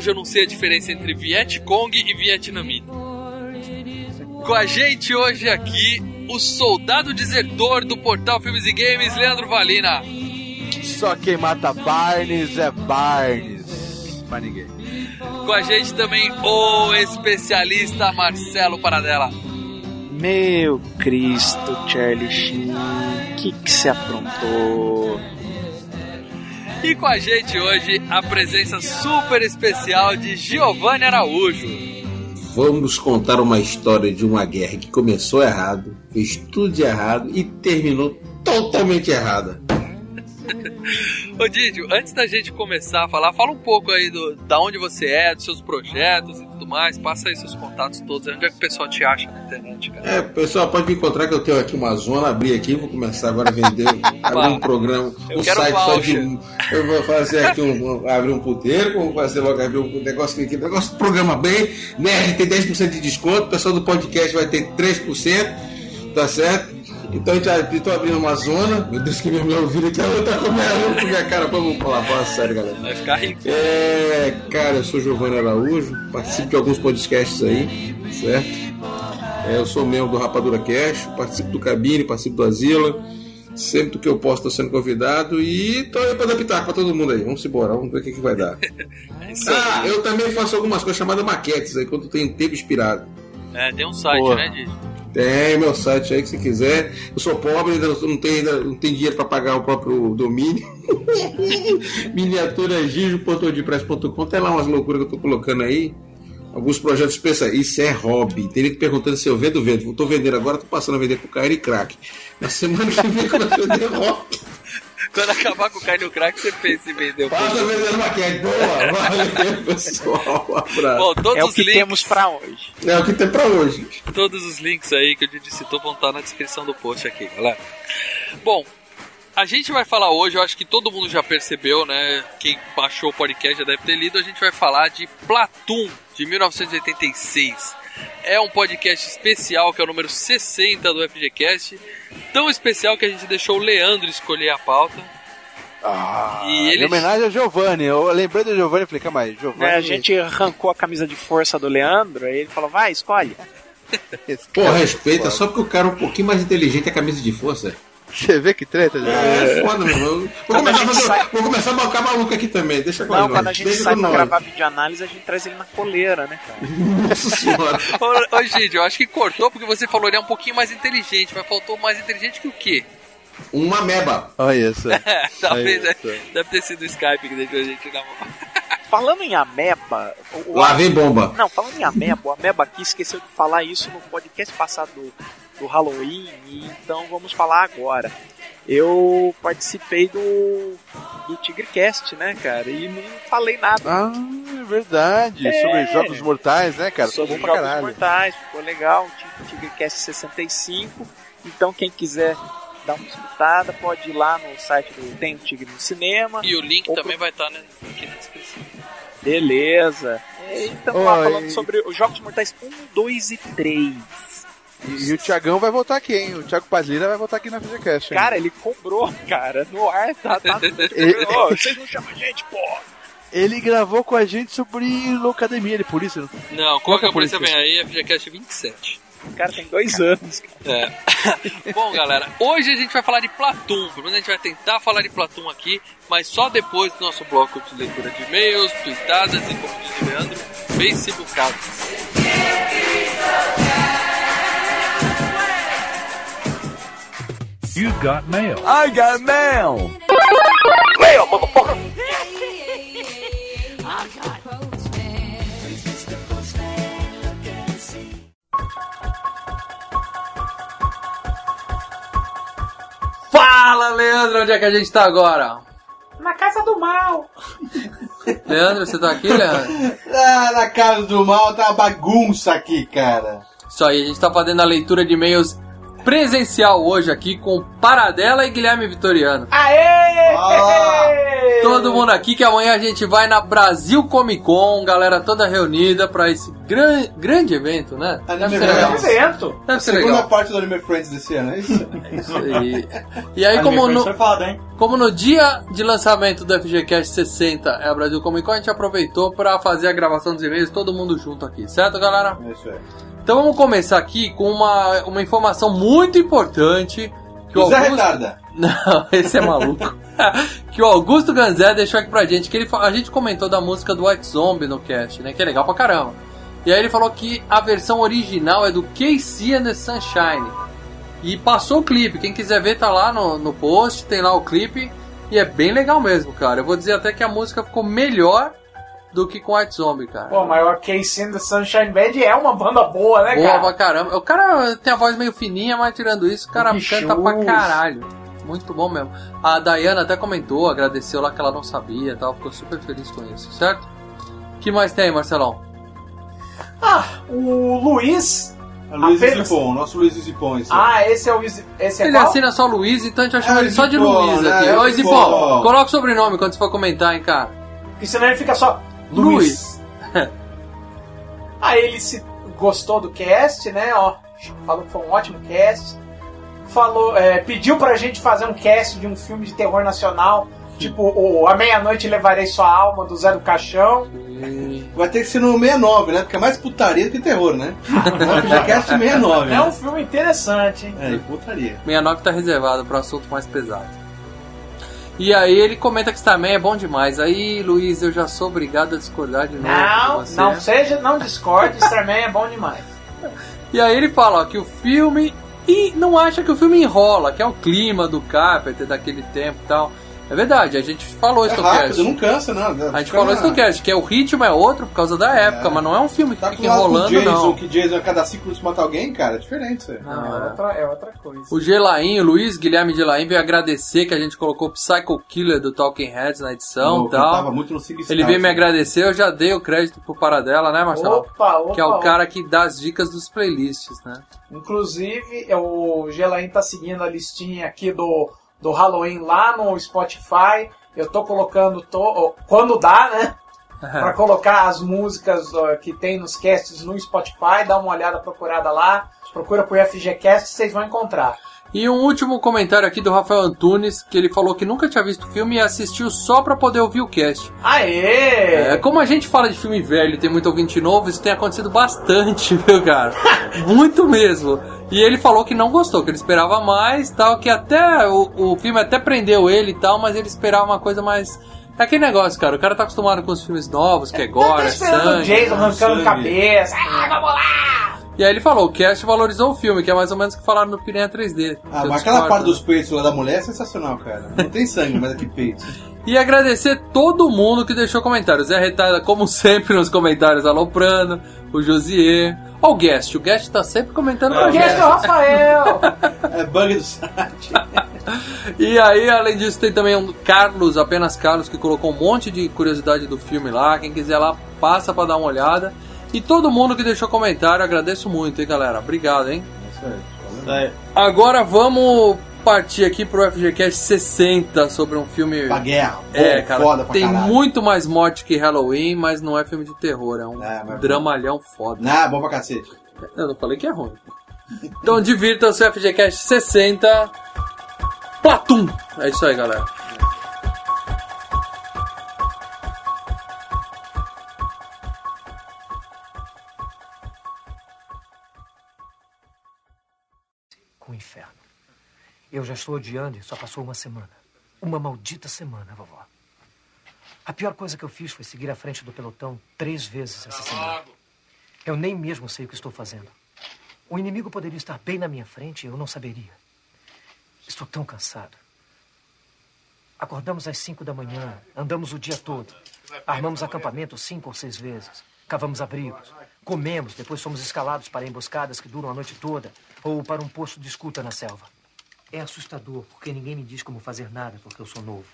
Hoje eu não sei a diferença entre Vietcong e Vietnamita. Com a gente hoje aqui, o soldado desertor do portal Filmes e Games, Leandro Valina. Só quem mata Barnes é Barnes. Pra ninguém. Com a gente também o especialista Marcelo Paradela. Meu Cristo, Charlie Sheen, que que se aprontou? E com a gente hoje a presença super especial de Giovanni Araújo. Vamos contar uma história de uma guerra que começou errado, fez tudo de errado e terminou totalmente errada. Ô Didio, antes da gente começar a falar, fala um pouco aí do, da onde você é, dos seus projetos e tudo mais. Passa aí seus contatos todos. Onde é que o pessoal te acha na internet, cara? É, pessoal, pode me encontrar que eu tenho aqui uma zona, abrir aqui, vou começar agora a vender, abrir um programa, Eu um site só de. Eu vou fazer aqui um, abrir um puteiro, vou fazer logo abrir um negócio aqui, negócio programa bem, nerd tem 10% de desconto, o pessoal do podcast vai ter 3%, tá certo? Então estou abrindo uma zona, meu Deus que minha mulher ouviu aqui, ela tá com a minha, com a minha cara, vamos falar, fala sério, galera. Vai ficar rico. É, cara, eu sou Giovanni Araújo, participo de alguns podcasts aí, certo? É, eu sou membro do Rapadura Cash, participo do Cabine, participo do Asila. Sempre que eu posso, estou sendo convidado e tô aí para adaptar para todo mundo aí. Vamos embora, vamos ver o que, que vai dar. É Ah, eu também faço algumas coisas chamadas maquetes aí, quando tem tempo inspirado. É, tem um site, Porra. né, Didio? Tem meu site aí que se quiser. Eu sou pobre, ainda não tenho, ainda não tenho dinheiro para pagar o próprio domínio. Miniaturagiro.wordpress.com Tem lá umas loucuras que eu tô colocando aí. Alguns projetos especiais. Isso é hobby. Teria que perguntando se eu vendo, vendo. Eu tô vendendo agora, tô passando a vender pro Caio e Crack. Na semana que vem, quando eu vender hobby, Quando acabar com o Carne Crack, você pensa em vender o passa vendendo maquete. Boa, valeu, pessoal. Um abraço. Bom, todos É o os que links, temos pra hoje. É o que tem pra hoje. todos os links aí que o Didi citou vão estar na descrição do post aqui, galera. Bom, a gente vai falar hoje, eu acho que todo mundo já percebeu, né? Quem baixou o podcast já deve ter lido. A gente vai falar de Platoon, de 1986. É um podcast especial, que é o número 60 do FGCast. Tão especial que a gente deixou o Leandro escolher a pauta. Ah, E ele- Em homenagem ao Giovanni. Eu lembrei do Giovanni e falei, calma aí, Giovanni. Né, a gente arrancou a camisa de força do Leandro, aí ele falou, vai, escolhe. Pô, respeita, só porque o cara é um pouquinho mais inteligente é camisa de força. Você vê que treta, Giovanni? É, foda, meu irmão. Vou começar, a fazer- sai- vou começar a bancar maluco aqui também. Deixa com Não, quando a gente sai pra nós. gravar videoanálise, a gente traz ele na coleira, né, cara? Nossa senhora. Ô, ô Gide, eu acho que cortou porque você falou ele é um pouquinho mais inteligente, mas faltou mais inteligente que o quê? Uma meba. Olha isso. É, talvez É é, isso. deve ter sido o Skype que deixou a gente na mão. Falando em ameba... o- o- Lá vem bomba. Não, falando em ameba, o ameba aqui esqueceu de falar isso no podcast passado do, do Halloween, então vamos falar agora. Eu participei do, do TigreCast, né, cara? E não falei nada Ah, é verdade. É. Sobre jogos mortais, né, cara? sobre jogos pra caralho. mortais, ficou legal. Tig- TigreCast 65. Então, quem quiser dar uma escutada, pode ir lá no site do Tem o Tigre no Cinema. E o link também vai estar né, aqui na descrição. Beleza. E estamos lá falando sobre os Jogos Mortais 1, 2 e 3. E, e o Thiagão vai voltar aqui, hein? O Thiago Pazlira vai voltar aqui na FGCast. hein? Cara, ele cobrou, cara, no ar, tá, tá. Ele- Ô, vocês não chamam a gente, pô! Ele gravou com a gente sobre Locademia, ele por isso. Não, coloca a Qual que é polícia a polícia? vem aí, FGCast 27. O cara tem dois anos. É. Bom, galera, hoje a gente vai falar de Platum. Pelo menos a gente vai tentar falar de Platum aqui, mas só depois do nosso bloco de leitura de e-mails, tweetadas e, como diz o Leandro, facebookadas. You got mail. I got mail. Fala, Leandro, onde é que a gente tá agora? Na casa do mal. Leandro, você tá aqui, Leandro? Ah, na casa do mal tá uma bagunça aqui, cara. Isso aí, a gente tá fazendo a leitura de e-mails presencial hoje aqui com Paradela e Guilherme Vitoriano. Aê! Ah. Todo mundo aqui que amanhã a gente vai na Brasil Comic Con, galera toda reunida pra esse gran, grande evento, né? Deve ser legal. evento. Deve ser Segunda legal. parte do Anime Friends desse ano, é isso? Isso aí. E aí, como no, foda, como no dia de lançamento do FGCast 60 é a Brasil Comic Con, a gente aproveitou pra fazer a gravação dos e-mails todo mundo junto aqui, certo, galera? É isso aí. Então vamos começar aqui com uma, uma informação muito importante. Que o Zé Augusto... Retarda. Não, esse é maluco. que o Augusto Ganzé deixou aqui pra gente, que ele, a gente comentou da música do White Zombie no cast, né? Que é legal pra caramba. E aí ele falou que a versão original é do KC and the Sunshine. E passou o clipe, quem quiser ver tá lá no, no post, tem lá o clipe. E é bem legal mesmo, cara. Eu vou dizer até que a música ficou melhor do que com White Zombie, cara. Pô, mas o Casey and the Sunshine Band é uma banda boa, né, Boa cara? pra caramba. O cara tem a voz meio fininha, mas tirando isso, o cara Que canta pra caralho. Muito bom mesmo. A Dayana até comentou, agradeceu lá que ela não sabia e tal, ficou super feliz com isso, certo? O que mais tem, Marcelão? Ah, o Luiz. A Luiz Apenas- Zipon, nosso Luiz Zipon. Esse. Ah, esse é o Luiz. Esse é Ele qual? assina só Luiz, então a gente vai chamar É, ele só de Luiz né? aqui. É, Oi, Zipon. Zipon, coloca o sobrenome quando você for comentar, hein, cara. Porque senão ele fica só. Luiz. Aí ele se gostou do cast, né? Ó, falou que foi um ótimo cast. Falou, é, pediu pra gente fazer um cast de um filme de terror nacional, tipo o A Meia-Noite Levarei Sua Alma, do Zé do Caixão. Vai ter que ser no 69, né? Porque é mais putaria do que terror, né? O FGCast 69. É um né? filme interessante, hein? É, e putaria. 69 tá reservado para assunto mais pesado. E aí ele comenta que isso também é bom demais. Aí, Luiz, eu já sou obrigado a discordar de novo Não, não seja, não discorde, Starman é bom demais. E aí ele fala ó, que o filme. E não acha que o filme enrola, que é o clima do Carpenter daquele tempo e tal. É verdade, a gente falou É isso no rápido, cast. não cansa, não. A gente falou isso no cast, que é, o ritmo é outro por causa da época, mas não é um filme que Tá fica enrolando, Jason, não. que Jason a cada 5 minutos mata alguém, cara, é diferente isso aí. Não, é outra, é outra coisa. O Gelaim, o Luiz Guilherme Gelaim veio agradecer que a gente colocou o Psycho Killer do Talking Heads na edição e tal. tava muito no Ele veio me agradecer, eu já dei o crédito pro Paradela, né, Marcelo? Opa, opa, que é o opa. cara que dá as dicas dos playlists, né? Inclusive, o Gelain tá seguindo a listinha aqui do, do Halloween lá no Spotify. Eu tô colocando, tô, quando dá, né? Pra colocar as músicas que tem nos casts no Spotify. Dá uma olhada, procurada lá. Procura por FGCast vocês vão encontrar. E um último comentário aqui do Rafael Antunes, que ele falou que nunca tinha visto o filme e assistiu só pra poder ouvir o cast. Aê! É, como a gente fala de filme velho e tem muito ouvinte novo, isso tem acontecido bastante, viu, cara? muito mesmo. E ele falou que não gostou, que ele esperava mais, tal, que até o, o filme até prendeu ele e tal, mas ele esperava uma coisa mais. É aquele negócio, cara. O cara tá acostumado com os filmes novos, que é gore, tá é esperando o sangue. Jason arrancando sangue. cabeça. Ah, vamos lá! E aí ele falou, o cast valorizou o filme, que é mais ou menos o que falaram no Piranha 3D. Ah, que mas aquela parte dos peitos lá da mulher é sensacional, cara. Não tem sangue, mas aqui peito. E agradecer todo mundo que deixou comentários. Zé Retada, como sempre, nos comentários aloprando. O Josier. Ó, o Guest. O Guest tá sempre comentando com a O gente. Jason Rafael! É bug do site. E aí, além disso, tem também um Carlos, apenas Carlos, que colocou um monte de curiosidade do filme lá. Quem quiser lá, passa pra dar uma olhada. E todo mundo que deixou comentário, agradeço muito, hein, galera. Obrigado, hein? Isso aí. Agora vamos partir aqui pro FGCast 60 sobre um filme. Da guerra. É, Pô, cara, foda pra tem caralho. muito mais morte que Halloween, mas não é filme de terror, é um É, mas- dramalhão foda. Não, é bom pra cacete. Eu não falei que é ruim. Então divirtam-se, FGCast 60. Platum! É isso aí, galera. Eu já estou odiando e só passou uma semana. Uma maldita semana, vovó. A pior coisa que eu fiz foi seguir à frente do pelotão três vezes essa semana. Eu nem mesmo sei o que estou fazendo. O inimigo poderia estar bem na minha frente e eu não saberia. Estou tão cansado. Acordamos às cinco da manhã, andamos o dia todo. Armamos acampamento cinco ou seis vezes. Cavamos abrigos. Comemos, depois somos escalados para emboscadas que duram a noite toda ou para um posto de escuta na selva. É assustador porque ninguém me diz como fazer nada porque eu sou novo.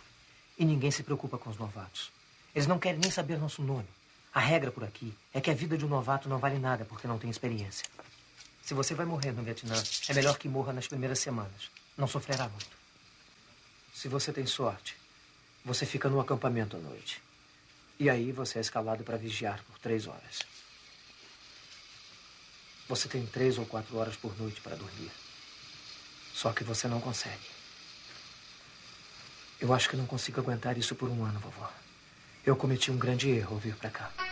E ninguém se preocupa com os novatos. Eles não querem nem saber nosso nome. A regra por aqui é que a vida de um novato não vale nada porque não tem experiência. Se você vai morrer no Vietnã, é melhor que morra nas primeiras semanas. Não sofrerá muito. Se você tem sorte, você fica no acampamento à noite. E aí você é escalado para vigiar por três horas. Você tem três ou quatro horas por noite para dormir. Só que você não consegue. Eu acho que não consigo aguentar isso por um ano, vovó. Eu cometi um grande erro ao vir para cá.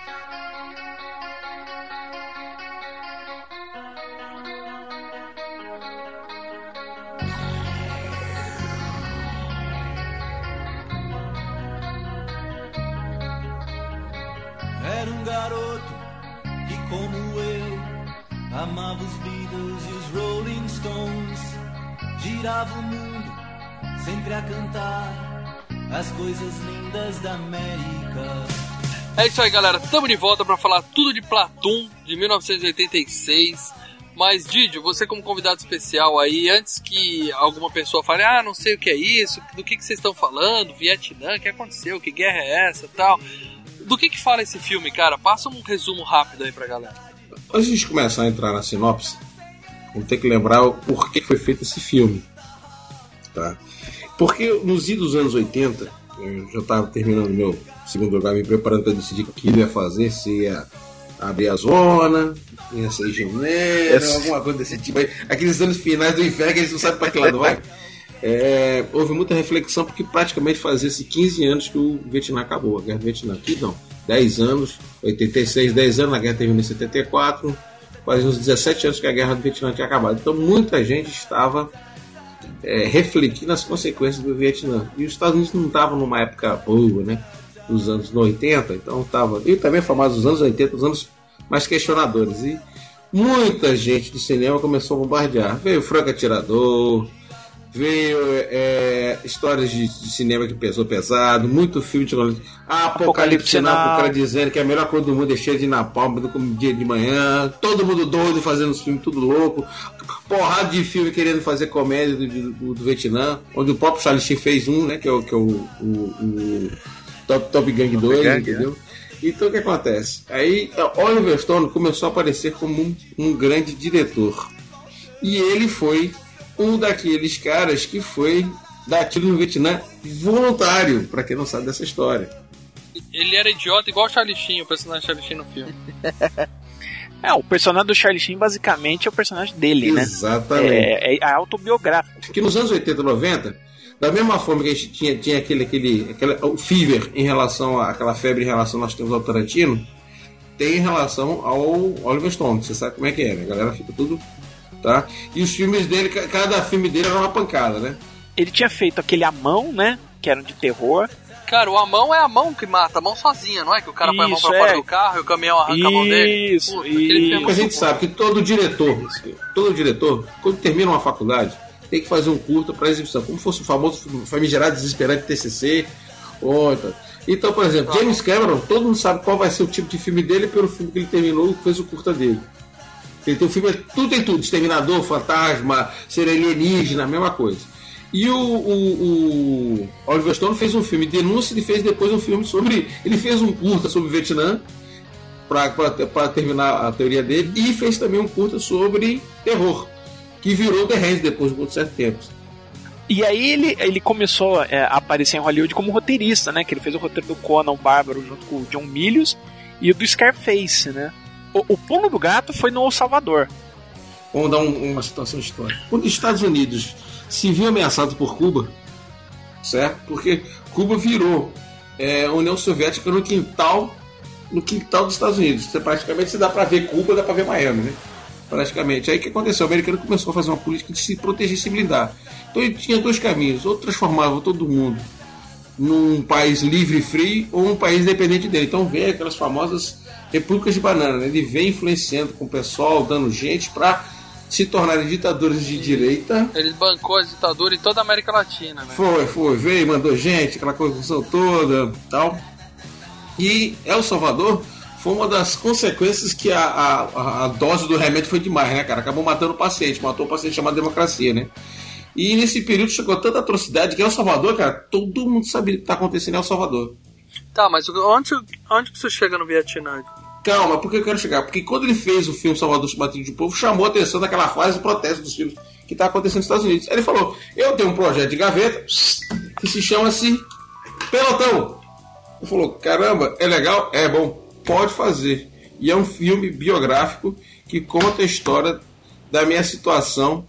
É isso aí, galera. Tamo de volta pra falar tudo de Platum de 1986. Mas, Didio, você como convidado especial aí, antes que alguma pessoa fale, ah, não sei o que é isso, do que, que vocês estão falando, Vietnã, o que aconteceu, que guerra é essa tal. Do que que fala esse filme, cara? Passa um resumo rápido aí pra galera. Antes de começar a entrar na sinopse, vamos ter que lembrar o porquê foi feito esse filme. Tá? Porque nos idos dos anos 80, eu já estava terminando meu segundo lugar, me preparando para decidir o que ia fazer, se ia abrir a zona, ia ser janeiro, Esse- alguma coisa desse tipo. Aqueles anos finais do inferno que eles não sabem para que lado vai. É, houve muita reflexão porque praticamente fazia-se 15 anos que o Vietnã acabou, a guerra do Vietnã. Aqui não, 10 anos, 86, 10 anos, a guerra terminou em 74, quase uns 17 anos que a guerra do Vietnã tinha acabado. Então muita gente estava é, refletindo as consequências do Vietnã. E os Estados Unidos não estavam numa época boa, né? Dos anos 80, então estava. E também famosos dos anos 80, os anos mais questionadores. E muita gente do cinema começou a bombardear. Veio Franco Atirador, veio é, histórias de, de cinema que pesou pesado, muito filme de Apocalipse Apocalipse Sinal, o cara dizendo que a melhor coisa do mundo é cheia de napalm como dia de manhã, todo mundo doido fazendo os filmes tudo louco, porrada de filme querendo fazer comédia do, do, do Vietnã, onde o próprio Charlie Sheen fez um, né, que é o, que é o, o, o Top, Top Gang 2, Gang, entendeu? Então o que acontece? Aí Oliver Stone começou a aparecer como um, um grande diretor. E ele foi um daqueles caras que foi dar tiro no Vietnã voluntário, pra quem não sabe dessa história. Ele era idiota igual o Charlie Sheen, o personagem Charlie Sheen no filme. É, o personagem do Charlie Sheen basicamente é o personagem dele, né? Exatamente. É, é autobiográfico. Que nos anos 80 e 90, da mesma forma que a gente tinha, tinha aquele, aquele, aquele o fever em relação àquela febre em relação nós temos ao Tarantino, tem em relação ao Oliver Stone. Você sabe como é que é, né? A galera fica tudo. Tá? E os filmes dele, ca- cada filme dele era uma pancada, né? Ele tinha feito aquele A Mão, né? Que era um de terror. Cara, o a mão é a mão que mata, a mão sozinha, não é? Que o cara põe a mão Isso, pra fora é. do carro e o caminhão arranca a mão dele. Isso, Puta, é isso. A gente sabe que todo diretor, todo diretor, quando termina uma faculdade, tem que fazer um curta para exibição, como fosse o famoso famigerado desesperante TCC. Ou, então. então, por exemplo, James Cameron, todo mundo sabe qual vai ser o tipo de filme dele pelo filme que ele terminou e fez o curta dele. Tem o filme, tudo tem tudo, Exterminador, Fantasma, Ser Alienígena, a mesma coisa. E o, o- o Oliver Stone fez um filme Denúncia e fez depois um filme sobre. Ele fez um curta sobre o Vietnã, para terminar a teoria dele, e fez também um curta sobre terror, que virou The Hand depois de muito certo. E aí ele, ele começou é, a aparecer em Hollywood como roteirista, né? Que ele fez o roteiro do Conan o Bárbaro junto com o John Milius e do Scarface, né? O, o pulo do gato foi no Salvador. Vamos dar um- uma situação histórica. Quando os Estados Unidos se viu ameaçado por Cuba, certo? Porque Cuba virou é, União Soviética no quintal, no quintal dos Estados Unidos. Você, praticamente se dá para ver Cuba, dá para ver Miami, né? Praticamente. Aí o que aconteceu? O americano começou a fazer uma política de se proteger e se blindar. Então ele tinha dois caminhos: ou transformava todo mundo num país livre e free, ou um país independente dele. Então vem aquelas famosas repúblicas de banana. né? Ele vem influenciando com o pessoal, dando gente para se tornarem ditadores de direita. Ele bancou a ditadura em toda a América Latina, né? Foi, foi, veio, mandou gente, aquela coisa toda tal. E El Salvador foi uma das consequências que a, a, a dose do remédio foi demais, né, cara? Acabou matando o paciente, matou o paciente chamado democracia, né? E nesse período chegou tanta atrocidade que El Salvador, cara, todo mundo sabia o que tá acontecendo em El Salvador. Tá, mas onde, onde que você chega no Vietnã? Calma, por que eu quero chegar? Porque quando ele fez o filme Salvador Batido de Povo, chamou a atenção daquela fase do protesto dos filmes que está acontecendo nos Estados Unidos. Ele falou: Eu tenho um projeto de gaveta que se chama assim Pelotão. Ele falou: Caramba, é legal? É bom, pode fazer. E é um filme biográfico que conta a história da minha situação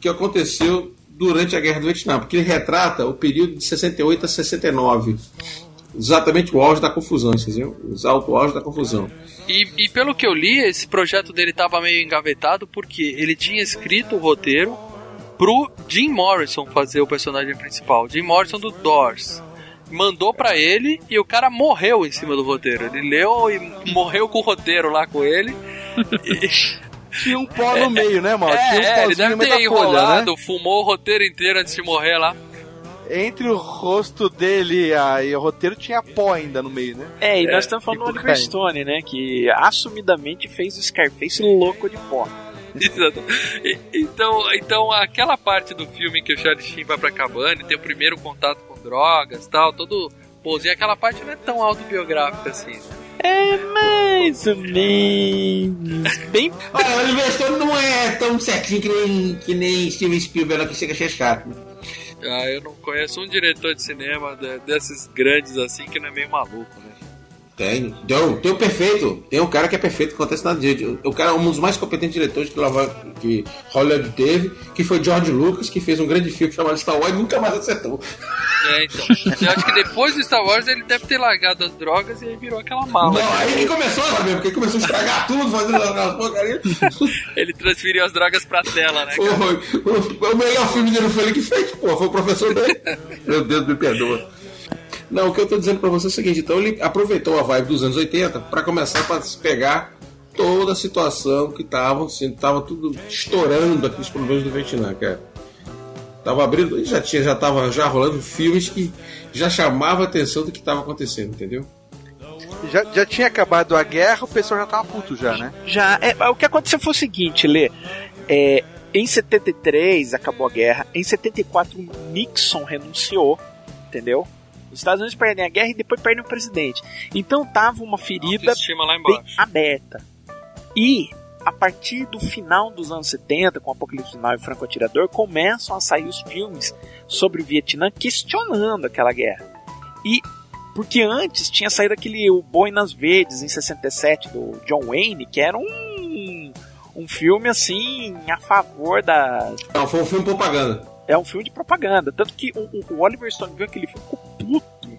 que aconteceu durante a Guerra do Vietnã, porque ele retrata o período de 68 a 69. Exatamente o auge da confusão, entendeu? Os alto auge da confusão. E, e pelo que eu li, esse projeto dele tava meio engavetado porque ele tinha escrito o roteiro pro Jim Morrison fazer o personagem principal. Jim Morrison do Doors. Mandou pra ele e o cara morreu em cima do roteiro. Ele leu e morreu com o roteiro lá com ele. E- Tinha um pó no meio, né, mano? Tinha um é, ele deve no meio ter da folha, enrolado, né? fumou o roteiro inteiro antes de morrer lá. Entre o rosto dele e, a- e o roteiro tinha pó ainda no meio, né? É, e É, nós estamos falando do Oliver. Stone, né? Que assumidamente fez o Scarface louco de pó. Exato. Então, então, aquela parte do filme que o Charlie Sheen vai pra cabana e tem o primeiro contato com drogas tal, todo pose, aquela parte não é tão autobiográfica assim. né? É mais ou menos. Bem. Olha, o Oliver Stone não é tão certinho que nem, que nem Steven Spielberg que chega a ser chato. Ah, eu não conheço um diretor de cinema de- desses grandes assim que não é meio maluco, né? Tem, tem, tem o perfeito. Tem um cara que é perfeito, que acontece nada disso. O cara é um dos mais competentes diretores que, que Hollywood teve, que foi George Lucas, que fez um grande filme chamado Star Wars e nunca mais acertou. É, então. Eu acho que depois do Star Wars ele deve ter largado as drogas e aí virou aquela mala. Não, aí que começou, sabe? Porque começou a estragar tudo, fazendo aquelas porcarias. Ele transferiu as drogas pra tela, né? Foi, o, o melhor filme dele foi ele que fez, pô, foi o professor dele. Meu Deus, me perdoa. Não, o que eu tô dizendo pra você é o seguinte, então ele aproveitou a vibe dos anos 80 pra começar a pegar toda a situação que tava, assim, tava tudo estourando aqui os problemas do Vietnã, cara. Tava abrindo, já tinha, já tava já rolando filmes que já chamavam a atenção do que tava acontecendo, entendeu? Já, já tinha acabado a guerra, o pessoal já tava puto já, né? Já, é, o que aconteceu foi o seguinte, Lê. É, em 73 acabou a guerra. Em 74 Nixon renunciou, entendeu? Os Estados Unidos perdem a guerra e depois perdem o presidente. Então tava uma ferida bem aberta. E a partir do final dos anos 70, com o Apocalipse Final e Franco Atirador, começam a sair os filmes sobre o Vietnã questionando aquela guerra. E porque antes tinha saído aquele o Boinas Verdes em 67 do John Wayne, que era um um filme assim a favor da Não, foi um filme propaganda. É um filme de propaganda. Tanto que o, o- Oliver Stone viu aquele filme ficou puto.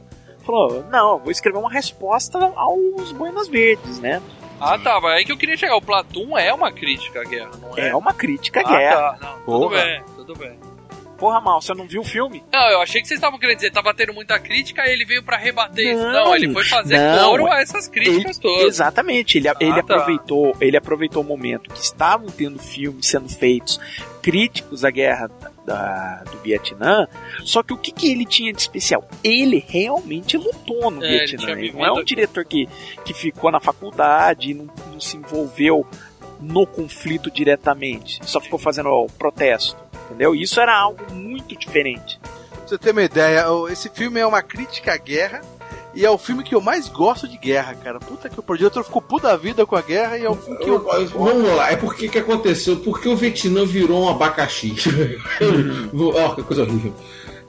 Falou, não, eu vou escrever uma resposta aos Boinas Verdes, né? Ah, tá, mas aí que eu queria chegar. O Platum é uma crítica à guerra, não é? É uma crítica à Ah, guerra. tá. Não, tudo Porra. bem, tudo bem. Porra, mal, você não viu o filme? Não, eu achei que vocês estavam querendo dizer, tava tendo muita crítica e ele veio pra rebater isso. Não, Não, ele foi fazer não. coro a essas críticas todas. Exatamente, ele, ele tá. aproveitou, ele aproveitou o momento que estavam tendo filmes sendo feitos críticos à guerra da- do Vietnã, só que o que, que ele tinha de especial? Ele realmente lutou no É, ele Vietnã. tinha Ele não é um diretor que, que ficou na faculdade e não, não se envolveu no conflito diretamente, só ficou fazendo o protesto, entendeu? Isso era algo muito diferente. Pra você ter uma ideia, esse filme é uma crítica à guerra E é o filme que eu mais gosto de guerra, cara. Puta que o projeto ficou puta da vida com a guerra e é o filme que eu. Vamos lá, é porque que aconteceu? Porque o Vietnã virou um abacaxi. Ó, que coisa horrível.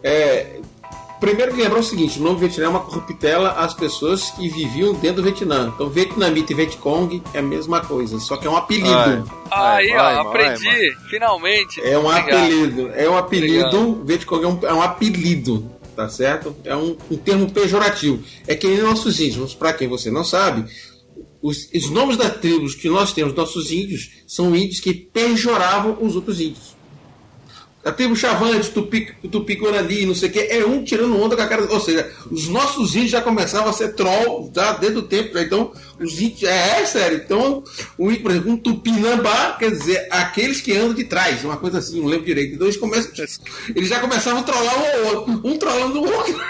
É, primeiro que lembrar o seguinte: o nome Vietnã é uma corruptela às pessoas que viviam dentro do Vietnã. Então, Vietnamita e Vietcong é a mesma coisa, só que é um apelido. Aí, Vai, ó, vai, aprendi, finalmente. É um Obrigado. apelido. É um apelido. Vietcong é um, é um apelido, tá certo? É um, um termo pejorativo. É que nem nossos índios, para quem você não sabe, os, os nomes das tribos que nós temos, nossos índios, são índios que pejoravam os outros índios. A tribo Chavante, Tupi, Tupi-Guarani, não sei o que, é um tirando onda com a cara. Ou seja, os nossos índios já começavam a ser troll já desde o tempo. já. Então, os índios. É, é sério. Então, o índio, por exemplo, um Tupinambá, quer dizer, aqueles que andam de trás, uma coisa assim, não lembro direito. Então, eles, começam, eles já começavam a trollar um ao outro, um trollando o outro.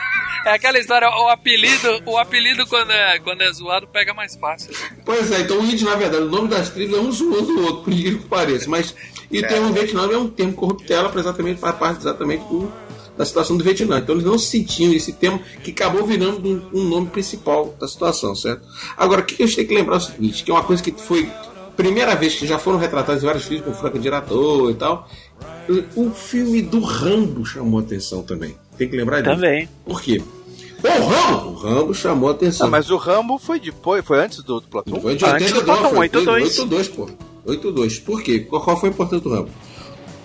É aquela história, o apelido, o apelido quando é, quando é zoado pega mais fácil. né? Pois é, então o índio, na verdade, o nome das tribos é um zoando o outro, por incrível que pareça. Mas, e o termo Vietnã é um termo corruptela para exatamente para parte exatamente do, da situação do Vietnã. Então eles não sentiam esse termo que acabou virando um, um nome principal da situação, certo? Agora, o que eu tenho que lembrar é o seguinte, que é uma coisa que foi primeira vez que já foram retratados em vários filmes com Franco Diretor e tal. O filme do Rambo chamou atenção também. Tem que lembrar disso. Também. Por quê? O Rambo, o Rambo chamou atenção. Ah, mas o Rambo foi depois, foi antes do, do Platão. Foi de Antes do 82, Platão, foi 82. 82, pô. 82. Por quê? Qual, foi a importância do Rambo?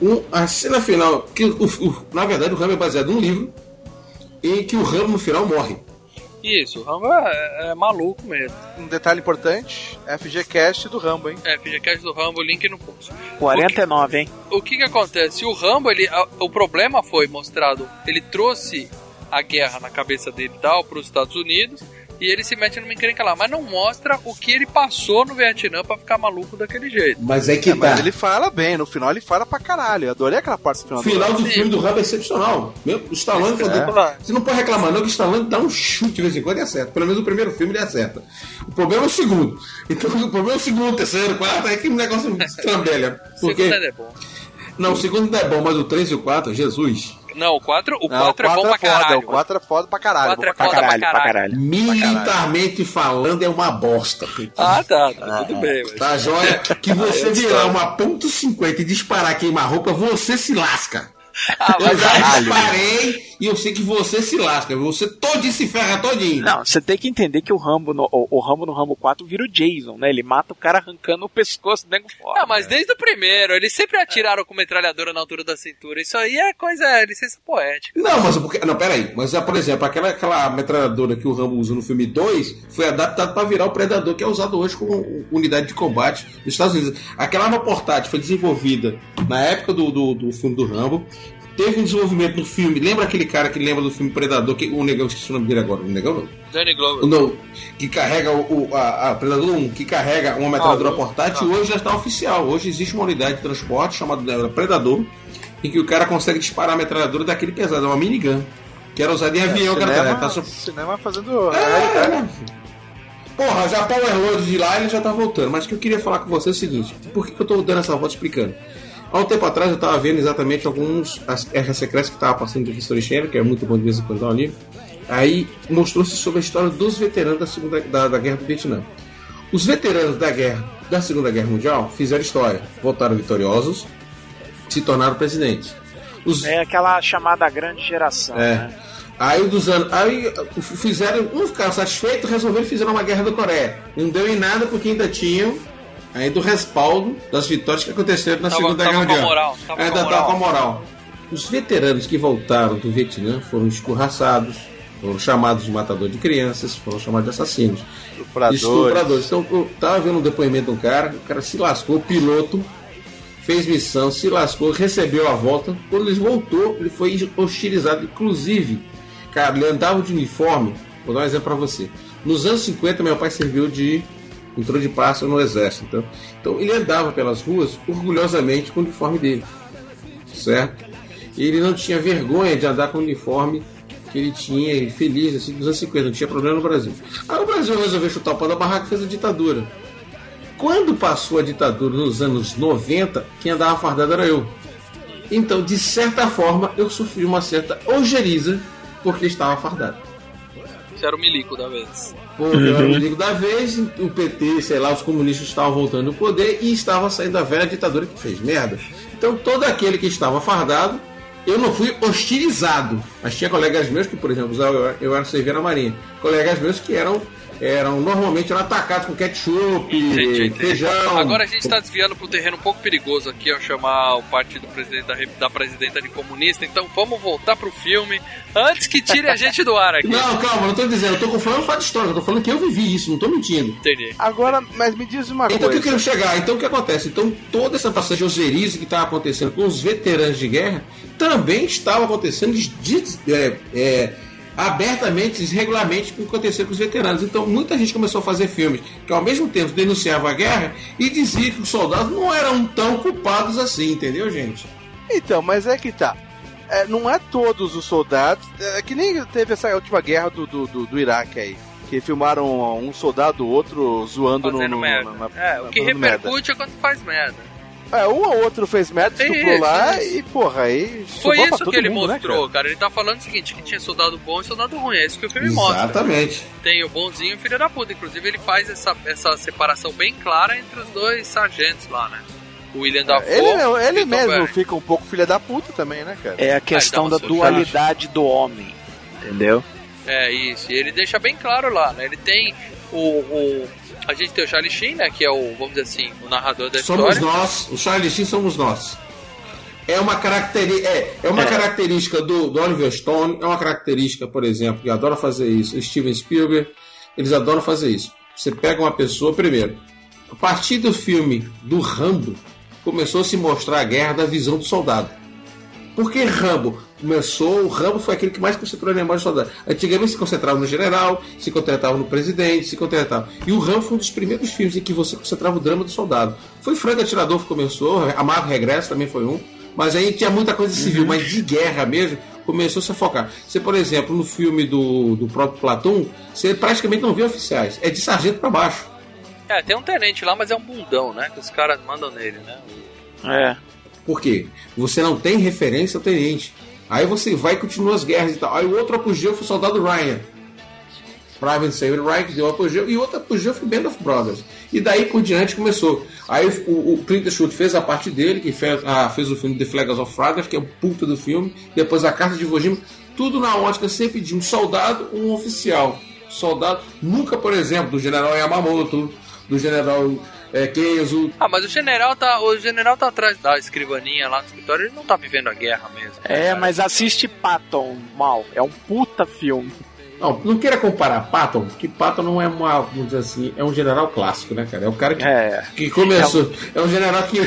Um, a cena final, que o- o- na verdade o Rambo é baseado num livro em que o Rambo no final morre. Isso, o Rambo é, é maluco mesmo. Um detalhe importante, FGCast do Rambo, hein? É, FGCast do Rambo, link no post. 49, hein? O que que acontece? O Rambo, ele, a- o problema foi mostrado, ele trouxe a guerra na cabeça dele e tal para os Estados Unidos e ele se mete numa encrenca lá, mas não mostra o que ele passou no Vietnã pra ficar maluco daquele jeito. Mas é que É, mas ele fala bem, no final ele fala pra caralho. Eu adorei aquela parte do final. O final do Sim. filme do Rambo é excepcional. Meu, o Stallone, É. você não pode reclamar, não, que o Stallone dá um chute de vez em quando e acerta. Pelo menos o primeiro filme ele acerta. O problema é o segundo. Então o problema é o segundo, o terceiro, o quarto, é que o negócio estrambelha. O Porque, segundo ainda é bom. não, o segundo não é bom, mas o 3 e o 4, Jesus. Não, o 4, o Não, 4 é bom pra foda, caralho. O 4 é foda pra caralho. Quatro é Pra Foda pra caralho, pra caralho. Militarmente falando, é uma bosta. Ah, tá, tá tudo bem. Mas... Tá joia? Que você eu virar uma ponto .50 e disparar queima-roupa, você se lasca. Ah, Eu mas já aí- disparei e eu sei que você se lasca. Você todinho se ferra todinho. Não, você tem que entender que o Rambo, no, o, o Rambo no Rambo 4 vira o Jason, né? Ele mata o cara arrancando o pescoço do nego fora. Ah, mas desde o primeiro, eles sempre atiraram com metralhadora na altura da cintura. Isso aí é coisa, é licença poética. Não, mas porque. Não, peraí. Mas, ah, por exemplo, aquela, aquela metralhadora que o Rambo usa no filme 2 foi adaptada para virar o Predador, que é usado hoje como unidade de combate nos Estados Unidos. Aquela arma portátil foi desenvolvida na época do, do, do filme do Rambo. Teve um desenvolvimento no filme. Lembra aquele cara que lembra do filme Predador? Que, o negão, esqueci o nome dele agora. O negão não. Danny Glover. Não, que carrega o, o- a, a Predador 1, que carrega uma metralhadora Ah, portátil, hoje já está oficial. Hoje existe uma unidade de transporte chamada né, Predador, em que o cara consegue disparar a metralhadora daquele pesado, é uma minigun. Que era usada em avião, cara. cinema, Tá, so- cinema fazendo. é, né? Porra, já Power Load de lá ele já tá voltando. Mas o que eu queria falar com você é o seguinte: por que, que eu tô dando essa volta explicando? Há um tempo atrás eu tava vendo exatamente alguns as guerras secretas que tava passando do History Channel, que é muito bom de vez em quando dar um livro. Aí mostrou-se sobre a história dos veteranos da, segunda, da, da Guerra do Vietnã. Os veteranos da guerra da Segunda Guerra Mundial fizeram história, voltaram vitoriosos, se tornaram presidentes. Os, É aquela chamada grande geração, é. né? Aí dos anos. Aí fizeram. Não ficaram satisfeitos, resolveram e fizeram uma guerra da Coreia. Não deu em nada porque ainda tinham ainda o respaldo das vitórias que aconteceram na Tava- Segunda tava Guerra com a Mundial. moral, tava ainda estava com a moral. Os veteranos que voltaram do Vietnã foram escorraçados, foram chamados de matador de crianças, foram chamados de assassinos. Estupradores. Estupradores. Então, eu tava vendo um depoimento de um cara, o cara se lascou, o piloto, fez missão, se lascou, recebeu a volta. Quando ele voltou, ele foi hostilizado. Inclusive, cara, ele andava de uniforme. Vou dar um exemplo pra você. Nos anos 50, meu pai serviu de. entrou de pássaro no exército. Então, então ele andava pelas ruas orgulhosamente com o uniforme dele. Certo? E ele não tinha vergonha de andar com o uniforme que ele tinha, feliz, assim, dos anos 50, não tinha problema no Brasil. Aí o Brasil resolveu chutar o pau da barraca e fez a ditadura. Quando passou a ditadura nos anos 90, quem andava fardado era eu. Então, de certa forma, eu sofri uma certa ojeriza porque estava fardado. Você era o milico da vez. Pô, eu era o inimigo da vez, o PT, sei lá, os comunistas estavam voltando ao poder e estava saindo da velha ditadura que fez merda. Então todo aquele que estava fardado, eu não fui hostilizado. Mas tinha colegas meus que, por exemplo, eu, eu era servir na marinha. Colegas meus que eram, eram normalmente eram atacados com ketchup, Entendi, entendi. feijão. Agora a gente está desviando para um terreno um pouco perigoso aqui ao chamar o partido presidente da, da presidenta de comunista. Então vamos voltar pro filme antes que tire a gente do ar aqui. Não, calma, não tô dizendo, eu tô falando fato histórico, eu tô falando que eu vivi isso, não tô mentindo. Entendi. Agora, mas me diz uma Então o que eu coisa. quero chegar? Então o que acontece? Então toda essa passagem oserize que estava acontecendo com os veteranos de guerra também estava acontecendo de- de- é, é, abertamente, regularmente, com o que acontecia com os veteranos. Então muita gente começou a fazer filmes que ao mesmo tempo denunciavam a guerra e dizia que os soldados não eram tão culpados assim, entendeu, gente? Então, mas é que tá. É, não é todos os soldados. É que nem teve essa última guerra do, do, do, do Iraque aí. Que filmaram um soldado, outro zoando no, Fazendo no, merda. na- na- é, o que fazendo merda. repercute é quando faz merda. É, um ou outro fez merda, estuprou Isso, lá isso. e, porra, aí. Foi isso todo que ele mundo, né, mostrou, cara? Ele tá falando o seguinte, que tinha soldado bom e soldado ruim. É isso que o filme mostra. Exatamente. Tem o bonzinho e o filho da puta. Inclusive, ele faz essa, essa separação bem clara entre os dois sargentos lá, né? O William cara? Dafoe Ele, o ele mesmo Berry. fica um pouco filha da puta também, né, cara? É a questão dá da uma dualidade do homem. Entendeu? É isso, e ele deixa bem claro lá, né? Ele tem o. o- a gente tem o Charlie Sheen, né? Que é o, vamos dizer assim, o narrador da Somos história. nós, o Charlie Sheen somos nós. É uma, caracteri é, é uma característica do, do Oliver Stone, é uma característica, por exemplo, que adora fazer isso. O Steven Spielberg, eles adoram fazer isso. Você pega uma pessoa, primeiro, a partir do filme do Rambo, começou a se mostrar a guerra da visão do soldado. Por que Rambo? Começou, o Rambo foi aquele que mais concentrou a memória do soldado. Antigamente se concentrava no general, se concentrava no presidente, se concentrava. E o Rambo foi um dos primeiros filmes em que você concentrava o drama do soldado. Foi Franco Atirador que começou, Amado Regresso também foi um. Mas aí tinha muita coisa civil, mas de guerra mesmo, começou a se focar. Você, por exemplo, no filme do, do próprio Platão, você praticamente não vê oficiais. É de sargento para baixo. É, tem um tenente lá, mas é um bundão, né? Que os caras mandam nele, né? É. Por quê? Você não tem referência ao tenente. Aí você vai e continua as guerras e tal. Aí o outro apogeu foi o soldado Ryan. Private Samuel Ryan que deu apogeu. E outro apogeu foi Band of Brothers. E daí por diante começou. Aí o, o Clint Eastwood fez a parte dele, que fez, ah, fez o filme The Flags of Fragrance, que é o puta do filme. Depois a Carta de Iwo Jima. Tudo na ótica sempre de um soldado, um oficial. Soldado, nunca, por exemplo, do general Yamamoto, do general é, Kenzo, Ah, mas o general tá. O general tá atrás da escrivaninha lá no escritório, ele não tá vivendo a guerra mesmo. É, cara. mas assiste Patton mal. É um puta filme. Não, não queira comparar Patton, porque Patton não é uma, vamos dizer assim, é um general clássico, né, cara? É o cara que, É. que começou. É um general que.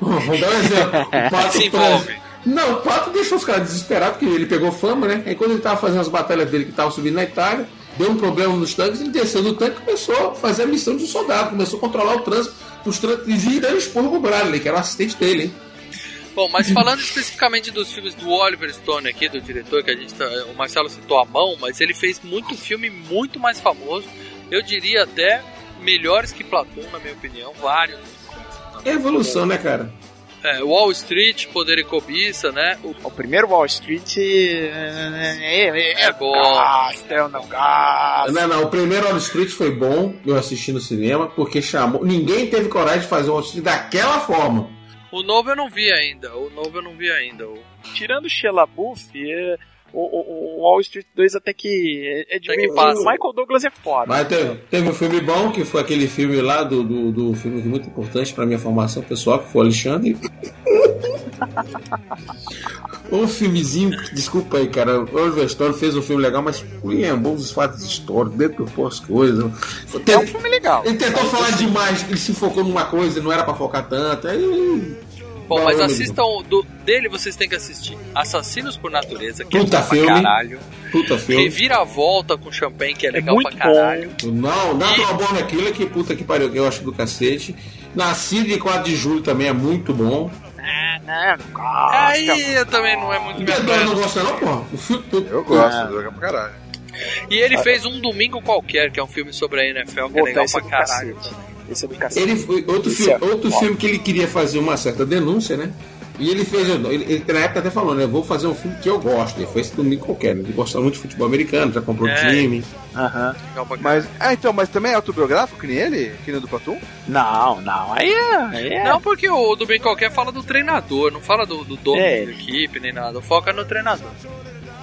Vamos dar um exemplo. O Patton, Se envolve. Não, o Pato deixou os caras desesperados, porque ele pegou fama, né? Aí quando ele tava fazendo as batalhas dele que tava subindo na Itália, deu um problema nos tanques, ele desceu do tanque e começou a fazer a missão de um soldado, começou a controlar o trânsito, os trânsitos e dando esporro pro Bradley, que era o assistente dele, hein? Bom, mas falando especificamente dos filmes do Oliver Stone aqui, do diretor, que a gente tá, o Marcelo citou a mão, mas ele fez muito filme muito mais famoso, eu diria até melhores que Platão, na minha opinião, vários. É evolução, né, cara? É, Wall Street, Poder e Cobiça, né? O O primeiro Wall Street é, é, É bom. Gasta, eu não gasto. Não, não, o primeiro Wall Street foi bom, eu assisti no cinema, porque chamou. Ninguém teve coragem de fazer o Wall Street daquela forma. O novo eu não vi ainda. O novo eu não vi ainda. O... Tirando Sheila Buff, é, o, o- o Wall Street 2 até que é, é de que meio- passa. O Michael Douglas é foda. Mas teve, teve um filme bom, que foi aquele filme lá do, do, do filme muito importante pra minha formação pessoal, que foi o Alexandre. um filmezinho, desculpa aí, cara. O Oliver Stone fez um filme legal, mas lembou os fatos históricos, deturpou as coisas. É um filme legal. Ele tentou falar demais, ele se focou numa coisa, não era pra focar tanto. Aí, Bom, mas eu assistam do, dele, vocês têm que assistir Assassinos por Natureza, que Puta é bom pra filme. caralho. puta filme. Reviravolta com champanhe, que é legal muito pra caralho. Não, Natural Born Killer, que puta que pariu, que eu acho do cacete. Nascido em 4 de julho também é muito bom. Ah, não, não gosto. Aí eu também não é muito minha Pedro não gosta não, porra? Filme, Eu gosto, joga pra caralho. E ele fez um domingo qualquer, que é um filme sobre a NFL, que é legal é pra do caralho. cacete. Esse é do cacete. Ele foi outro, filme, é outro foda. filme que ele queria fazer uma certa denúncia, né? E ele fez, ele, ele na época até falou, né? Vou fazer um filme que eu gosto. Ele foi esse domingo qualquer, né? Ele gostava muito de futebol americano, já comprou É. time. Aham. Pra Mas, ah, então, mas também é autobiográfico que nem ele? Que nem o do Platum? Não, não. Aí é. aí é- Não, porque o do bem qualquer fala do treinador, não fala do, do dono É. da equipe nem nada. Foca no treinador.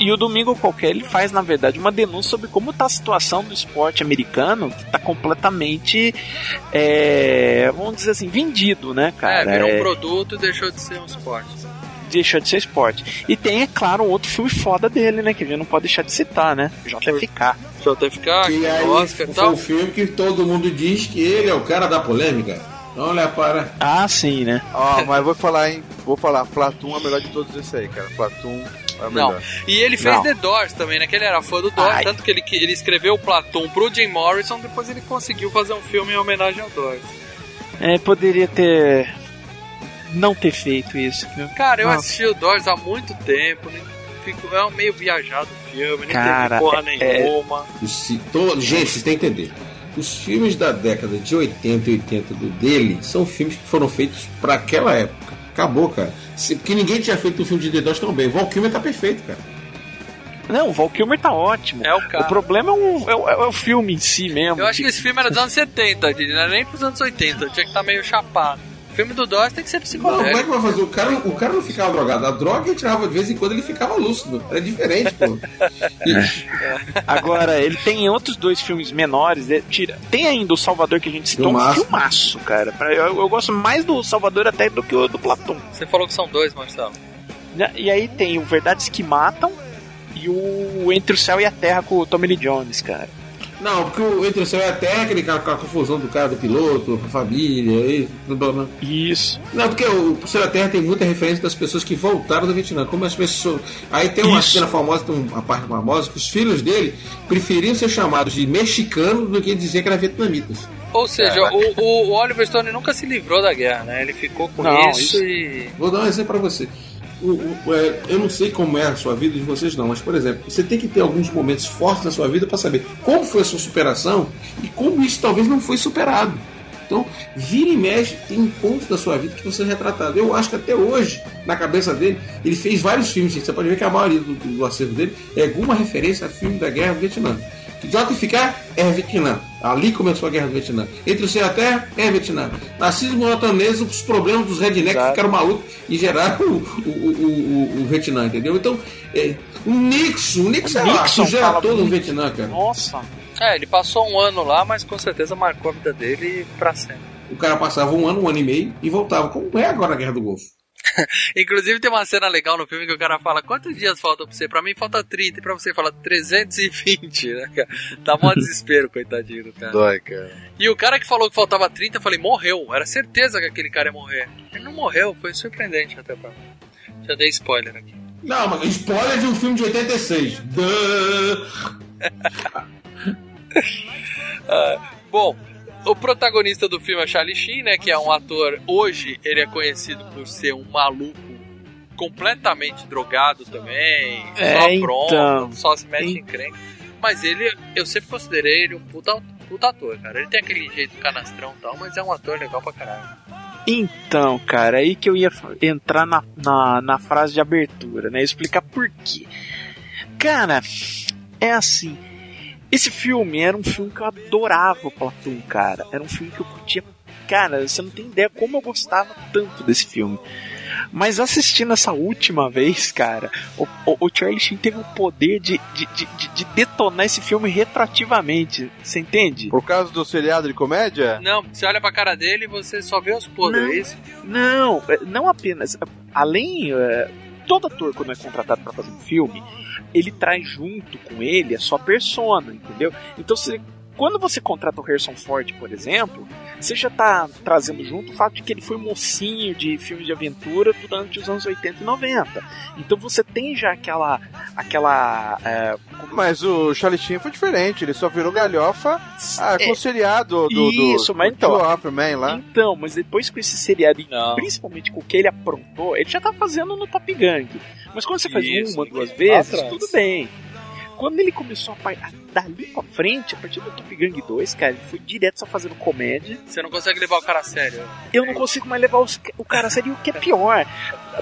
E o Domingo Qualquer ele faz, na verdade, uma denúncia sobre como está a situação do esporte americano, que está completamente, é, vamos dizer assim, vendido, né, cara? é, virou É, um produto e deixou de ser um esporte. deixou de ser esporte. E tem, é claro, um outro filme foda dele, né, que a gente não pode deixar de citar, né? JFK. JFK, E aí Oscar e tal. o filme que todo mundo diz que ele é o cara da polêmica. Olha para. Ah, sim, né? Ó, mas vou falar, hein? Vou falar, Platum é o melhor de todos esses aí, cara. Platum é Não. E ele fez Não. The Doors também, né? Que ele era fã do Doors, Ai. tanto que ele, que ele escreveu o Platon pro Jim Morrison, depois ele conseguiu fazer um filme em homenagem ao Doors. É, poderia ter. Não ter feito isso, viu? Cara, eu Nossa. assisti o Doors há muito tempo, nem fico, é um meio viajado o filme, nem Cara, teve porra é- nenhuma. Se to- Gente, vocês têm que entender. Os filmes da década de 80 e 80 do dele são filmes que foram feitos pra aquela época. Acabou, cara. Se- Porque ninguém tinha feito um filme de The Doors tão bem. O Val Kilmer tá perfeito, cara. Não, o Val Kilmer tá ótimo. É o cara. O problema é o, é o- é o filme em si mesmo. Eu acho que esse filme era dos anos 70, Didi, não era nem pros anos 80, tinha que estar meio chapado. O filme do Doors tem que ser Não, como é que vai fazer? O cara, o cara não ficava drogado. A droga ele tirava de vez em quando ele ficava lúcido. Era diferente, pô. Agora, ele tem outros dois filmes menores. é, tira, tem ainda o Salvador que a gente citou, um Filmaço. filmaço, cara. Eu, eu gosto mais do Salvador até do que o do Platão. Você falou que são dois, Marcelo. Né? E aí tem o Verdades que Matam e o Entre o Céu e a Terra com o Tommy Lee Jones, cara. Não, porque o Entre Céu e a com a confusão do cara do piloto, com a família, e tudo blá, blá. Isso. Não, porque o Céu da Terra tem muita referência das pessoas que voltaram do Vietnã. Como as pessoas. Aí tem uma Isso. cena famosa, tem uma parte famosa, que os filhos dele preferiam ser chamados de mexicanos do que dizer que eram vietnamitas. Ou seja, o, o- o Oliver Stone nunca se livrou da guerra, né? Ele ficou com Não, isso, isso- e. Vou dar um exemplo pra você. É, eu não sei como é a sua vida de vocês não, mas por exemplo, você tem que ter alguns momentos fortes na sua vida para saber como foi a sua superação e como isso talvez não foi superado. Então, vira e mexe, tem pontos da sua vida que você é retratado. Eu acho que até hoje, na cabeça dele, ele fez vários filmes, gente. Você pode ver que a maioria do, do acervo dele é alguma referência a filme da guerra do Vietnã. JFK é Vietnã. Ali começou a guerra do Vietnã. Entre o céu e a terra é Vietnã. Narciso Monotonês, os problemas dos rednecks ficaram malucos e geraram o, o, o, o, o Vietnã, entendeu? Então, é, o Nixon, o Nixon, sei lá, Nixon todo o. Vietnã, cara. Nossa. É, ele passou um ano lá, mas com certeza marcou a vida dele pra sempre. O cara passava um ano, um ano e meio e voltava. Como é agora a Guerra do Golfo? Inclusive tem uma cena legal no filme que o cara fala quantos dias faltam pra você? Pra mim falta 30 e pra você fala 320, né, cara? Dá mó desespero, coitadinho do cara. Dói, cara. E o cara que falou que faltava 30, eu falei, morreu. Era certeza que aquele cara ia morrer. Ele não morreu, foi surpreendente até pra mim. Já dei spoiler aqui. Não, mas spoiler de um filme de 86. Duh. Bom, o protagonista do filme é Charlie Sheen, né? Que é um ator. Hoje ele é conhecido por ser um maluco completamente drogado também. É, só pronto, então. só se mete em crente. Mas ele, eu sempre considerei ele um puta, puta ator, cara. Ele tem aquele jeito canastrão e tal, mas é um ator legal pra caralho. Então, cara, aí que eu ia entrar na, na, na frase de abertura, né? Explicar por quê. Cara, é assim. Esse filme era um filme que eu adorava, Platão, cara. Era um filme que eu curtia. Cara, você não tem ideia como eu gostava tanto desse filme. Mas assistindo essa última vez, cara, o, o, o Charlie Sheen teve o poder de, de, de, de- de detonar esse filme retroativamente. Você entende? Por causa do seriado de comédia? Não, você olha pra cara dele e você só vê os podres, Não. é isso? Não, é, não apenas. Além. é, todo ator, quando é contratado para fazer um filme, ele traz junto com ele a sua persona, entendeu? Então, você, quando você contrata o Harrison Ford, por exemplo, você já tá trazendo junto o fato de que ele foi mocinho de filmes de aventura durante os anos 80 e 90. Então você tem já aquela. aquela. é, Mas o Charlie foi diferente, ele só virou galhofa ah, com É. o seriado do, do, Isso, do, mas do então- Offerman lá. Então, mas depois com esse seriado, e Não. principalmente com o que ele aprontou, ele já tá fazendo no Top Gang. Mas quando você faz Isso, uma, duas vezes, atrás. tudo bem. Quando ele começou a par- a- dali pra frente, a partir do Top Gang 2, cara, ele foi direto só fazendo comédia. Você não consegue levar o cara a sério. Eu não consigo mais levar os- o cara a sério. E o que é pior,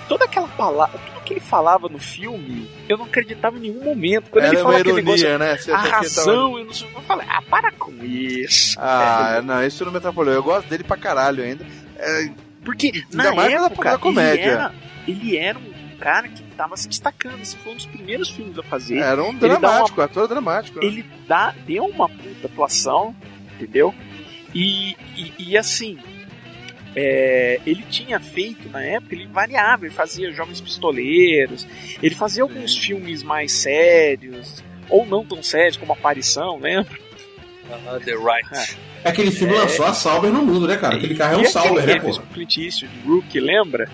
toda aquela palavra, tudo que ele falava no filme, eu não acreditava em nenhum momento. Quando Era ele falava aquele negócio, né? Você a ele tava- razão, eu não sei. Eu falei, ah, para com isso. Ah, não, isso não me atrapalhou. Eu gosto dele pra caralho ainda. É, Porque Ainda na época da comédia. Ele, era, ele era um cara que tava se destacando. Esse foi um dos primeiros filmes a fazer. era um dramático, ator dramático. né? Ele dá, deu uma puta atuação, entendeu? E, e, e assim, é, ele tinha feito na época, ele variava, ele fazia Jovens Pistoleiros, ele fazia alguns filmes mais sérios, ou não tão sérios, como Aparição, lembra? Aham, The Right. Aquele filme lançou a Sauber no mundo, né, cara? Aquele carro é um Sauber, que né, ele fez pô? Clint Eastwood, Rookie, lembra?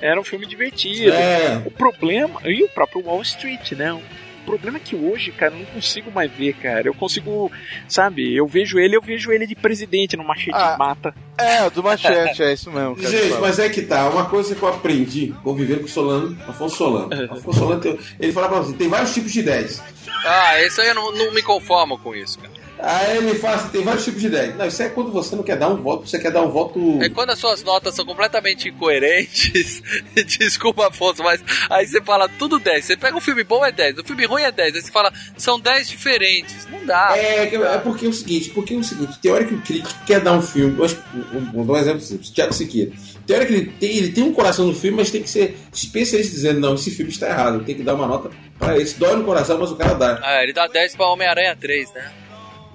Era um filme divertido. É. O problema, e o próprio Wall Street, né? O problema é que hoje, cara, eu não consigo mais ver, cara. Eu consigo, sabe, eu vejo ele, eu vejo ele de presidente no machete Ah, mata. É, do Machete, é isso mesmo. Cara, Gente, mas é que tá, uma coisa que eu aprendi convivendo com o Solano, Afonso Solano. Afonso Solano, ele fala pra você, tem vários tipos de ideias. Ah, isso aí eu não, não me conformo com isso, cara. Aí ele fala assim, tem vários tipos de ideias. Não, isso é quando você não quer dar um voto, você quer dar um voto... É quando as suas notas são completamente incoerentes. Desculpa, Afonso, mas aí você fala tudo 10. Você pega um filme bom é 10, o filme ruim é 10. Aí você fala, são 10 diferentes. Não dá. É, que- é porque é o seguinte, porque é o seguinte, tem hora que o crítico quer dar um filme, eu acho, um- vou dar um exemplo simples, Tiago Siqueira. Tem hora que ele tem, ele tem um coração no filme, mas tem que ser especialista dizendo, não, esse filme está errado, tem que dar uma nota pra ele. Se dói no coração, mas o cara dá. Ah, ele dá 10 pra Homem-Aranha 3, né?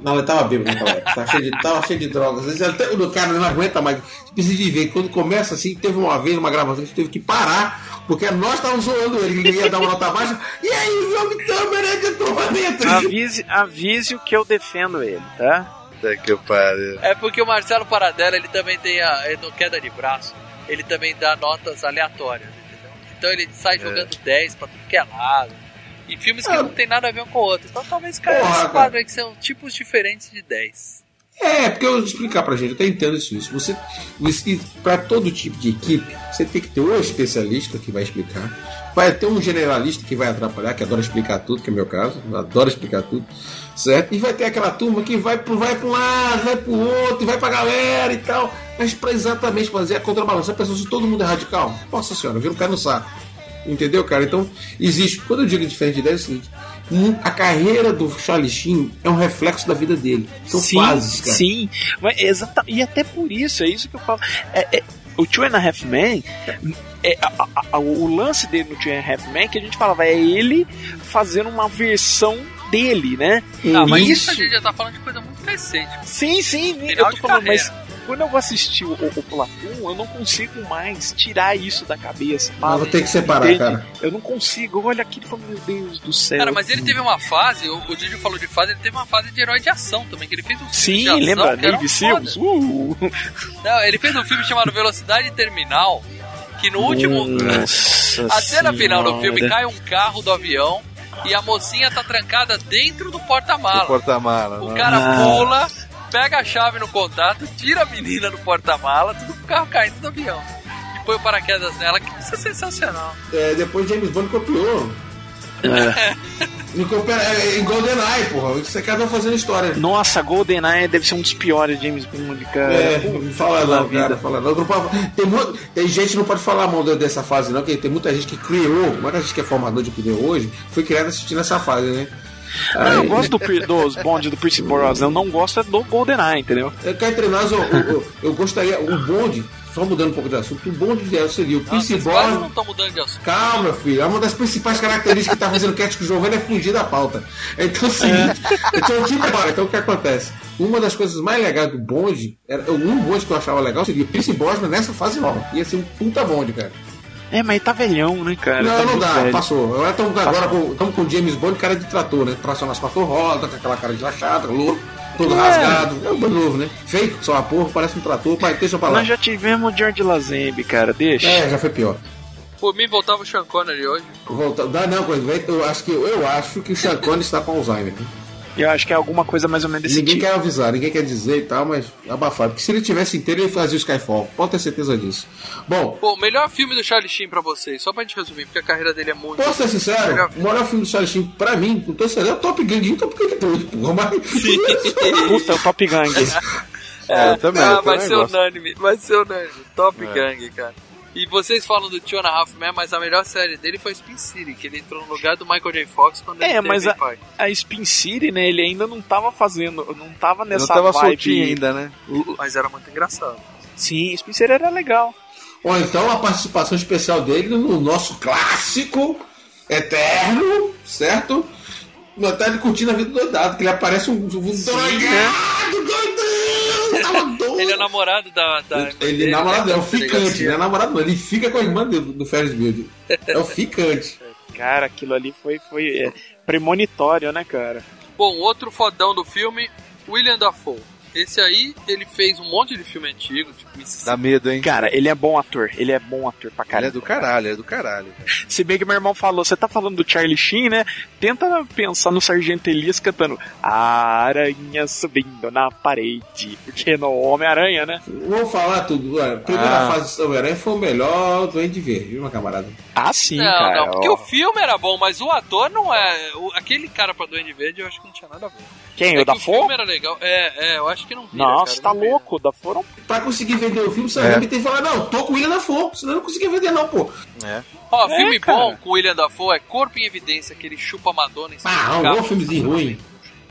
Não, ele tava bêbado naquela época, tava cheio de, tava cheio de drogas. Às vezes até o cara não aguenta mais. Você precisa de ver, quando começa assim, teve uma vez uma gravação que a gente teve que parar, porque nós estávamos zoando ele, que ele ia dar uma nota baixa, e aí o homem também que entrou pra dentro. Avise, avise o que eu defendo ele, tá? Puta que pariu. É porque o Marcelo Paradela, ele também tem a ele no queda de braço, ele também dá notas aleatórias, entendeu? Então ele sai jogando 10 pra tudo que é lado. E filmes que Ah. não tem nada a ver um com o outro. Então talvez caia nesse cara. quadro aí que são tipos diferentes de 10. É, porque eu vou explicar pra gente, eu até entendo isso. isso. Você, você para todo tipo de equipe, você tem que ter um especialista que vai explicar, vai ter um generalista que vai atrapalhar, que adora explicar tudo, que é o meu caso, eu adoro explicar tudo, certo? E vai ter aquela turma que vai pro, vai pro lado, vai pro outro, vai pra galera e tal. Mas pra exatamente fazer a contrabalança, a pessoa, se todo mundo é radical, nossa senhora, vira um pé no saco. Entendeu, cara? Então, existe. Quando eu digo diferente de ideia, é o seguinte: a carreira do Charlie Sheen é um reflexo da vida dele. São sim, fases, cara. sim. Mas exata, e até por isso, é isso que eu falo. É, é, o Two and a Half Men, é, a- a- o lance dele no Two and a Half Men que a gente falava, é ele fazendo uma versão dele, né? Ah, mas Isso- isso a gente já tá falando de coisa muito recente. Sim, sim, Final eu tô falando, carreira. mas quando eu vou assistir o, o Platum, eu não consigo mais tirar isso da cabeça. Mas vou ter que separar, Entende? cara. Eu não consigo, olha aquilo meu Deus do céu. Cara, mas ele teve uma fase, o, o Didi falou de fase, ele teve uma fase de herói de ação também, que ele fez um filme Sim, de ação lembra? que era Navy Seals? Uh! Não, ele fez um filme chamado Velocidade Terminal, que no último... Nossa a cena final do filme cai um carro do avião e a mocinha tá trancada dentro do O porta-mala. porta-mala. O né? cara Ah. pula, pega a chave no contato, tira a menina do porta-mala, tudo com o carro caindo do avião. E põe o paraquedas nela, que isso é sensacional. É, depois James Bond copiou. Não copia- é, em GoldenEye, porra. Você cada um fazendo história. Nossa, GoldenEye deve ser um dos piores James Bond, cara. É, Pô, fala da não, cara, fala não. Não pode- tem, mu- tem gente que não pode falar mal de- dessa fase, não, porque tem muita gente que criou, muita gente que é formador de opinião hoje, foi criada assistindo essa fase, né? Não, eu gosto do, dos Bond do Pierce Brosnan, eu não gosto é do GoldenEye, entendeu? Eu, cá entre nós, eu, eu, eu- gostaria, o bonde, só mudando um pouco de assunto, o bonde ideal seria o Pierce não Brosnan. estão mudando de assunto. Calma, meu filho. É uma das principais características que tá fazendo Cat com o Giovanni é fugir da pauta. Então é o seguinte. Então, tipo, então o que acontece? Uma das coisas mais legais do bonde, era, um bonde que eu achava legal seria o Pierce Brosnan nessa fase nova. Ia ser um puta bonde, cara. É, mas ele tá velhão, né, cara? não, Tá não dá, velho. passou. Agora estamos agora com, tamo com o James Bond, cara de trator, né? Tracionar as quatro rodas, com aquela cara de lachada, louco, todo É. rasgado. É um novo, né? Feio, só a porra, parece um trator, mas deixa pra lá. Nós já tivemos o George Lazenby, cara, deixa. É, já foi pior. Por mim, voltava o Sean Connery hoje. Volta, dá não, coisa. Eu acho que eu acho que o Sean Connery está com Alzheimer. né? Eu acho que é alguma coisa mais ou menos desse Ninguém tipo. quer avisar, ninguém quer dizer e tal, mas abafado. Porque se ele tivesse inteiro, ele fazia o Skyfall. Pode ter certeza disso. Bom, Bom, melhor filme do Charlie Sheen pra vocês, só pra gente resumir, porque a carreira dele é muito. posso ser sincero? Melhor O melhor filme do Charlie Sheen, pra mim, com todo certeza, é o Top Gun 1, Top Gun 2, porra. Mas... Puta, é o Top Gang. É, eu também. ah, eu vai também ser gosto. unânime, vai ser unânime. Top É. Gang, cara. E vocês falam do Two and a Half Men, mas a melhor série dele foi Spin City, que ele entrou no lugar do Michael J. Fox quando ele É, teve mas a, pai. a Spin City, né, ele ainda não tava fazendo, não tava nessa não tava vibe. soltinho ainda, né? Mas era muito engraçado. Sim, Spin City era legal. Ou então a participação especial dele no nosso clássico eterno, certo? Não tá ele curtindo a vida do doidado, que ele aparece um, um doidão, tava doido. Ele é namorado da. da Ele é namorado, né, é o ficante, não é namorado, não. Ele fica com a irmã do, do Ferris Bueller. É o ficante. Cara, aquilo ali foi, foi é, premonitório, né, cara? Bom, outro fodão do filme, William Dafoe. Esse aí, ele fez um monte de filme antigo, tipo Mississippi. Dá medo, hein? Cara, ele é bom ator, ele é bom ator pra Ele caralho. é do caralho, é do caralho. Se bem que meu irmão falou, você tá falando do Charlie Sheen, né? Tenta pensar no Sargento Elias cantando A aranha subindo na parede. Porque no Homem-Aranha, né? Vamos falar tudo. A primeira Ah. fase do Homem-Aranha foi o melhor do Andy Verde, viu, meu camarada? Ah, sim, não, cara. não, porque ó. o filme era bom, mas o ator não é. aquele cara pra Duende Verde eu acho que não tinha nada a ver. Quem? É o que o Dafoe? filme era legal. É, é, eu acho que não vira, Nossa, cara, tá não louco. O Dafoe não... Pra conseguir vender o filme, Sam É. Raimi tem que falar, não, tô com o William Dafoe, senão eu não conseguia vender não, pô. Ó, É, filme cara. bom com o William Dafoe é Corpo em Evidência, que ele chupa Madonna em cima Ah, um bom filmezinho ruim.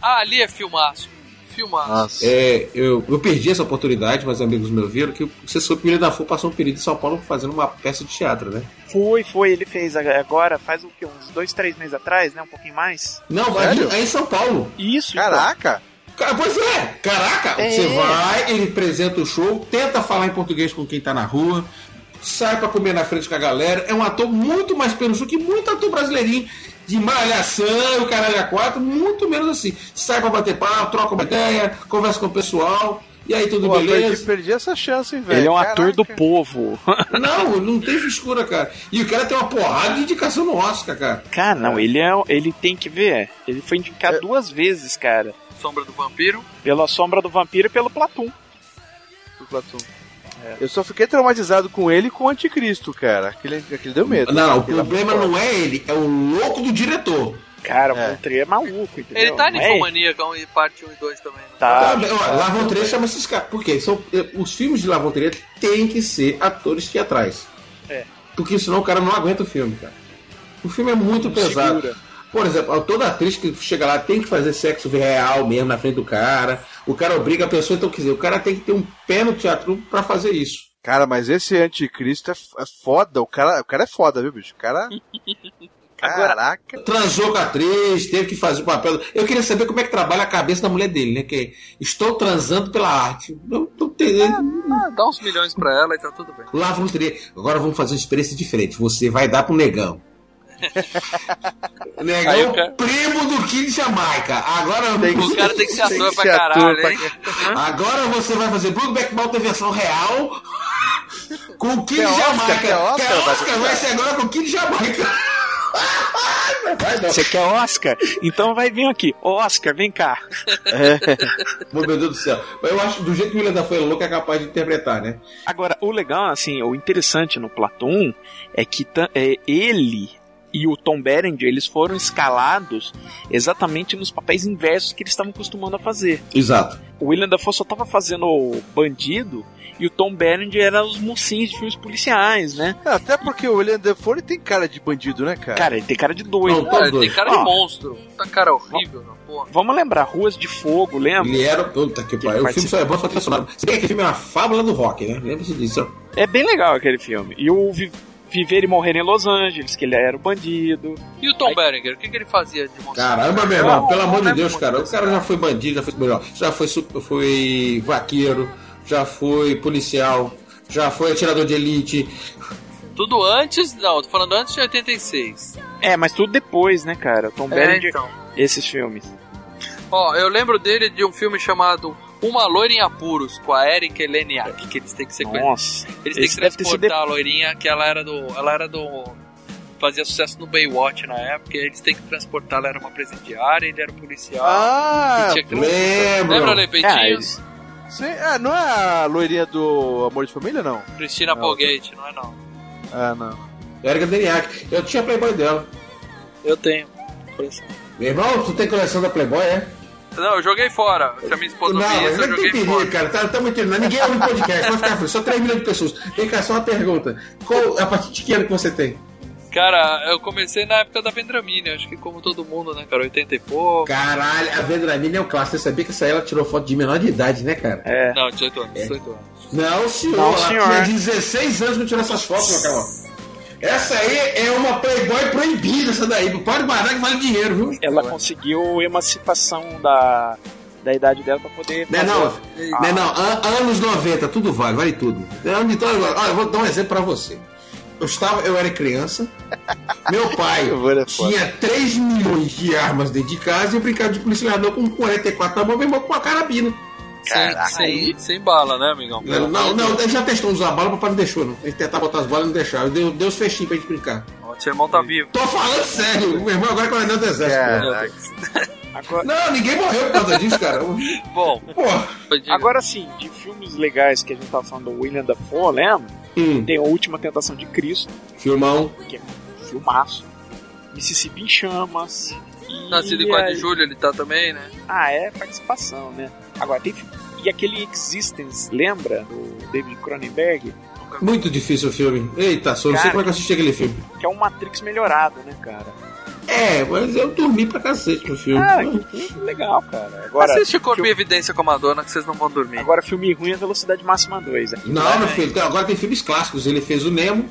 Ah, ali é filmaço. Filmaço. É, eu, eu perdi essa oportunidade, mas amigos meus viram que você soube que o William Dafoe passou um período em São Paulo fazendo uma peça de teatro, né? Foi, foi. Ele fez agora, faz o quê? Uns dois, três meses atrás, né? Um pouquinho mais. Não, vai Sério? é em São Paulo. Isso, Caraca! Cara, pois é, caraca, É. você vai, ele apresenta o show, tenta falar em português com quem tá na rua, sai pra comer na frente com a galera. É um ator muito mais pelo show que muito ator brasileirinho de malhação, o caralho a quatro, muito menos assim. Sai pra bater papo, troca uma ideia, conversa com o pessoal, e aí tudo Pô, beleza. perdi essa chance, hein, velho. Ele é um ator do Caraca. povo. Não, não tem frescura, cara. E o cara tem uma porrada de indicação no Oscar, cara. Cara, não, ele é. Ele tem que ver. Ele foi indicado É. duas vezes, cara. Sombra do Vampiro. Pela Sombra do Vampiro e pelo Platum. do Eu só fiquei traumatizado com ele e com o Anticristo, cara. Aquele, aquele deu medo. Não, o problema não é ele, é o louco do diretor. Cara, É. o Montreux é maluco, entendeu? Ele tá Não é? Ninfomaníaca e parte 1 e 2 também. né? Tá. Lavontré chama esses caras. Por quê? São, eh, os filmes de Lavontré têm que ser atores teatrais. É. Porque senão o cara não aguenta o filme, cara. O filme é muito pesado. segura. Por exemplo, toda atriz que chega lá tem que fazer sexo real mesmo na frente do cara. O cara obriga a pessoa, então quer dizer, o cara tem que ter um pé no teatro pra fazer isso. Cara, mas esse Anticristo é, é foda. O cara, o cara é foda, viu, bicho? O cara. Caraca. Transou com a atriz, teve que fazer o papel. Eu queria saber como é que trabalha a cabeça da mulher dele, né? Que é, estou transando pela arte. Não, não tem. Ah, dá uns milhões pra ela e tá tudo bem. Lá vamos ter. Agora vamos fazer uma experiência diferente. Você vai dar pro negão. negão, Aí o cara- primo do Kid Jamaica. Agora, O cara tem que ser Tem ator que pra ator caralho, pra hein? agora você vai fazer Brookback Mountain versão real com o Kid Oscar? Jamaica. Quer Oscar, Quer Oscar? Batista? Vai ser agora com o Kid Jamaica. Você quer Oscar? Então vai vir aqui. Oscar, vem cá. Meu Deus do céu. Mas eu acho do jeito que o William Dafoe é louco é capaz de interpretar, né? Agora, o legal, assim, o interessante no Platum é que é, ele e o Tom Berenger, eles foram escalados exatamente nos papéis inversos que eles estavam acostumando a fazer. Exato. O William Dafoe só tava fazendo o bandido e o Tom Berenger era os mocinhos de filmes policiais, né? Até porque o William Defoe ele tem cara de bandido, né, cara? Cara, ele tem cara de doido. Não, Ah, ele doido. tem cara Ó. de monstro. Tá cara horrível na porra. Vamos lembrar, Ruas de Fogo, lembra? Ele era. Puta que pariu. O filme só é bom só ter sonado. Se bem que aquele filme é uma fábula do rock, né? Lembra-se disso. É bem legal aquele filme. E o Viver e Morrer em Los Angeles, que ele era o bandido. E o Tom Berenger, o que, que ele fazia de monstro? Caramba, meu irmão, Não, pelo amor de Deus, cara. O cara já foi bandido, já foi melhor. Já foi, foi vaqueiro, já foi policial, já foi atirador de elite. Tudo antes, não, tô falando antes de 86. É, mas tudo depois, né, cara? Tom É, Berenger, então. esses filmes. Ó, eu lembro dele de um filme chamado Uma Loira em Apuros, com a Erika Eleniak, que eles têm que sequestrar. Nossa. Eles têm que transportar a loirinha, que ela era do. Ela era do. fazia sucesso no Baywatch na época, e eles têm que transportar, ela era uma presidiária, ele era um policial. Ah, e tinha que- Lembro. Lembra, Lei Peitinhos? sim, é, não é a loirinha do Amor de Família, não? Cristina Applegate, não é não. Ah, não. Erika Deniak. Eu tinha Playboy dela. Eu tenho. coleção. Meu irmão, tu tem coleção da Playboy, é? Não, eu joguei fora. Se a minha esposa Não, ouvir isso, eu não tem joguei fora. perigo, cara. Tá, tá mentindo. Ninguém ouve podcast. Pode ficar frio. Só 3 milhões de pessoas. Vem cá, só uma pergunta. Qual, a partir de que ano que você tem? Cara, eu comecei na época da Vendramini, acho que como todo mundo, né, cara? 80 e pouco. Caralho, a Vendramini é um clássico. Você sabia que essa aí ela tirou foto de menor de idade, né, cara? É. Não, 18 anos, 18 anos. Não, senhor. Não, ela senhor. tinha 16 anos que tirou essas fotos, meu cara. Essa aí é uma Playboy proibida, essa daí. Pode guardar que vale dinheiro, viu? Ela conseguiu emancipação da, da idade dela pra poder. Não é fazer- não, não, é não. An- anos 90, tudo vale, vale tudo. Então, olha, eu vou dar um exemplo pra você. Eu estava, eu era criança, meu pai tinha 3 milhões de armas dentro de casa e eu brincava de policiador com 44 na mão, meu irmão com uma carabina. Sem, sem, sem bala, né, amigão? Não, não, não, ele já testou usar bala, papai não deixou, não. Ele tentar botar as balas e não deixava. Deu, deu os fechinhos pra gente brincar. Ó, Seu irmão tá vivo. Tô falando sério, meu irmão agora é coronel do exército. Agora. Não, ninguém morreu por causa disso, cara. Bom, Porra. agora sim, de filmes legais que a gente tava falando do William Dafoe, lembra? Hum, Tem A Última Tentação de Cristo, filmão. que é um filmaço. Mississippi em Chamas. Nascido em 4 aí- de julho, ele tá também, né? Ah, é participação, né? Agora, tem. fi- E aquele Existence, lembra? Do David Cronenberg? Muito difícil o filme. Eita, só não sei Cara. como é que eu assisti aquele filme. Que é um Matrix melhorado, né, cara? É, mas eu dormi pra cacete no filme. Cara, que filme legal, cara. Agora, Assiste e filme, Evidência com a Madonna que vocês não vão dormir. agora filme ruim é Velocidade Máxima 2. Aqui Não, vai, meu né? filho, agora tem filmes clássicos. Ele fez o Nemo.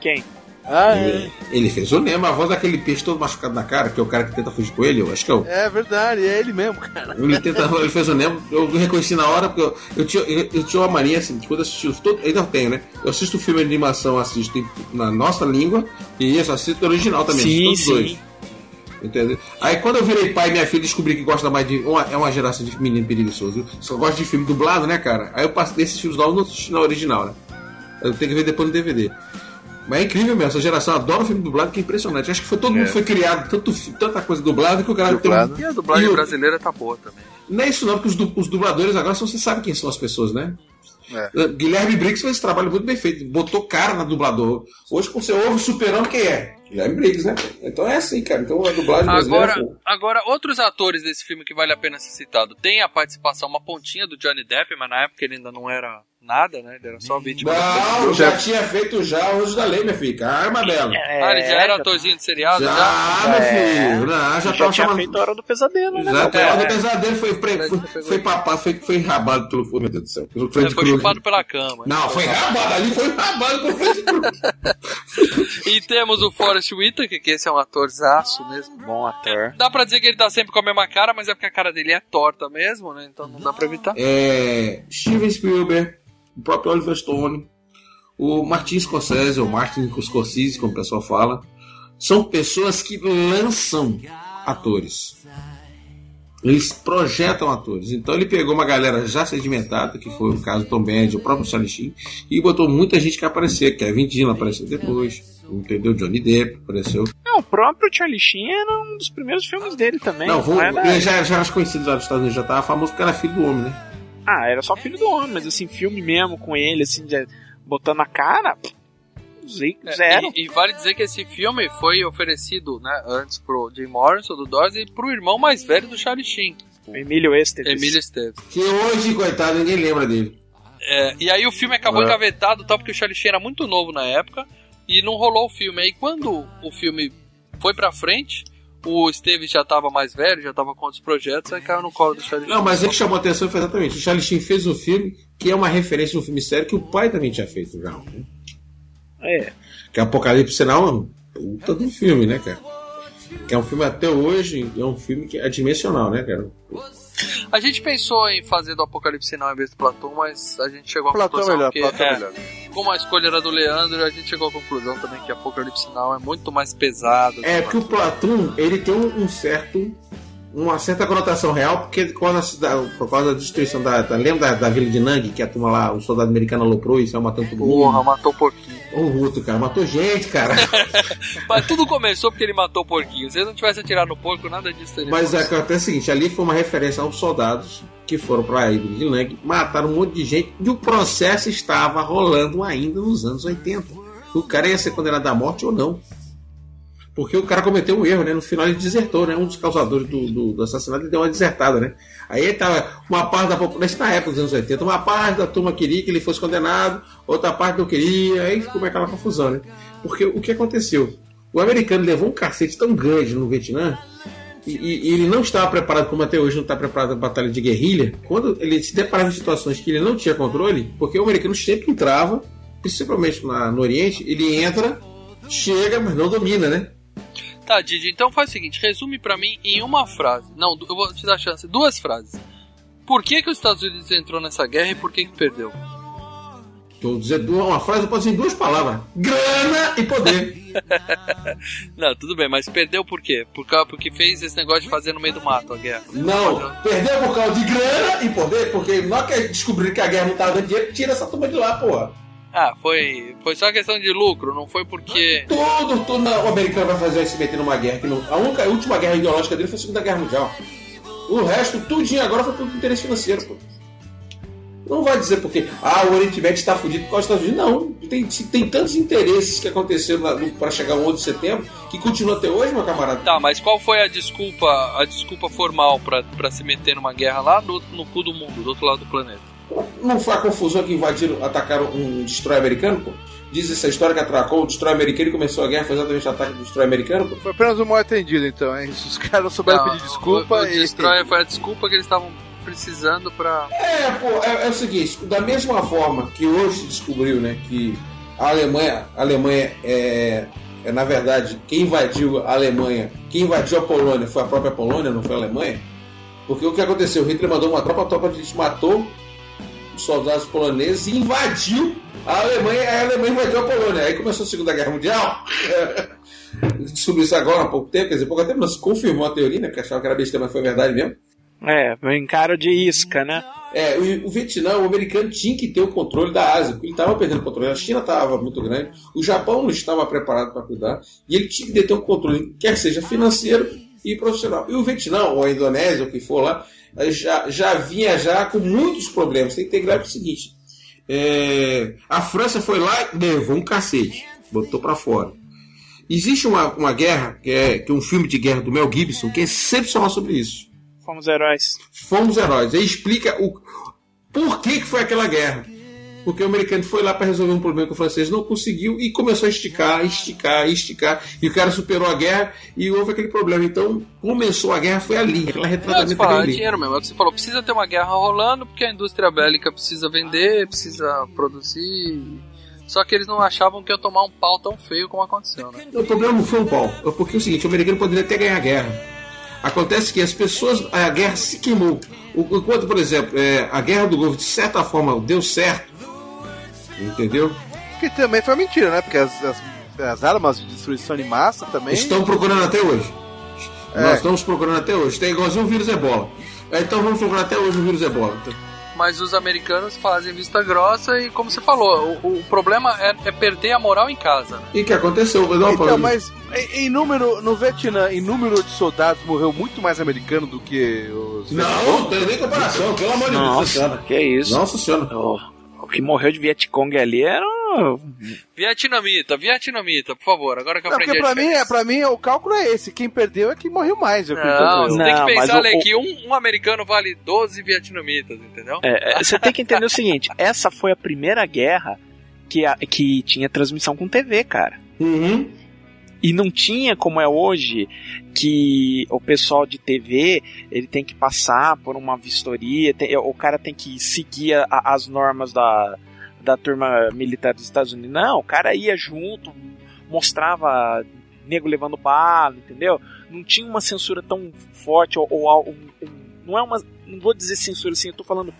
Quem? Ah, é. Ele, fez o Nemo, a voz daquele peixe todo machucado na cara, que é o cara que tenta fugir com ele, eu acho que é o. É verdade, é ele mesmo, cara. Ele, tenta, ele fez o Nemo, eu reconheci na hora, porque eu, eu, tinha, eu, eu tinha uma mania assim, quando eu assisti, os- todo, ainda tenho, né? Eu assisto filme de animação, assisto em- na nossa língua, e isso, assisto original também, Sim, assisto todos sim. dois. Entendeu? Aí quando eu virei pai, minha filha descobri que gosta mais de. Uma, é uma geração de menino preguiçoso, viu? Só gosta de filme dublado, né, cara? Aí eu passei desses filmes novos não assisti na original, né? Eu tenho que ver depois no DVD. Mas é incrível mesmo, essa geração adora filme dublado, que é impressionante. Acho que foi todo mundo foi criado, tanto, tanta coisa dublada que o cara Dublado. E a dublagem E o- brasileira tá boa também. Não é isso não, porque os, du- os dubladores agora você sabe quem são as pessoas, né? É. Guilherme Briggs fez esse trabalho muito bem feito, botou cara na dublador. Hoje, quando você ouve o Superando, quem é? Guilherme Briggs, né? Então é assim, cara. Então a dublagem brasileira. Agora, pô, agora, outros atores desse filme que vale a pena ser citado. Tem a participação, uma pontinha do Johnny Depp, mas na época ele ainda não era nada, né? Ele era só vítima. Não, já tinha feito já o Uso da Lei, minha filha. Calma, Bela. É, ah, ele já era já- atorzinho de seriado? Já, Já? meu É. filho. Não, já, Já, tava tinha chamando. feito a Hora do Pesadelo, né? Já, tem hora do pesadelo foi, foi, Parece foi, foi papado, foi, foi rabado pelo. Oh, meu Deus do céu. É, foi Krueger. chupado pela cama. Não, foi rabado, ali foi rabado pelo Fred. E temos o Forrest Whitaker, que esse é um atorzaço mesmo. Bom ator. Dá pra dizer que ele tá sempre com a mesma cara, mas é porque a cara dele é torta mesmo, né? Então não dá pra evitar. é, Steven Spielberg, o próprio Oliver Stone, o Martin Scorsese, ou Martin Scorsese, como o pessoal fala, são pessoas que lançam atores. Eles projetam atores. Então ele pegou uma galera já sedimentada, que foi o caso Tom Benji, o próprio Charlie Sheen, e botou muita gente que aparecer. Kevin Dillon apareceu depois, entendeu? Johnny Depp apareceu. Não, o próprio Charlie Sheen era um dos primeiros filmes dele também. Não, vou, era- ele já, já era conhecido lá nos Estados Unidos, já estava famoso porque era filho do homem, né? Ah, era só filho do homem, mas assim, filme mesmo com ele, assim, botando a cara. Zero. É, zero. E, e vale dizer que esse filme foi oferecido, né, antes pro Jim Morrison, do Doors, e pro irmão mais velho do Charlie Sheen, O Emílio Esteves. Emílio Esteves. Que hoje, coitado, ninguém lembra dele. É, e aí o filme acabou É. engavetado, tal, porque o Charlie Sheen era muito novo na época, e não rolou o filme. Aí quando o filme foi pra frente, o Esteves já tava mais velho, já tava com outros projetos, aí caiu no colo do Charlie Sheen. Não, mas ele que chamou a atenção foi exatamente. O Charlie Sheen fez um filme que é uma referência a um filme sério que o pai também tinha feito já. Né? É. Que é Apocalipse Sinal é um puta um filme, né, cara? Que é um filme até hoje, é um filme que é dimensional, né, cara? A gente pensou em fazer do Apocalipse Sinal em vez do Platão, mas a gente chegou à Platão é conclusão melhor, que, Platão é é, melhor. como a escolha era do Leandro, a gente chegou à conclusão também que Apocalipse Sinal é muito mais pesado. É porque o Platum, ele tem um certo uma certa conotação real, porque quando a cidade, por causa da destruição da. da lembra da, da vila de Nang, que a turma lá, o soldado americano aloprou e saiu matando todo Porra, mundo? matou o porquinho. O Ruto, cara, matou gente, cara. Mas tudo começou porque ele matou o porquinho. Se ele não tivesse atirado no porco, nada disso teria Mas acontecido. acontece o seguinte, ali foi uma referência aos soldados que foram para a ilha de Lang, mataram um monte de gente e o processo estava rolando ainda nos anos 80. O cara ia ser condenado à morte ou não. Porque o cara cometeu um erro, né? No final ele desertou, né? Um dos causadores do, do, do assassinato ele deu uma desertada, né? Aí tava uma parte da população, na época dos anos 80, uma parte da turma queria que ele fosse condenado, outra parte não queria, aí ficou aquela confusão, né? Porque o que aconteceu? O americano levou um cacete tão grande no Vietnã e, e- ele não estava preparado, como até hoje não está preparado para batalha de guerrilha, quando ele se deparava em situações que ele não tinha controle, porque o americano sempre entrava, principalmente na- no Oriente, ele entra, chega, mas não domina, né? Tá, Didi, então faz o seguinte: resume pra mim em uma frase. Não, eu vou te dar a chance. Duas frases. Por que, que os Estados Unidos entrou nessa guerra e por que, que perdeu? Vou dizer duas- uma frase, eu posso dizer em duas palavras: grana e poder. Não, tudo bem, mas perdeu por quê? Por causa, porque fez esse negócio de fazer no meio do mato a guerra. Não, perdeu por causa de grana e poder, porque hora que descobrir que a guerra não estava dando dinheiro, tira essa turma de lá, porra. Ah, foi, foi só questão de lucro, não foi porque. Tudo na- o americano vai fazer se meter numa guerra que não. A, única, a última guerra ideológica dele foi a Segunda Guerra Mundial. O resto, tudinho agora foi por interesse financeiro, pô. Não vai dizer porque, ah, o Oriente Médio está fudido por causa dos Estados Unidos. Não, tem, tem tantos interesses que aconteceram para chegar ao 11 de setembro que continua até hoje, meu camarada. Tá, mas qual foi a desculpa, a desculpa formal pra se meter numa guerra lá no, no cu do mundo, do outro lado do planeta? Não foi a confusão que invadiram, atacaram um destroyer americano, pô? Diz essa história que atracou o destroyer americano e começou a guerra, foi exatamente o ataque do destroyer americano, pô? Foi apenas um mal atendido, então, hein? Os caras não souberam Não, pedir desculpa o, o e. Destroyer foi a desculpa que eles estavam precisando pra. É, pô, é, é o seguinte, da mesma forma que hoje se descobriu, né, que a Alemanha, a Alemanha é, é, na verdade, quem invadiu a Alemanha, quem invadiu a Polônia foi a própria Polônia, não foi a Alemanha. Porque o que aconteceu? O Hitler mandou uma tropa, a tropa de matou soldados poloneses e invadiu a Alemanha, a Alemanha invadiu a Polônia. Aí começou a Segunda Guerra Mundial. Descobriu isso agora há pouco tempo, quer dizer, pouco tempo se confirmou a teoria, né? Porque achava que era besteira, mas foi verdade mesmo. É, brincaram de isca, né? É, o, o Vietnã, o americano tinha que ter o controle da Ásia, porque ele estava perdendo o controle. A China estava muito grande, o Japão não estava preparado para cuidar, e ele tinha que deter um controle, quer seja financeiro e profissional. E o Vietnã, ou a Indonésia, o que for lá, já, já vinha já com muitos problemas. Tem que ter grave o seguinte: é, a França foi lá e levou um cacete, botou para fora. Existe uma, uma guerra, que é, que é um filme de guerra do Mel Gibson, que é excepcional sobre isso Fomos heróis. fomos heróis. Aí explica o por que, que foi aquela guerra. Porque o americano foi lá para resolver um problema que o francês não conseguiu e começou a esticar, esticar, esticar. E o cara superou a guerra e houve aquele problema. Então, começou a guerra, foi ali. Aquela é retratamento falou, é ali. dinheiro mesmo. É o que você falou. Precisa ter uma guerra rolando porque a indústria bélica precisa vender, precisa produzir. Só que eles não achavam que ia tomar um pau tão feio como aconteceu, né? O problema não foi um pau. Porque é o seguinte, o americano poderia até ganhar a guerra. Acontece que as pessoas, a guerra se queimou. Enquanto, por exemplo, é, a guerra do Golfo, de certa forma, deu certo. Entendeu? Que também foi mentira, né? Porque as, as, as armas de destruição em massa também. Estão procurando até hoje. É. Nós estamos procurando até hoje. Tem igualzinho o vírus ebola. É, Então vamos procurar até hoje o vírus ebola. Então, Mas os americanos fazem vista grossa e, como você falou, o, o problema é, é perder a moral em casa. né? E o que aconteceu? Uma Então, mas em, número, no Vietnã, em número de soldados, morreu muito mais americano do que os. Não, não tem nem comparação, pelo amor de Deus. Nossa, que isso. Nossa senhora. O, o que morreu de Vietcong ali era. Vietnamita, vietnamita, por favor, agora que eu Não, aprendi pra mim, é, pra mim o cálculo é esse. Quem perdeu é quem morreu mais. É Não, eu- você Não, tem que pensar, Lê, o- que um, um americano vale 12 vietnamitas, entendeu? É, é, você tem que entender o seguinte: essa foi a primeira guerra que, a- que tinha transmissão com TV, cara. Uhum. E não tinha como é hoje que o pessoal de TV ele tem que passar por uma vistoria, tem- o cara tem que seguir a- as normas da, da turma militar dos Estados Unidos. Não, o cara ia junto, mostrava nego levando bala, entendeu? Não tinha uma censura tão forte ou, ou um- não é uma, não vou dizer censura assim, eu tô falando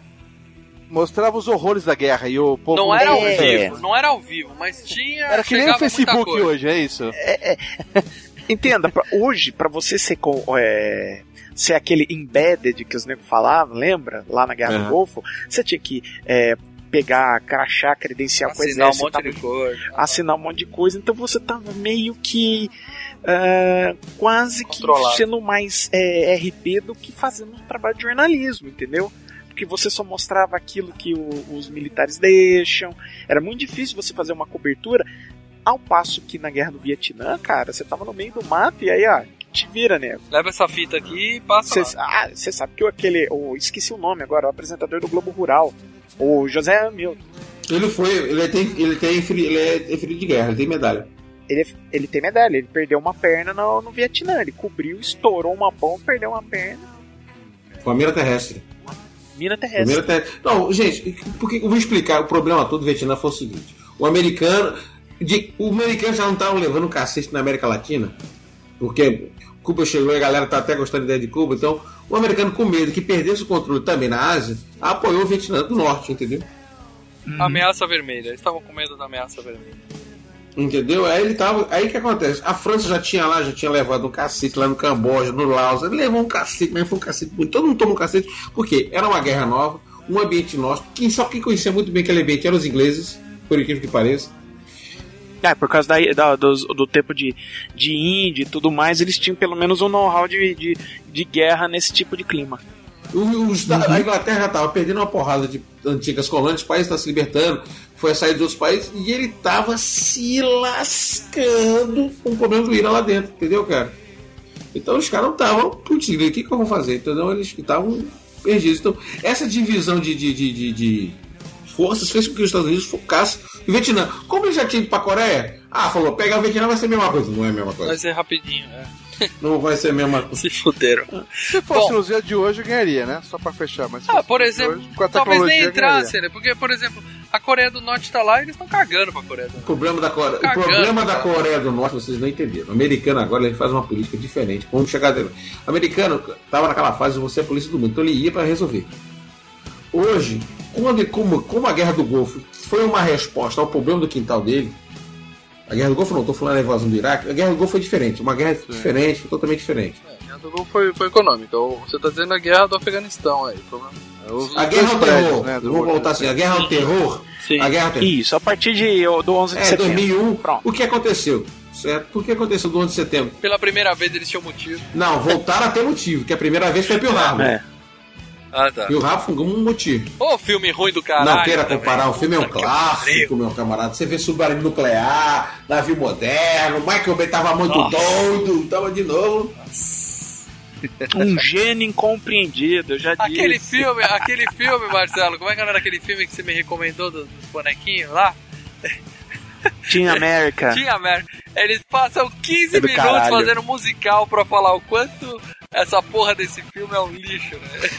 Mostrava os horrores da guerra e o povo. Não era ao É. vivo, não era ao vivo, mas tinha. Era que nem o Facebook hoje, é isso? Entenda, pra- hoje, pra você ser. co- é, ser aquele embedded que os negros falavam, lembra? Lá na Guerra Uhum. do Golfo, você tinha que é, pegar, crachá, credencial com o Assinar um exército, monte tava- de coisa. assinar um monte de coisa, então você tava meio que ah, quase Controlado. que sendo mais é, RP do que fazendo um trabalho de jornalismo, entendeu? Porque você só mostrava aquilo que o- os militares deixam. Era muito difícil você fazer uma cobertura. Ao passo que na guerra do Vietnã, cara, você tava no meio do mato e aí, ó, te vira, nego. Leva essa fita aqui e passa Você lá. ah, você sabe que o- aquele. o- esqueci o nome agora, o apresentador do Globo Rural. O José Hamilton. Ele foi, ele tem, ele tem, ele é ferido de guerra, ele tem medalha. Ele, ele tem medalha, ele perdeu uma perna no, no Vietnã. Ele cobriu, estourou uma bomba, perdeu uma perna. Com a mira terrestre. Mina terrestre. Terrestre. Não, gente, porque eu vou explicar. O problema todo do Vietnã foi o seguinte: o americano. De, o americano já não estava levando cacete na América Latina, porque Cuba chegou e a galera tá até gostando da ideia de Cuba. Então, o americano, com medo que perdesse o controle também na Ásia, apoiou o Vietnã do Norte, entendeu? Ameaça vermelha. Eles estavam com medo da ameaça vermelha. Entendeu? Aí ele tava. Aí que acontece? A França já tinha lá, já tinha levado um cacete lá no Camboja, no Laos. Ele levou um cacete, mas foi um cacete muito. Todo mundo tomou um cacete, porque era uma guerra nova, um ambiente nosso. Quem só quem conhecia muito bem aquele ambiente eram os ingleses, por incrível que pareça. É, por causa da, da- dos- do, tempo de, de Índia e tudo mais, eles tinham pelo menos um know-how de, de, de guerra nesse tipo de clima. Os- A Inglaterra já estava perdendo uma porrada de antigas colônias, o país está se libertando, foi a sair de outros países, e ele estava se lascando com o problema do Ira lá dentro, entendeu, cara? Então os caras não estavam, putz, o que, que eu vou fazer? Entendeu? Eles estavam perdidos. Então, essa divisão de, de, de, de- forças fez com que os Estados Unidos focassem no Vietnã. Como ele já tinha ido para a Coreia, ah, falou, pegar o Vietnã vai ser a mesma coisa. Não é a mesma Vai coisa. ser rapidinho, é. Não vai ser a mesma coisa. Se fuderam. Se fosse Bom. nos dias de hoje, eu ganharia, né? Só pra fechar. Mas Ah, por exemplo, hoje, talvez nem entrasse, né? Porque, por exemplo, a Coreia do Norte tá lá e eles estão cagando pra Coreia do O Norte. problema da Coreia, o Cagando, problema da. Coreia do Norte, vocês não entenderam. O americano agora ele faz uma política diferente. Vamos chegar dele. O americano estava naquela fase de você é a polícia do mundo, então ele ia para resolver. Hoje, quando, como, como a guerra do Golfo foi uma resposta ao problema do quintal dele, a guerra do Golfo não, estou falando da invasão do Iraque, a guerra do Golfo foi diferente, uma guerra diferente, totalmente diferente. É, a guerra do Golfo foi, foi econômica. Você tá dizendo a guerra do Afeganistão aí. Problema. Os- A guerra ao terror, né, vamos voltar assim, a guerra ao terror, Sim. a guerra ao terror. Isso, a partir de, do 11 de É, setembro. 2001, Pronto. o que aconteceu? Certo? O que aconteceu do 11 de setembro? Pela primeira vez eles tinham motivo. Não, voltaram a ter motivo, que a primeira vez foi Pearl Harbor. É. Ah, tá. Pearl Harbor foi um motivo. Ô, filme ruim do caralho. não queira também. comparar, o filme é um Puta clássico, meu camarada. Você vê submarino nuclear, navio moderno, Michael Bay tava muito Nossa. doido, tava de novo. Um gênio incompreendido, eu já disse. Aquele filme, aquele filme, Marcelo, como é que era aquele filme que você me recomendou dos, dos bonequinhos lá? Team America. Tinha merda. Eles passam 15 É minutos caralho. fazendo musical pra falar o quanto essa porra desse filme é um lixo, né?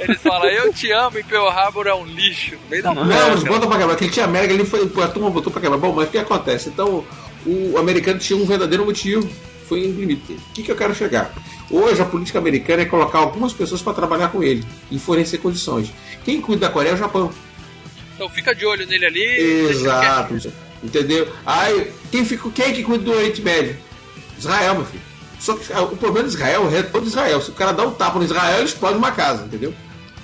Eles falam, eu te amo e Pearl Harbor é um lixo. No meio da Não, mas boca. bota pra quebrar. Aquele tinha América ali foi. A turma botou pra quebrar. Bom, mas o que acontece? Então, o americano tinha um verdadeiro motivo. Foi limite. O que, que eu quero chegar? Hoje a política americana é colocar algumas pessoas para trabalhar com ele e fornecer condições. Quem cuida da Coreia é o Japão. Então fica de olho nele ali. Exato. Entendeu? Aí, quem, fica, quem é que cuida do Oriente Médio? Israel, meu filho. Só que ah, o problema de Israel é o retorno de Israel. Se o cara dá um tapa no Israel, ele explode uma casa, entendeu?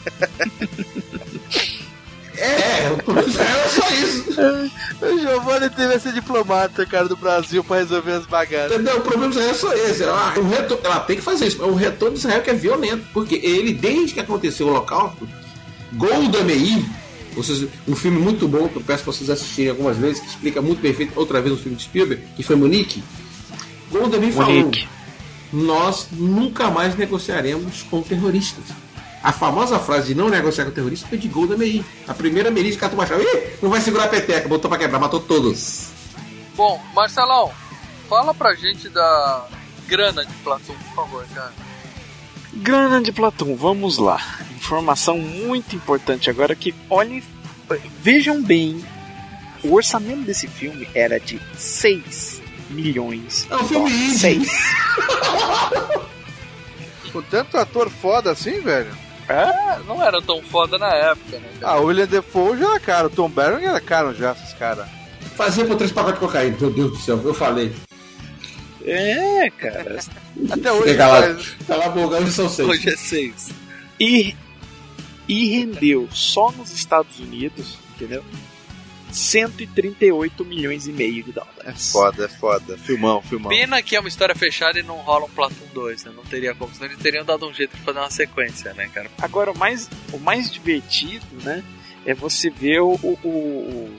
é, o problema de Israel é só isso. O Giovanni teve esse diplomata, cara, do Brasil pra resolver as bagaças. Entendeu? O problema de Israel é só esse. Ah, o retorno, ela tem que fazer isso. mas O retorno de Israel que é violento. Porque ele, desde que aconteceu o Holocausto, Golda Meir, seja, um filme muito bom que eu peço para vocês assistirem algumas vezes, que explica muito perfeito, outra vez um filme de Spielberg, que foi Munique. Golda Meir falou: Monique. Nós nunca mais negociaremos com terroristas. A famosa frase de não negociar com terroristas foi de Golda Meir. A primeira Meir de Cato Machado. Ih, não vai segurar a peteca, botou pra quebrar, matou todos. Bom, Marcelão, fala pra gente da grana de Platão, por favor, cara. Grana de Platão, vamos lá. Informação muito importante agora que olhem, vejam bem, o orçamento desse filme era de 6 milhões. É um filme indie. 6. Com tanto ator foda assim, velho. É, não era tão foda na época, né? cara? Ah, o William Defoe já era caro, o Tom Barron era caro já, esses caras. Fazia por três pacotes de cocaína, meu Deus do céu, eu falei. É, cara. Até hoje. Fica lá, a boca, hoje são seis. Hoje é seis. E, e rendeu só nos Estados Unidos, entendeu? 138 milhões e meio de É dólares. foda, é foda. Filmão, filmão. Pena que é uma história fechada e não rola um Platum 2, né? Não teria como, senão eles teriam dado um jeito de fazer uma sequência, né, cara? Agora, o mais, o mais divertido, né? É você ver o, o- o-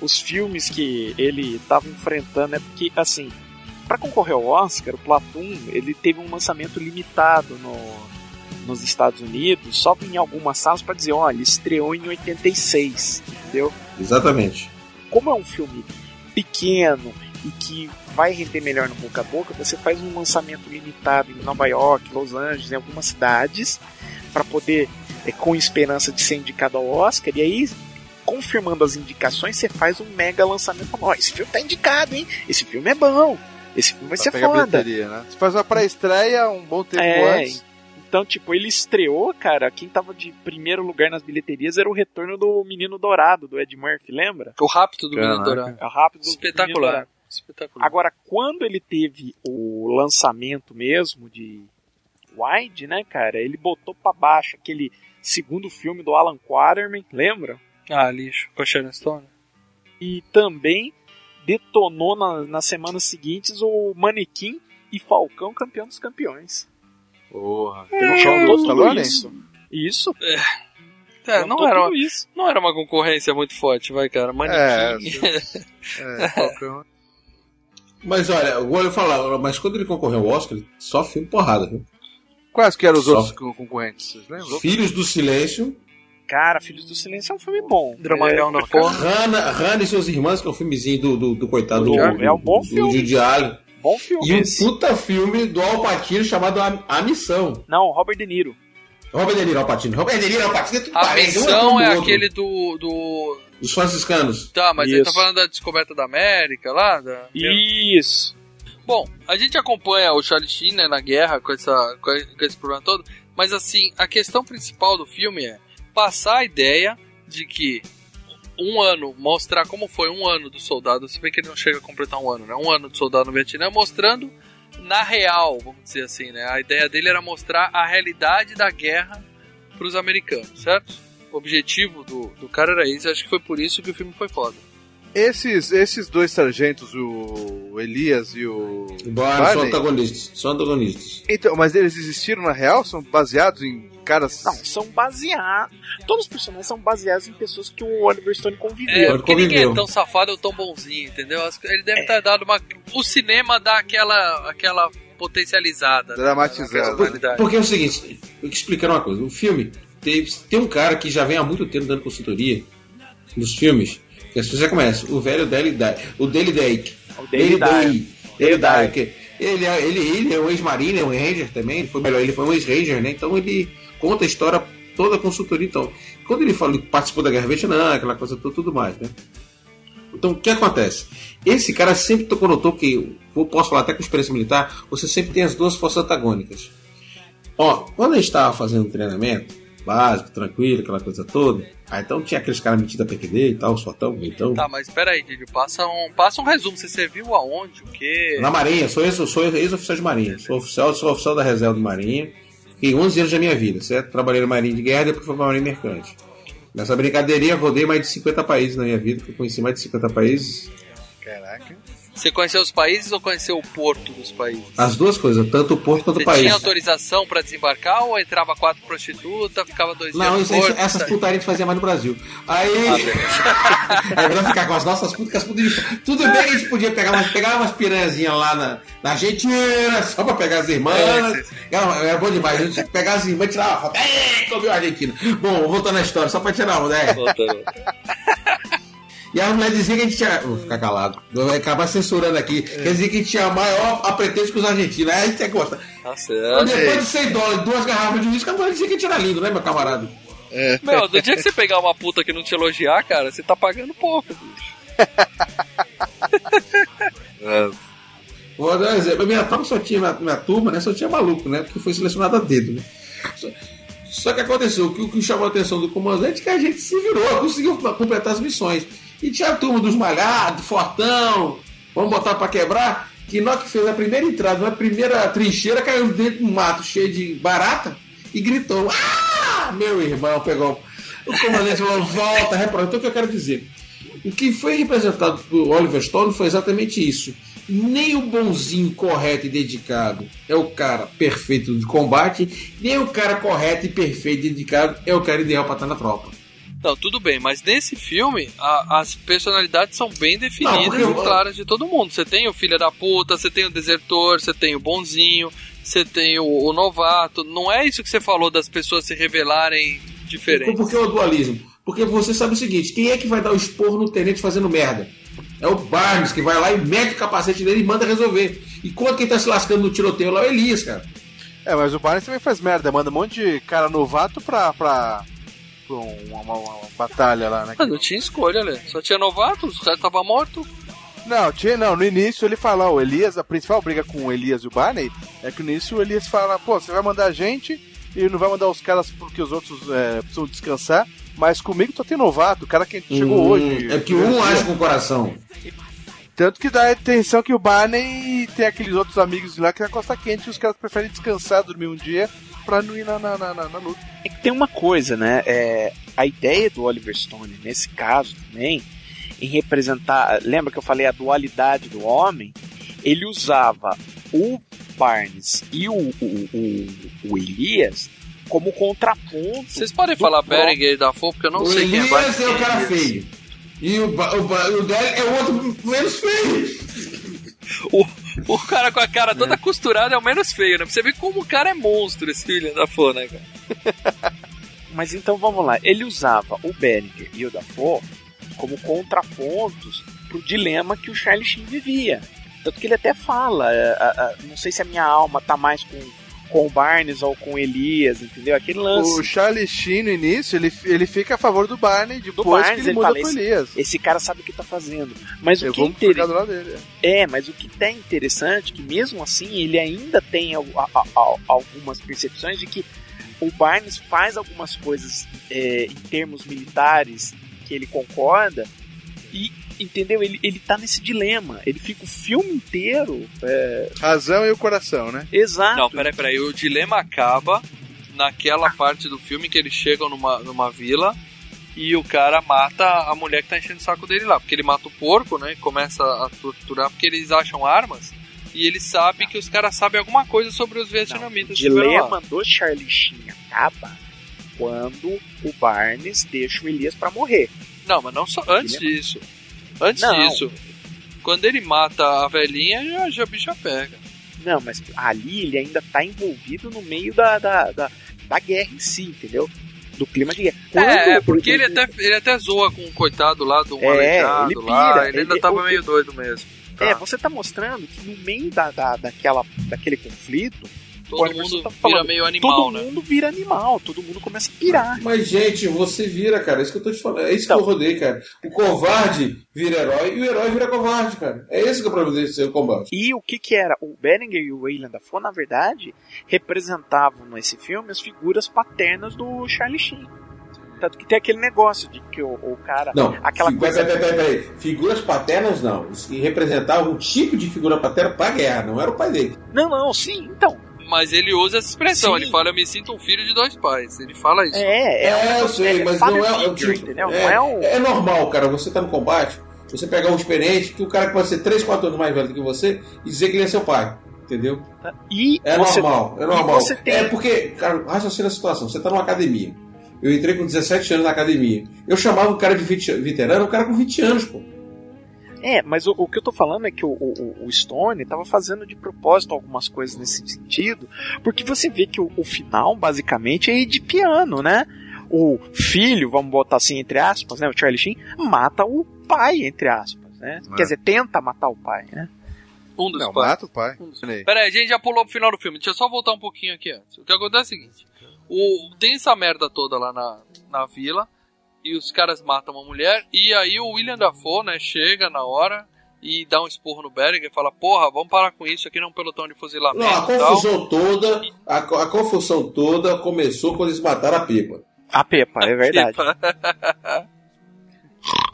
os filmes que ele estava enfrentando, né? Porque, assim, para concorrer ao Oscar, o Platoon, ele teve um lançamento limitado no, nos Estados Unidos, só em algumas salas para dizer, olha, estreou em 86, entendeu? Exatamente. Como é um filme pequeno e que vai render melhor no boca a boca, você faz um lançamento limitado em Nova York, Los Angeles, em algumas cidades, para poder, é, com esperança de ser indicado ao Oscar, e aí, confirmando as indicações, você faz um mega lançamento. Ó, esse filme tá indicado, hein? Esse filme é bom. Esse filme vai Pra ser foda. né? Você faz uma pré-estreia um bom tempo É, antes. Então, tipo, ele estreou, cara. Quem tava de primeiro lugar nas bilheterias era o retorno do Menino Dourado, do Ed Murphy, lembra? O rápido do Caraca. Menino Dourado. É o rápido do Menino Espetacular. Dourado. Espetacular. Agora, quando ele teve o lançamento mesmo de Wide, né, cara, ele botou pra baixo aquele segundo filme do Alan Quaterman, lembra? Ah, lixo. Com a Sharon Stone. E também detonou na- nas semanas seguintes o Manequim e Falcão campeão dos campeões. Porra. Tem um show juntou do Stallone? isso. Isso. É, não juntou era, uma, isso. não era uma concorrência muito forte, vai, cara. Manequim. É, Falcão. Mas olha, agora eu falar, mas quando ele concorreu ao Oscar, só filme porrada, viu? Quais que eram os Só. outros co- concorrentes? Vocês lembram? Filhos do Silêncio, Cara, Filhos do Silêncio é um filme bom. Dramalhão é, da porra. Hannah, Hannah e seus irmãos, que é um filmezinho do, do, do coitado do, É, é um bom do, filme. do Judy Allen. Bom filme E um puta filme do Al Pacino chamado A, A Missão. Não, Robert De Niro. Robert De Niro Al Pacino. Robert De Niro Al Pacino é tudo A um missão é outro. aquele do. do... Dos franciscanos. Tá, mas ele tá Isso. falando da descoberta da América lá? Da... Isso. Bom, a gente acompanha o Charlie Sheen né, na guerra com, essa, com com esse problema todo, mas assim, a questão principal do filme é passar a ideia de que um ano, mostrar como foi um ano do soldado, se bem que ele não chega a completar um ano, né? Um ano do soldado no Vietnã, mostrando na real, vamos dizer assim, né? A ideia dele era mostrar a realidade da guerra para os americanos, certo? O objetivo do, do cara era esse, acho que foi por isso que o filme foi foda. Esses, esses dois sargentos, o Elias e o. Embora são Barney, antagonistas. São antagonistas. Então, mas eles existiram na real? São baseados em caras. Não, são baseados. Todos os personagens são baseados em pessoas que o Oliver Stone É, conviveu. Ele porque ninguém é tão safado ou tão bonzinho, entendeu? Ele deve ter dado uma. O cinema dá aquela, aquela potencializada. né, Dramatizada. Porque é o seguinte, eu te explicar uma coisa. O filme tem, tem um cara que já vem há muito tempo dando consultoria nos filmes. Que as pessoas já começam. O velho Daily Day. O Daily Day. O Daily Day. Daily que Ele, é- ele, ele é um ex-marine, é um ranger também. Ele foi melhor, ele foi um ex-ranger, né? Então ele conta a história toda a consultoria. Então, quando ele fala que participou da Guerra Vietnã, aquela coisa toda, tudo mais, né? Então, o que acontece? Esse cara sempre no que eu posso falar até com experiência militar, você sempre tem as duas forças antagônicas. Ó, quando a gente estava fazendo um treinamento básico, tranquilo, aquela coisa toda, aí então tinha aqueles caras metidos a PQD e tal, os fortão, então. Tá, mas peraí, Didi, passa um, passa um resumo. Você serviu aonde? O quê? Na Marinha, sou ex- sou ex-oficial de Marinha, sou oficial, sou oficial da reserva de Marinha, fiquei 11 anos da minha vida, certo? Trabalhei na Marinha de Guerra, depois fui pra Marinha Mercante. Nessa brincadeirinha, rodei mais de 50 países na minha vida, conheci mais de 50 países. Caraca. Você conheceu os países ou conheceu o porto dos países? As duas coisas, tanto o porto quanto Você o país. tinha autorização pra desembarcar ou entrava quatro prostitutas, ficava dois Não, dias porto? essas putarias a gente fazia mais no Brasil. Aí. é melhor ficar com as nossas putas, que as putas. Tudo bem que a gente podia pegar umas, pegar umas piranhazinhas lá na, na Argentina, só pra pegar as irmãs. É, Era, era bom demais. A gente tinha que pegar as irmãs e tirar uma foto. Comeu a Argentina. Bom, voltando à história, só pra tirar uma, né? Voltando. E a mulher dizia que a gente tinha. Vou ficar calado. Vai acabar censurando aqui. Quer dizer que a gente tinha maior apretexto que os argentinos. Aí a gente gosta. Tá Então, depois de 100 dólares, duas garrafas de uísque, a mulher dizia que a gente era lindo, né, meu camarada? Meu, do dia que você pegar uma puta que não te elogiar, cara, você tá pagando pouco, bicho. Vou dar um exemplo. Minha turma só tinha, minha, minha turma, né? Só tinha maluco, né? Porque foi selecionado a dedo, né? Só, só que aconteceu, o que, o que chamou a atenção do comandante é que a gente se virou, conseguiu completar as missões. E tinha a turma dos malhados, fortão, vamos botar pra quebrar. que hora que fez a primeira entrada, na primeira trincheira, caiu dentro de um mato cheio de barata e gritou: Ah! Meu irmão pegou. O comandante falou: Volta, repara. Então o que eu quero dizer? O que foi representado por Oliver Stone foi exatamente isso. Nem o bonzinho, correto e dedicado é o cara perfeito de combate, nem o cara correto e perfeito e dedicado é o cara ideal para estar na tropa. Não, tudo bem, mas nesse filme a- as personalidades são bem definidas Não, e claras de todo mundo. Você tem o filho da puta, você tem o desertor, você tem o bonzinho, você tem o, o novato. Não é isso que você falou das pessoas se revelarem diferentes. Por que o dualismo? Porque você sabe o seguinte: quem é que vai dar o esporro no tenente fazendo merda? É o Barnes que vai lá e mete o capacete dele e manda resolver. E quando quem tá se lascando no tiroteio lá é o Elias, cara. É, mas o Barnes também faz merda, manda um monte de cara novato pra. pra, pra uma, uma- uma batalha lá, né? Mas não tinha escolha, Lê. Só tinha novato, os caras estavam mortos. Não, tinha, não, no início ele fala, o Elias, a principal briga com o Elias e o Barney é que no início o Elias fala, pô, você vai mandar a gente e não vai mandar os caras porque os outros é, precisam descansar, mas comigo só tem novato, o cara que chegou Hum, hoje. É que um age com o coração. Tanto que dá a intenção que o Barney tem aqueles outros amigos lá que na Costa Quente e os caras preferem descansar, dormir um dia pra não ir na, na, na, na- na luta. É que tem uma coisa, né? É, a ideia do Oliver Stone, nesse caso também, em representar. Lembra que eu falei a dualidade do homem? Ele usava o Barnes e o, o, o, o Elias como contraponto. Vocês podem falar Berenguer e Dafoe, porque eu não o sei quem é Elias é o cara Elias. feio. E o, ba- o, ba- o é o outro menos feio. O, o cara com a cara toda costurada é o menos feio, né? Pra você ver como o cara é monstro, esse filho da Dafoe, né, cara? Mas então vamos lá. Ele usava o Berenger e o Dafoe como contrapontos pro dilema que o Charlie Sheen vivia. Tanto que ele até fala, é, a- a- não sei se a minha alma tá mais com, com o Barnes ou com o Elias, entendeu? Aquele lance. O Charlie Sheen no início, ele, ele fica a favor do Barney, depois Barnes, que ele ele muda fala, pro esse- Elias. Esse cara sabe o que tá fazendo. Mas o Eu que é vou ficar interessante. do lado dele. É, mas o que é interessante é que mesmo assim ele ainda tem a- a- a- algumas percepções de que o Barnes faz algumas coisas é, em termos militares que ele concorda e entendeu? Ele, ele tá nesse dilema. Ele fica o filme inteiro. é, Razão e o coração, né? exato. Não, peraí, peraí. O dilema acaba naquela parte do filme que eles chegam numa, numa vila e o cara mata a mulher que tá enchendo o saco dele lá. Porque ele mata o porco, né? E começa a torturar porque eles acham armas. E ele sabe que os caras sabem alguma coisa sobre os Não, o vietnamitas. que estiveram lá. dilema do Charlie Sheen acaba quando o Barnes deixa o Elias pra morrer. Não, mas não só antes Dilema. disso. Antes Não. disso, quando ele mata a velhinha, já, já a bicha pega. Não, mas ali ele ainda tá envolvido no meio da, da, da, da guerra em si, entendeu? Do clima de guerra. É, é, Quando porque o- ele até, ele até zoa com o coitado lá do É, aleijado ele lá. pira, Ele ainda ele- tava meio doido mesmo. É, você tá mostrando que no meio da, da, daquela, daquele conflito, Todo mundo tá vira falando, meio animal, todo né? mundo vira animal, todo mundo começa a pirar. Mas, gente, você vira, cara. É isso que eu tô te falando. É isso Então. que eu rodei, cara. O covarde vira herói e o herói vira covarde, cara. É esse que é o problema desse seu combate. E o que que era? O Berenger e o Wayland Dafoe, na verdade, representavam nesse filme as figuras paternas do Charlie Sheen. Tanto que tem aquele negócio de que o, o cara... Não, Aquela fi- coisa- peraí, peraí, peraí, peraí. Figuras paternas, não. Isso que representava um tipo de figura paterna pra guerra, não era o pai dele. Não, não, sim, então. Mas ele usa essa expressão, Sim. ele fala, eu me sinto um filho de dois pais. Ele fala isso. É, é, um eu sei, mas não é, é o figure, tipo. entendeu? É, Não é um... é normal, cara. Você tá no combate, você pegar um experiente, que o cara que pode ser 3, 4 anos mais velho do que você, e dizer que ele é seu pai. Entendeu? E É você, normal, é normal. você tem- É porque, cara, raciocina a situação. Você tá numa academia. Eu entrei com 17 anos na academia. Eu chamava um cara de 20, veterano, um cara com 20 anos, pô. É, mas o, o que eu tô falando é que o, o, o Stone tava fazendo de propósito algumas coisas nesse sentido, porque você vê que o, o final, basicamente, é de piano, né? O filho, vamos botar assim, entre aspas, né? O Charlie Sheen, mata o pai, entre aspas, né? É. Quer dizer, tenta matar o pai, né? Um dos Não, pais. mata o pai. Olha aí. Pera aí, a gente já pulou pro final do filme. Deixa eu só voltar um pouquinho aqui antes. O que acontece é o seguinte: o, tem essa merda toda lá na, na vila, e os caras matam uma mulher, e aí o William Dafoe, né, chega na hora e dá um esporro no Berger e fala: Porra, vamos parar com isso aqui, não é um pelotão de fuzilamento Não, a e tal. confusão toda, a, a confusão toda começou quando eles mataram a Pepa. A Pepa, é verdade.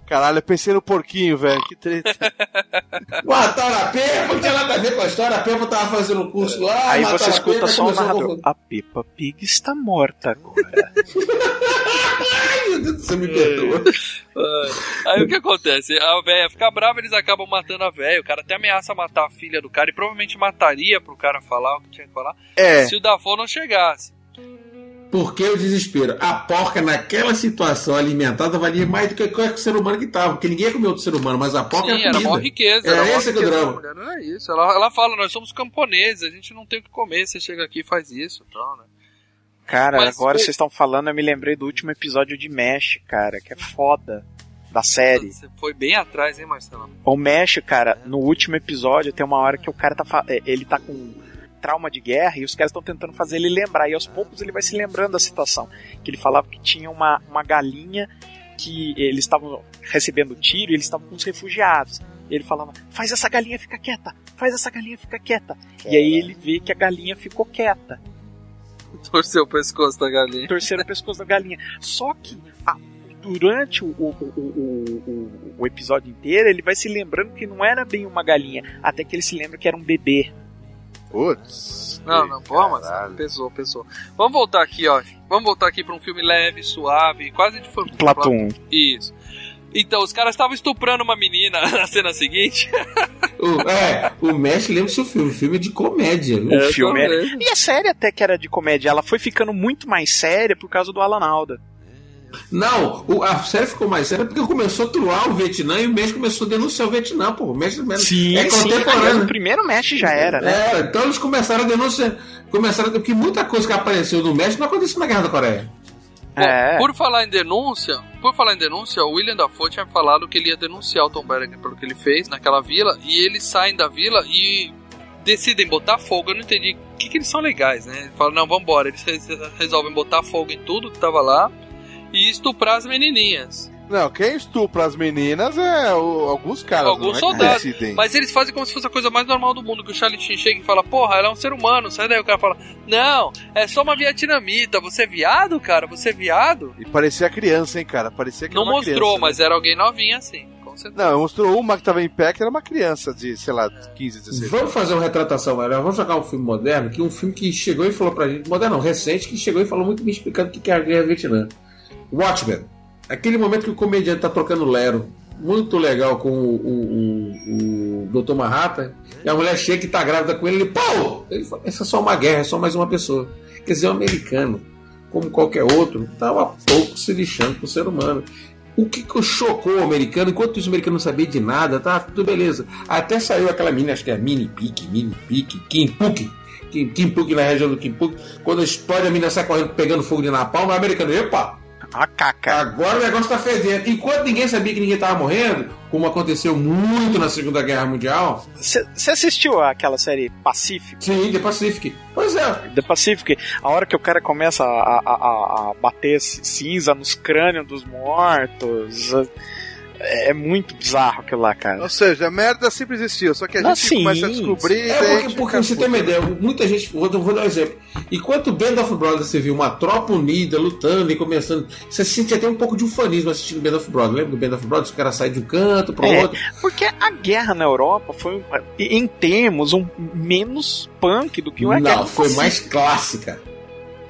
Caralho, eu pensei no porquinho, velho. Que treta. Mataram a Peppa, não tinha nada a ver com a história. A Peppa tava fazendo um curso lá. Aí você escuta só o narrador. A Peppa Pig está morta agora. Ai, meu Deus, você me perdoa. Aí o que acontece? A véia fica brava, eles acabam matando a véia. O cara até ameaça matar a filha do cara e provavelmente mataria pro cara falar o que tinha que falar É. se o Dafoe não chegasse. Por que o desespero? A porca naquela situação alimentada valia mais do que qualquer ser humano que tava. Porque ninguém comeu outro ser humano, mas a porca Sim, é era comida. maior riqueza. Era era esse que é o drama. Não é isso. Ela, ela fala, nós somos camponeses, a gente não tem o que comer. Você chega aqui e faz isso. Então, né? Cara, Mas agora o- vocês estão falando, eu me lembrei do último episódio de Mesh, cara, que é foda. Da série. Você foi bem atrás, hein, Marcelo? O Mesh, cara, no último episódio tem uma hora que o cara tá. é, Ele tá com trauma de guerra e os caras estão tentando fazer ele lembrar. E aos poucos ele vai se lembrando da situação. Que ele falava que tinha uma, uma galinha que eles estavam recebendo tiro e eles estavam com os refugiados. E ele falava: faz essa galinha ficar quieta, faz essa galinha ficar quieta. E aí ele vê que a galinha ficou quieta. Torceu o pescoço da galinha. torcer o pescoço da galinha. Só que a- durante o, o, o- o episódio inteiro, ele vai se lembrando que não era bem uma galinha, até que ele se lembra que era um bebê. Putz. Não, não, porra, mas pesou, pesou. Vamos voltar aqui, ó. Vamos voltar aqui pra um filme leve, suave, quase de família. Platum. Isso. Então, os caras estavam estuprando uma menina na cena seguinte. O, é, o Mesh lembra o seu filme. Filme de comédia. O filme era... também. E a série até que era de comédia, ela foi ficando muito mais séria por causa do Alan Alda. Não, o- a série ficou mais séria porque começou a truar o Vietnã e o Mesh começou a denunciar o Vietnã, pô. O Mesh é aliás, contemporâneo. o primeiro Mesh já era, né? É, então eles começaram a denunciar. Começaram a... Porque muita coisa que apareceu no México não aconteceu na Guerra da Coreia. Bom, É. Por falar em denúncia, por falar em denúncia, o William Dafoe tinha falado que ele ia denunciar o Tom Berger pelo que ele fez naquela vila, e eles saem da vila e decidem botar fogo. Eu não entendi o que, que eles são legais, né? Eles falam, não, vambora. Eles res- resolvem botar fogo em tudo que tava lá e estuprar as menininhas. Não, quem estupra as meninas é o- alguns caras. Alguns não é que soldados. decidem. Mas eles fazem como se fosse a coisa mais normal do mundo, que o Charlie Sheen chega e fala, porra, ela é um ser humano, sai daí. O cara fala, não, é só uma vietnamita, você é viado, cara? Você é viado? E parecia criança, hein, cara? Parecia que Não era uma mostrou, criança, né? mas era alguém novinha assim, com certeza. Não, mostrou uma que tava em pé, que era uma criança de, sei lá, 15, 16 Vamos fazer uma retratação melhor. Vamos jogar um filme moderno, que um filme que chegou e falou pra gente, moderno não, recente, que chegou e falou muito bem explicando o que é a guerra Vietnã. Watchmen. Aquele momento que o comediante tá trocando lero. Muito legal com o, o, o, o Dr. Manhattan. E a mulher chega e tá grávida com ele. Ele, pô! Ele fala, essa é só uma guerra, é só mais uma pessoa. Quer dizer, o americano, como qualquer outro, tava pouco se lixando com o ser humano. O que, que chocou o americano, enquanto o americano não sabia de nada, tá tudo beleza. Até saiu aquela mina, acho que é Mini Pique, Mini Pique, Kim Puk, Kim, Kim na região do Kim Puk. Quando explode a mina sai correndo pegando fogo de napalm, o americano, epa, A caca. agora o negócio tá fedendo. Enquanto ninguém sabia que ninguém tava morrendo, como aconteceu muito na Segunda Guerra Mundial, Você assistiu aquela série Pacific? sim, The Pacific. Pois é, The Pacific, a hora que o cara começa a, a, a- a bater cinza nos crânios dos mortos. É, é muito bizarro aquilo lá, cara. Ou seja, a merda sempre existiu, só que a Não, gente sim. começa a descobrir. É porque, porque você tem uma ideia, muita gente. Vou, vou dar um exemplo. Enquanto o Band of Brothers você viu uma tropa unida, lutando e começando. Você sente até um pouco de ufanismo assistindo Band of Brothers. Lembra do Band of Brothers? O cara sai de um canto para É. outro. Porque a guerra na Europa foi, em termos, um menos punk do que guerra Não, foi mais clássica.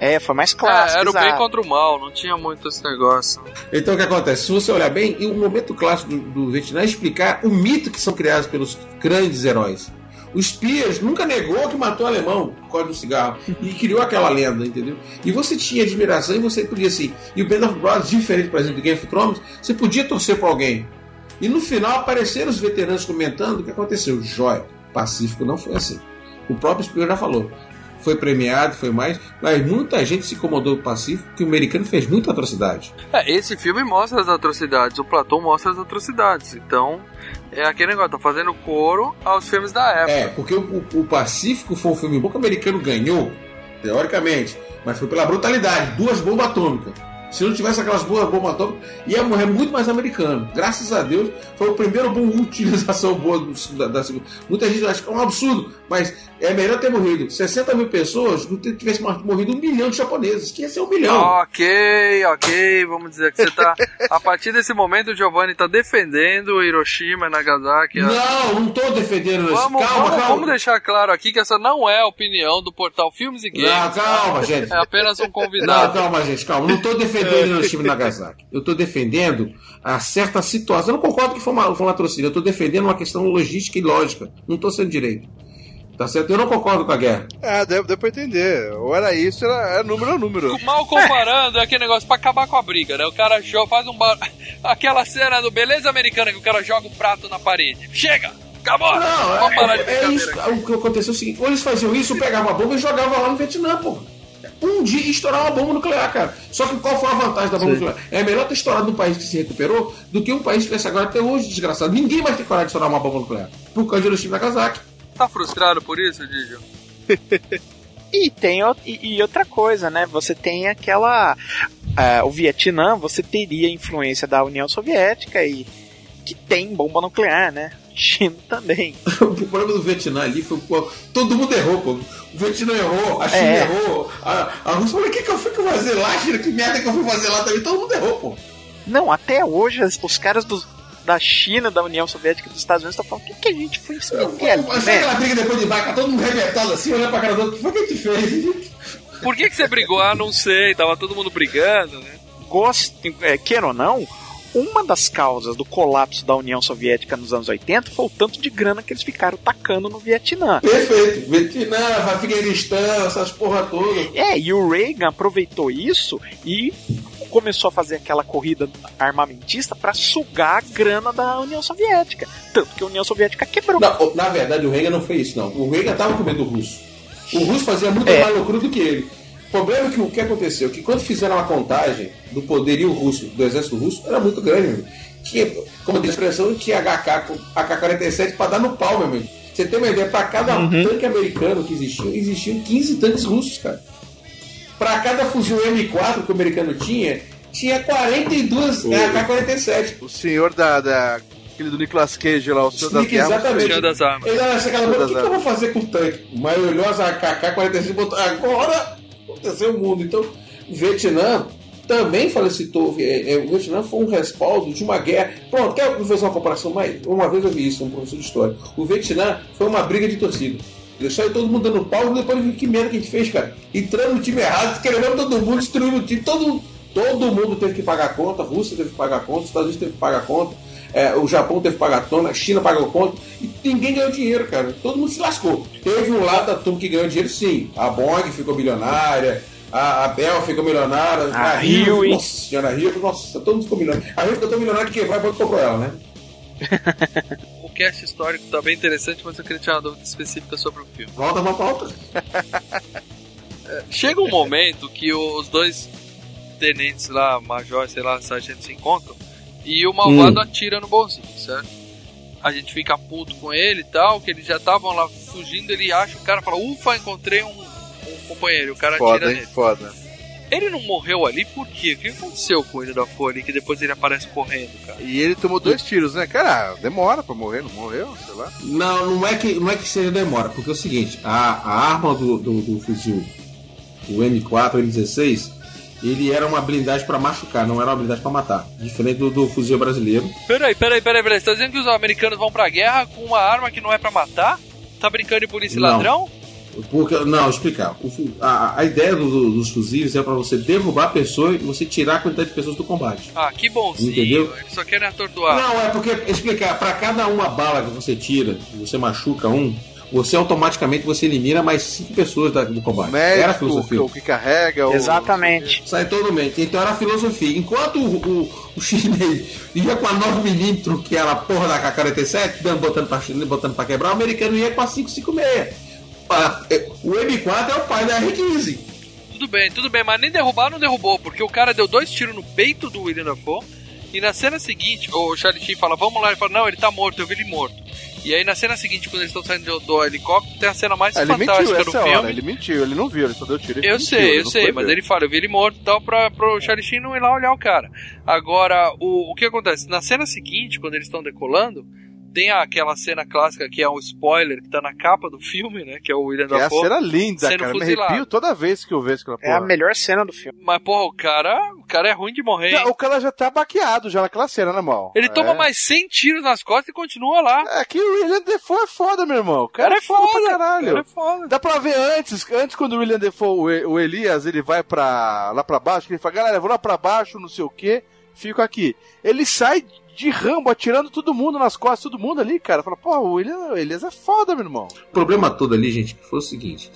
É, foi mais É, clássico. era o bem contra o mal, não tinha muito esse negócio. Então o que acontece? Se você olhar bem, e o momento clássico do, do Vietnã é explicar o mito que são criados pelos grandes heróis. O Spears nunca negou que matou o alemão por causa do cigarro. E criou aquela lenda, entendeu? E você tinha admiração e você podia assim. E o Band of Brothers, diferente, por exemplo, do Game of Thrones, você podia torcer para alguém. E no final apareceram os veteranos comentando o que aconteceu. Jóia, Pacífico não foi assim. O próprio Spears já falou. Foi premiado, foi mais, mas muita gente se incomodou com o Pacífico que o americano fez muita atrocidade. É, esse filme mostra as atrocidades, o Platão mostra as atrocidades. Então, é aquele negócio, tá fazendo coro aos filmes da época. É, porque o, o- o Pacífico foi um filme bom que o americano ganhou, teoricamente, mas foi pela brutalidade duas bombas atômicas. Se não tivesse aquelas boas bombas atômicas, ia morrer muito mais americano. Graças a Deus, foi o primeiro bom utilização boa do- da, da segunda. Muita gente acha que é um absurdo, mas é melhor ter morrido 60 mil pessoas do que tivesse morrido um milhão de japoneses, que ia ser um milhão. Ok, ok, vamos dizer que você tá. A partir desse momento, o Giovanni tá defendendo Hiroshima e Nagasaki. Não, não tô defendendo isso. Vamos, calma, vamos, calma. vamos deixar claro aqui que essa não é a opinião do portal Filmes e Games. Não, calma, gente. É apenas um Não, convidado. calma, gente, calma. Não estou defendendo Hiroshima e Nagasaki. Eu estou defendendo a certa situação. Eu não concordo que foi uma, foi um latrocínio. Eu estou defendendo uma questão logística e lógica. Não estou sendo direito. Tá certo? Eu não concordo com a guerra. É, deu, deu pra entender. Ou era isso, era, era número ou número. Mal comparando, é aquele negócio pra acabar com a briga, né? O cara joga, faz um bar... Aquela cena do Beleza Americana que o cara joga o prato na parede. Chega! Acabou! Não, Vamos parar de é, é isso. aqui. O que aconteceu é o seguinte: ou eles faziam isso, pegavam a bomba e jogavam lá no Vietnã, pô. Um dia ia estourar uma bomba nuclear, cara. Só que qual foi a vantagem da bomba nuclear? É melhor ter estourado num país que se recuperou do que um país que tivesse agora até hoje, desgraçado. Ninguém mais tem coragem de estourar uma bomba nuclear. Por causa de Hiroshima e Nagasaki. Tá frustrado por isso, Didio? E tem o- e, e outra coisa, né? Você tem aquela. ah, o Vietnã, você teria influência da União Soviética e que tem bomba nuclear, né? China também. O problema do Vietnã ali foi, pô, todo mundo errou, pô. O Vietnã errou, a China É. errou, a, a Rússia falou, o que, que eu fui fazer lá, China? Que merda que eu fui fazer lá também? Todo mundo errou, pô. Não, até hoje as- os caras dos- da China, da União Soviética e dos Estados Unidos estão falando: o que, que a gente foi se meter ali, Mas né? aquela briga depois de vaca, todo mundo arrebentado assim, olhando pra cara do outro, o que foi que a gente fez? Por que, que você brigou? Ah, não sei, tava todo mundo brigando, né? Goste, é, queira ou não, uma das causas do colapso da União Soviética nos anos 80 foi o tanto de grana que eles ficaram tacando no Vietnã. Perfeito. Vietnã, Afeganistão, essas porra toda. É, e o Reagan aproveitou isso e começou a fazer aquela corrida armamentista para sugar a grana da União Soviética. Tanto que a União Soviética quebrou. Não, na verdade, o Reagan não fez isso, não. O Reagan tava com medo do russo. O russo fazia muito É. mais loucura do que ele. O problema é que o que aconteceu? Que quando fizeram a contagem do poderio russo, do exército russo, era muito grande, meu. Tinha, como diz a expressão, tinha HK, com AK-47 pra dar no pau, meu amigo. Você tem uma ideia, pra cada tanque americano que existia, existiam 15 tanques russos, cara. Pra cada fuzil M4 que o americano tinha, tinha 42 AK-47. O senhor da, da. Aquele do Nicolas Cage lá, o senhor das guerras. exatamente. Senhor das Armas. Ele olha assim, aquela o que, que eu vou fazer com o tanque? Mas olhou as AK-47 e botou. Agora aconteceu o mundo. Então, Vietnã também felicitou. é, O Vietnã foi um respaldo de uma guerra. Pronto, quer fazer uma comparação? Mas uma vez eu vi isso, um professor de história. O Vietnã foi uma briga de torcida. Deixou todo mundo dando pau e depois que merda que a gente fez, cara. Entrando no time errado, querendo todo mundo, destruindo o time. Todo, todo mundo teve que pagar a conta, a Rússia teve que pagar a conta, os Estados Unidos teve que pagar a conta, é, o Japão teve que pagar a conta, a China pagou a conta, e ninguém ganhou dinheiro, cara. Todo mundo se lascou. Teve um lado da turma que ganhou dinheiro, sim. A Boeing ficou milionária, a, a Bell ficou milionária, A Rio, Huey. nossa senhora, a Rio, nossa, todo mundo ficou milionário. A Rio ficou tão milionária que quebrar e comprou ela, né? O cast histórico tá bem interessante, mas eu queria tirar uma dúvida específica sobre o filme. Volta pra pauta. Chega um momento que os dois tenentes lá, major, sei lá, sargento se encontram e o malvado atira no bonzinho, certo? A gente fica puto com ele e tal, que eles já estavam lá fugindo, ele acha, o cara fala, ufa, encontrei um, um companheiro, o cara atira Foda, hein? nele. Foda. Ele não morreu ali por quê? O que aconteceu com ele da Folha que depois ele aparece correndo, cara? E ele tomou dois tiros, né? Cara, demora pra morrer, não morreu? Sei lá. Não, não é que, não é que seja demora, porque é o seguinte, a, a arma do, do, do fuzil, o M4, o M16, ele era uma blindagem pra machucar, não era uma blindagem pra matar. Diferente do, do fuzil brasileiro. Peraí, peraí, peraí, peraí. Você tá dizendo que os americanos vão pra guerra com uma arma que não é pra matar? Tá brincando de polícia Não. ladrão? Porque, não, explicar. A, a ideia do- do- dos fuzis é pra você derrubar a pessoa e você tirar a quantidade de pessoas do combate. Ah, que bonzinho. Entendeu? Eles só querem atordoar. Não, é porque, explicar, pra cada uma bala que você tira, você machuca um, você automaticamente você elimina mais cinco pessoas da- do O combate. Era a médico, filosofia. o que carrega. o- Exatamente. Sai todo mente. Então era a filosofia. Enquanto o, o, o chinês ia com a 9mm, que era a porra da K-47, dando- botando pra, botando pra quebrar, o americano ia com a 556. Ah, é, O M4 é o pai da R15. Tudo bem, tudo bem, mas nem derrubar não derrubou, porque o cara deu dois tiros no peito do William Dafoe. E na cena seguinte, o Charlie Sheen fala, vamos lá, ele fala, não, ele tá morto, eu vi ele morto. E aí na cena seguinte, quando eles estão saindo do, do helicóptero, tem a cena mais Ah, ele fantástica mentiu do essa filme. hora, ele mentiu, ele não viu, ele só deu tiro e Eu mentiu, sei, eu sei, mas ver. ele fala, eu vi ele morto e tal, pra, pro Charlie Sheen não ir lá olhar o cara. Agora, o, o que acontece? Na cena seguinte, quando eles estão decolando, tem aquela cena clássica que é um spoiler que tá na capa do filme, né? Que é o William É a Dafoe. cena linda, cara. Me fuzilado. arrepio toda vez que eu vejo aquela É a porra. melhor cena do filme. Mas, porra, o cara, o cara é ruim de morrer. Já- O cara já tá baqueado já naquela cena, né, mal? Ele é. toma mais 100 tiros nas costas e continua lá. É que o William Defoe é foda, meu irmão. O cara, é foda, pra caralho. o cara é foda. Dá pra ver antes, antes quando o William Defoe, o o Elias, ele vai pra, lá pra baixo, que ele fala, galera, eu vou lá pra baixo, não sei o que, fico aqui. Ele sai de rambo, atirando todo mundo nas costas, todo mundo ali, cara. Fala, pô, o Elias é foda, meu irmão. O problema todo ali, gente, foi o seguinte.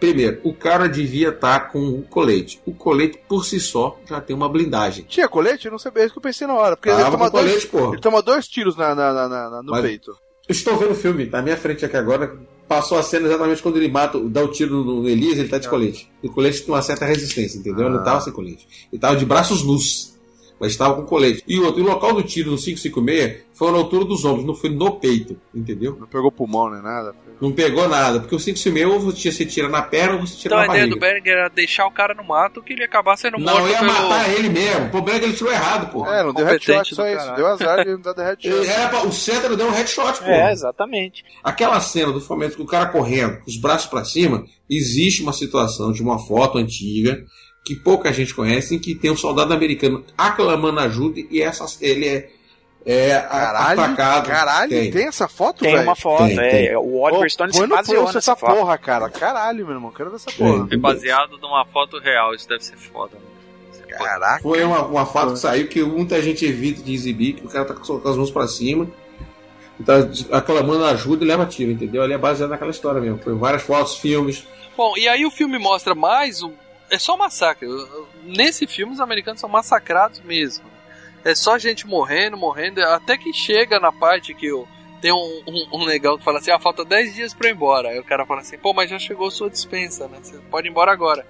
Primeiro, o cara devia estar com o colete. O colete, por si só, já tem uma blindagem. Tinha colete? Eu não sabia, é isso que eu pensei na hora. Porque ele toma, colete, dois, porra. ele toma dois tiros na, na- na- na- no Mas- peito. Estou vendo o filme, tá na minha frente aqui agora. Passou a cena exatamente quando ele mata, dá o tiro no Elias, ele tá de colete. E o colete tem uma certa resistência, entendeu? Ele não tava sem colete. Ele tava de braços nus. Mas estava com colete. E outro, o local do tiro no 556 foi na altura dos ombros, não foi no peito, entendeu? Não pegou pulmão nem nada. Não pegou nada, porque o 556 ou você você tira na perna ou você tira Então a na ideia barriga. do Berger era deixar o cara no mato que ele ia acabar sendo Não, morto ia pelo... matar ele mesmo. O problema é que ele tirou errado, pô. É, não deu headshot, só isso. Deu azar de não dar headshot. Era pra- o Cetro deu um headshot, pô. É, exatamente. Aquela cena do Fomento com o cara correndo, com os braços pra cima, existe uma situação de uma foto antiga que pouca gente conhece, em que tem um soldado americano aclamando ajuda e essa, ele é, é a- Caralho, atacado. caralho, tem. Tem. essa foto, Tem velho? uma foto, Tem, é. tem. O Oliver Stone se baseou nessa essa foto. porra, cara. Caralho, meu irmão. Quero ver essa Tem. porra. Foi baseado numa foto real, isso deve ser foda. né? Caraca. Foi uma, uma foto que saiu que muita gente evita de exibir, que o cara tá com as mãos pra cima, tá aclamando ajuda e leva tiro, entendeu? Ele é baseado naquela história mesmo. Foi várias fotos, filmes. Bom, e aí o filme mostra mais um. É só massacre. Nesse filme, os americanos são massacrados mesmo. É só gente morrendo, morrendo, até que chega na parte que o. Tem um, um, um legal que fala assim: ah, falta 10 dias pra eu ir embora. Aí o cara fala assim: pô, mas já chegou sua dispensa, né? Você pode ir embora agora.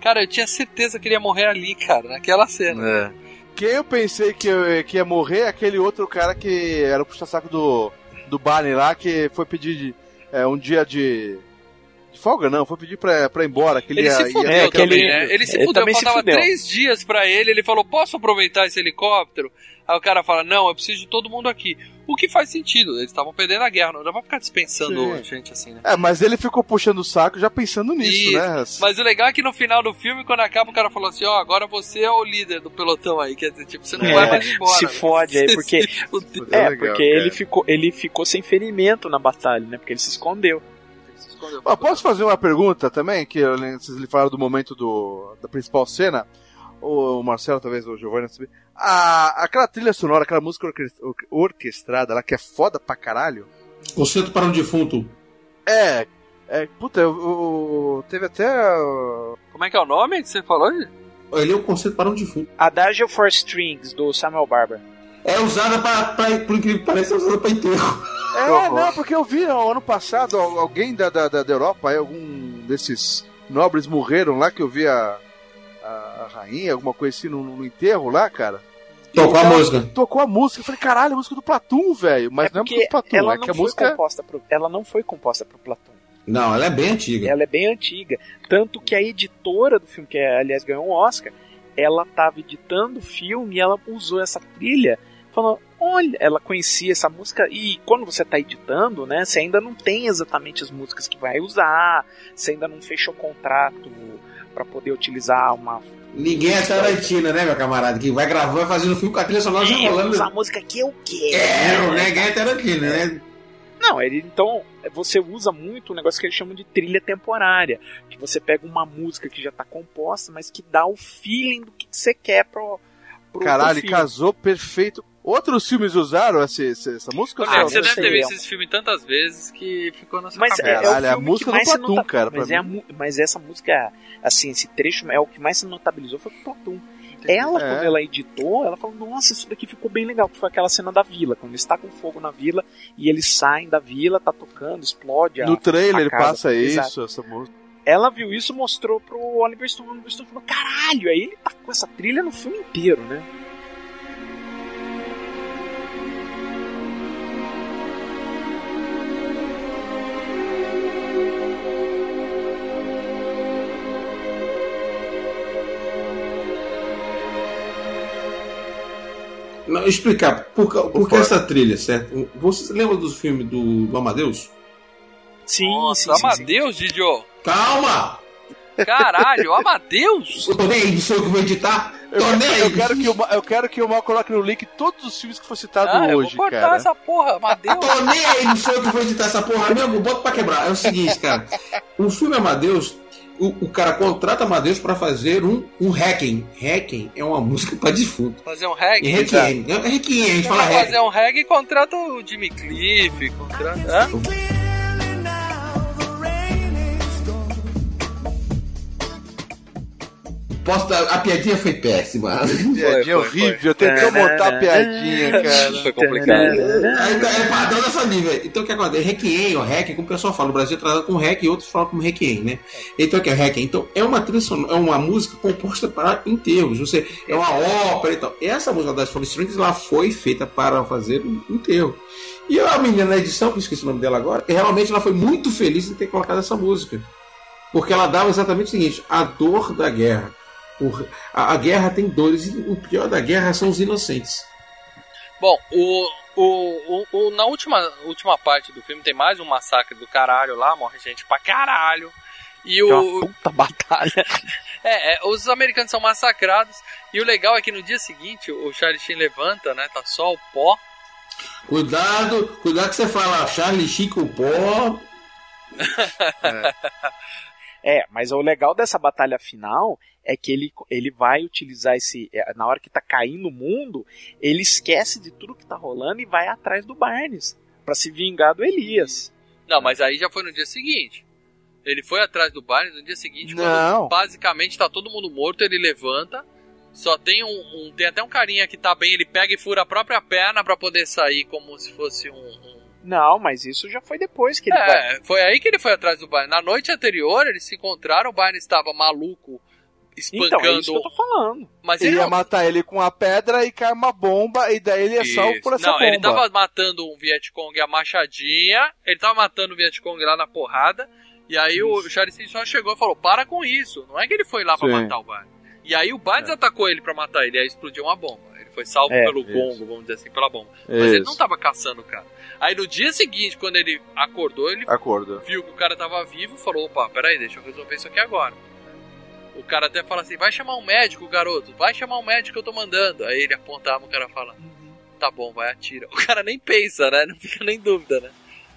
Cara, eu tinha certeza que ele ia morrer ali, cara, naquela cena. É. Quem eu pensei que, eu- que ia morrer é aquele outro cara que era o puxa-saco do, do Barney lá, que foi pedir de- é, um dia de folga, não, foi pedir pra, pra ir embora. Que ele, Ele ia, se ia- fudeu é, que também, ele- né? Ele se ele fudeu, faltava fudeu. três dias pra ele, ele falou, posso aproveitar esse helicóptero? Aí o cara fala, não, eu preciso de todo mundo aqui. O que faz sentido, eles estavam perdendo a guerra, não dá pra ficar dispensando Sim. gente assim, né? É, mas ele ficou puxando o saco já pensando nisso, Isso. né? Mas o legal é que no final do filme, quando acaba, o cara falou assim, ó, agora você é o líder do pelotão aí, quer dizer, tipo, você não É, vai mais embora. se né? fode aí, porque-. É, legal, porque ele ficou, ele ficou sem ferimento na batalha, né? Porque ele se escondeu. Ó, posso fazer uma pergunta também? Que vocês lhe falaram do momento do, da principal cena. O Marcelo, talvez, o Giovanni. A, aquela trilha sonora, aquela música orque- orque- orquestrada lá, que é foda pra caralho. Conceito para um defunto. É. É, puta, eu, eu- teve até. Como é que é o nome que você falou? Ele é um conceito para um defunto. Adagio for Strings, do Samuel Barber. É usada para, para por incrível que pareça, é usada para enterro. É, não, porque eu vi ó, ano passado al- alguém da, da, da Europa, aí, algum desses nobres morreram lá, que eu vi a, a, a rainha, alguma coisa assim, no, no enterro lá, cara. Tocou a música. Tocou a música, eu falei, caralho, a música do Platum, velho. Mas não é a música do Platum, ela é não que a foi música. composta pro, ela não foi composta pro Platão. Não, ela é bem antiga. Ela é bem antiga. Tanto que a editora do filme, que aliás ganhou um Oscar, ela estava editando o filme e ela usou essa trilha, falando, olha, ela conhecia essa música e quando você está editando, né, você ainda não tem exatamente as músicas que vai usar, você ainda não fechou contrato para poder utilizar uma Ninguém é Tarantino, né, meu camarada? Que vai gravando, vai fazendo filme com a trilha sonora já É, rolando. usar a música que eu quero. É, né? ninguém é Tarantino, né? Não, ele então você usa muito um negócio que eles chamam de trilha temporária, que você pega uma música que já está composta, mas que dá o feeling do que você quer pro, pro Caralho, casou perfeito. Outros filmes usaram essa, essa, essa música? Ah, você deve ter é visto esse filme tantas vezes que ficou na sua Mas cabeça. é Caralho, é a música do Platum, nota- cara, pra Mas, é a mas essa música, assim, esse trecho é o que mais se notabilizou foi o Platum. Ela, É. quando ela editou, ela falou, nossa, isso daqui ficou bem legal, que foi aquela cena da vila, quando eles com fogo na vila e eles saem da vila, tá tocando, explode a, No trailer a ele casa. passa Exato. isso, essa música. ela viu isso mostrou pro Oliver Stone. O Oliver Stone falou: caralho, aí ele tá com essa trilha no filme inteiro, né? Não, explicar, por, por que essa trilha, certo? Você lembra do filme do, do Amadeus? Sim, Nossa, sim, sim, sim. Amadeus, Didio. Calma! Caralho, Amadeus. Eu tô nem aí, sou eu que vou editar. Eu, Tô nem aí. eu quero que o, eu quero que o Mal coloque no link todos os filmes que for citado Ah, eu hoje, vou cortar cara. essa porra, Amadeus. Tô nem aí, não sou eu que vou editar essa porra mesmo, bota pra quebrar. É o seguinte, cara. O filme Amadeus, o, o cara contrata Amadeus pra fazer um, um hacking. Hacking é uma música pra defunto. Fazer um E reggae. Requiem. É Requiem, a gente Você fala reggae. fazer um e contrata o Jimmy Cliff, contrata... Hã? Posso dar- A piadinha foi péssima. Piadinha Foi, foi, horrível. foi. Eu tentei montar a piadinha, cara. Foi complicado. É padrão dessa nível. Então o que acontece? Requiem, ou hack, como o pessoal fala, o Brasil é tratado com hack e outros falam como requiem, né? Então o que é hack? Então é uma trilha é uma música composta para enterros. Você, é uma ópera e tal. Essa música das Four Strings ela foi feita para fazer um enterro. E a menina na edição, que eu esqueci o nome dela agora, realmente ela foi muito feliz em ter colocado essa música. Porque ela dava exatamente o seguinte: a dor da guerra. O- a, a guerra tem dores e o pior da guerra são os inocentes. Bom, o, o, o, o- na última, última parte do filme tem mais um massacre do caralho lá, morre gente pra caralho. E É uma o. puta batalha. É, é, os americanos são massacrados. E o legal é que no dia seguinte o Charlie Sheen levanta, né? Tá só o pó. Cuidado, cuidado que você fala Charlie Chico Pó. É, mas o legal dessa batalha final é que ele, ele vai utilizar esse. é, Na hora que tá caindo o mundo, ele esquece de tudo que tá rolando e vai atrás do Barnes pra se vingar do Elias. Não, mas aí já foi no dia seguinte. Ele foi atrás do Barney no dia seguinte, Não. quando basicamente tá todo mundo morto, ele levanta. Só tem um, um- Tem até um carinha que tá bem, ele pega e fura a própria perna pra poder sair como se fosse um. um- Não, mas isso já foi depois que ele vai. É, foi aí que ele foi atrás do Barney. Na noite anterior, eles se encontraram, o Barney estava maluco, espancando. Então, é isso que eu tô falando. Mas Ele ele ia não matar ele com a pedra e cai uma bomba, e daí ele é salvo por essa não, bomba. ele tava matando um Vietcong a machadinha, ele tava matando o Vietcong lá na porrada, e aí o Charlie Sheen só chegou e falou, para com isso, não é que ele foi lá pra Sim. matar o Barney. E aí o Barnes atacou ele pra matar ele, aí explodiu uma bomba. Ele foi salvo É, pelo isso. gongo, vamos dizer assim, pela bomba. Mas ele Isso. não tava caçando o cara. Aí no dia seguinte, quando ele acordou, ele Acordo. viu que o cara tava vivo, falou, opa, peraí, deixa eu resolver isso aqui agora. O cara até fala assim, vai chamar um médico, garoto, vai chamar um médico que eu tô mandando. Aí ele aponta a arma, o cara fala, tá bom, vai, atira. O cara nem pensa, né? Não fica nem dúvida, né?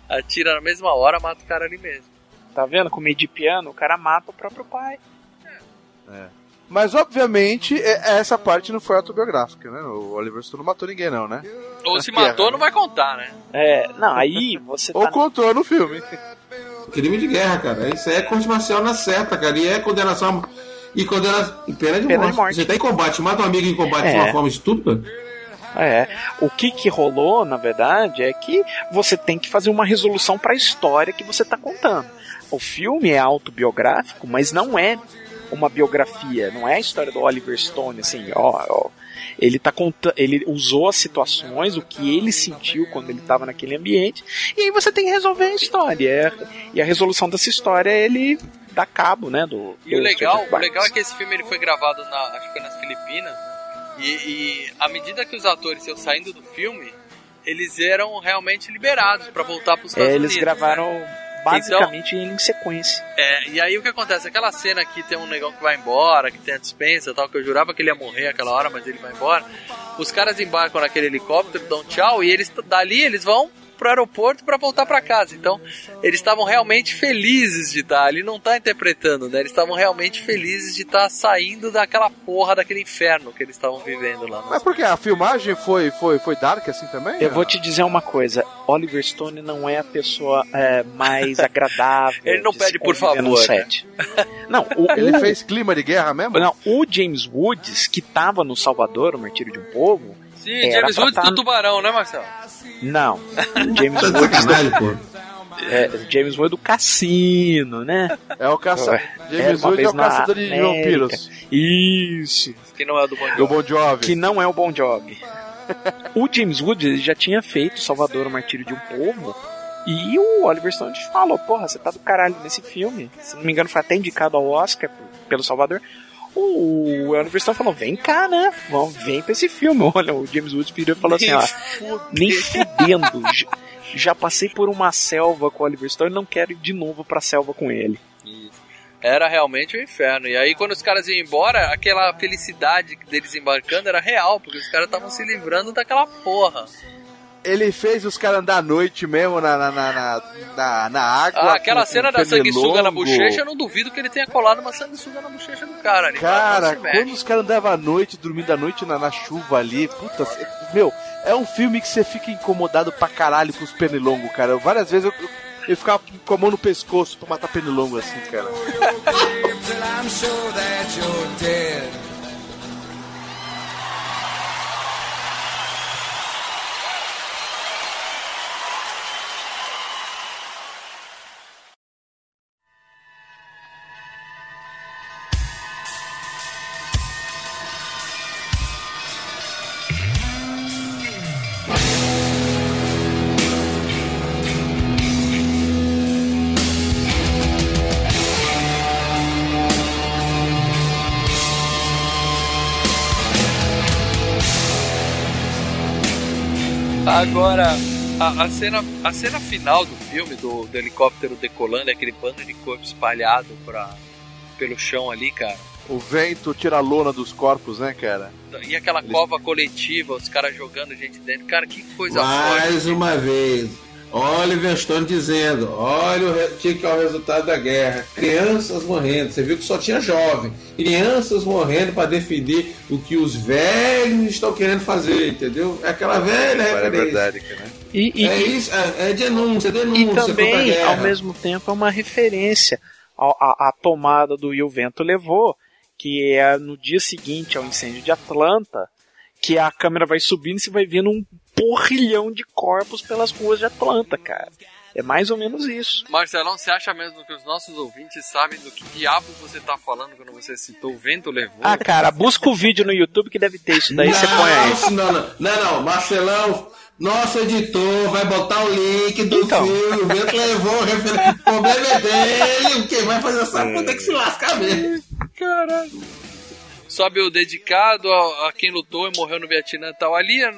Atira na mesma hora, mata o cara ali mesmo. Tá vendo? Com meio de piano, o cara mata o próprio pai. Mas, obviamente, é- essa parte não foi autobiográfica, né? O Oliver Stone não matou ninguém, não, né? Ou se matou, não vai contar, né? É, não, aí você Ou tá. contou no filme. Crime de guerra, cara. Isso aí é corte marcial na certa, cara. E é condenação. E condena. E pena de, Pena morte. de morte. Você tá em combate, mata um amigo em combate É. de uma forma estúpida. É. O que que rolou, na verdade, é que você tem que fazer uma resolução pra história que você tá contando. O filme é autobiográfico, mas não é uma biografia, não é a história do Oliver Stone, assim, ó, ó. Ele tá contando, ele usou as situações, o que ele sentiu quando ele estava naquele ambiente, e aí você tem que resolver a história. E a resolução dessa história ele dá cabo, né, do E o do legal, Frederick o legal é que esse filme ele foi gravado na, acho que nas Filipinas. E, e à medida que os atores iam saindo do filme, eles eram realmente liberados pra voltar pros Estados É, eles Unidos. gravaram né? Basicamente em sequência. É, e aí o que acontece? Aquela cena que tem um negão que vai embora, que tem a dispensa e tal, que eu jurava que ele ia morrer aquela hora, mas ele vai embora. Os caras embarcam naquele helicóptero, dão tchau, e eles dali eles vão pro aeroporto pra voltar pra casa. Então, eles estavam realmente felizes de estar ali, não tá interpretando, né? Eles estavam realmente felizes de estar saindo daquela porra, daquele inferno que eles estavam vivendo lá. Mas por quê? A filmagem foi, foi, foi dark assim também? Eu vou te dizer uma coisa: Oliver Stone não é a pessoa é, mais agradável. Ele não de pede por favor, no né? set. Não, o, Ele o- fez clima de guerra mesmo? não, o James Woods, que tava no Salvador, o Martírio de um Povo. Sim, Era James Woods tá- do Tubarão, né, Marcelo? Não. James Tá Woods, pô. é, James Woods do Cassino, né? É o caça... James uma Woods é o caçador de vampiros. Isso. Que não é do Bon Do Jovi. Bon Jovi. Que não é o Bon Jovi. o James Woods ele já tinha feito Salvador, o Martírio de um Povo. E o Oliver Stone falou: Porra, você tá do caralho nesse filme. Se não me engano, foi até indicado ao Oscar pelo Salvador. O Oliver Stone falou: vem cá, né? Vamos, vem pra esse filme. Olha, o James Woods virou e falou assim: ó, nem fudendo. já, passei por uma selva com o Oliver Stone não quero ir de novo pra selva com ele. Era realmente o inferno. E aí, quando os caras iam embora, aquela felicidade deles embarcando era real, porque os caras estavam se livrando daquela porra. Ele fez os caras andar à noite mesmo na, na, na, na, na, na água. Ah, aquela com- cena com da sanguessuga na bochecha, eu não duvido que ele tenha colado uma sanguessuga na bochecha do cara. ali. Cara, quando os caras andavam à noite, dormindo à noite na, na chuva ali, puta, meu, é um filme que você fica incomodado pra caralho com os pernilongos, cara. Eu- várias vezes eu, eu, eu ficava com a mão no pescoço pra matar pernilongo assim, cara. Agora, a, a cena, a cena final do filme, do, do helicóptero decolando, aquele bando de corpo espalhado pra, pelo chão ali, cara. O vento tira a lona dos corpos, né, cara? E aquela cova coletiva, os caras jogando gente dentro. Cara, que coisa forte. Mais uma vez, Oliver Stone dizendo: olha o re- que é o resultado da guerra. Crianças morrendo. Você viu que só tinha jovem. Crianças morrendo para defender o que os velhos estão querendo fazer, entendeu? É aquela velha É referência. cara. E, e- É isso, é, é denúncia, denúncia e também, ao mesmo tempo, é uma referência ao- à, à tomada do E o Vento Levou, que é no dia seguinte ao incêndio de Atlanta, que a câmera vai subindo e você vai vendo um porrilhão de corpos pelas ruas de Atlanta, cara. É mais ou menos isso. Marcelão, você acha mesmo que os nossos ouvintes sabem do que diabo você tá falando quando você citou o vento levou? Ah, cara, busca o vídeo no YouTube que deve ter isso daí, você põe aí. Não, não, não, não, não, Marcelão, nosso editor vai botar o link do Então. filme, o vento levou, o problema é dele, quem vai fazer essa puta que se lascar mesmo. Caralho. Sobe o dedicado a, a quem lutou e morreu no Vietnã e tal. Ali, a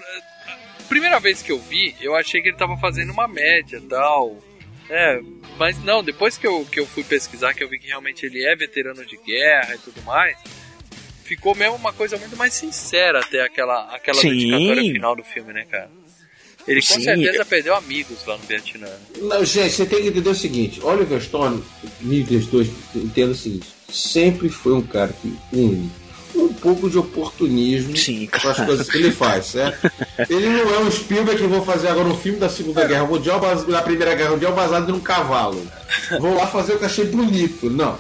primeira vez que eu vi, eu achei que ele tava fazendo uma média tal. É, mas não, depois que eu, que eu fui pesquisar, que eu vi que realmente ele é veterano de guerra e tudo mais, ficou mesmo uma coisa muito mais sincera até aquela, aquela Sim. dedicatória final do filme, né, cara? Ele com Sim. certeza perdeu amigos lá no Vietnã. Não, gente, você tem que entender o seguinte: Oliver Stone, níveis dois, entenda o seguinte: sempre foi um cara que une um pouco de oportunismo Sim, com as coisas que ele faz, certo? Ele não é um Spielberg que vou fazer agora um filme da Segunda Guerra Mundial, da Primeira Guerra Mundial, baseado num cavalo. Vou lá fazer o que achei bonito. Não.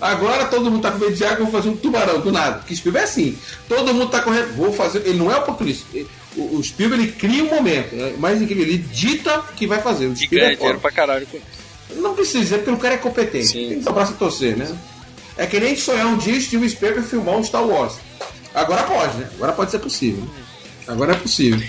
Agora todo mundo tá com medo de água, vou fazer um tubarão, do nada. Que Spielberg é assim. Todo mundo tá correndo, vou fazer. Ele não é oportunista. Ele- O, o Spielberg ele cria um momento. Né? Mais incrível, ele dita o que vai fazer. O E Spielberg ganha é dinheiro pra caralho com isso. Não precisa, é porque o cara é competente. Sim. Tem que braço a torcer, né? É que nem sonhar um dia Steven Spielberg filmar um Star Wars. Agora pode, né? Agora pode ser possível. Agora é possível.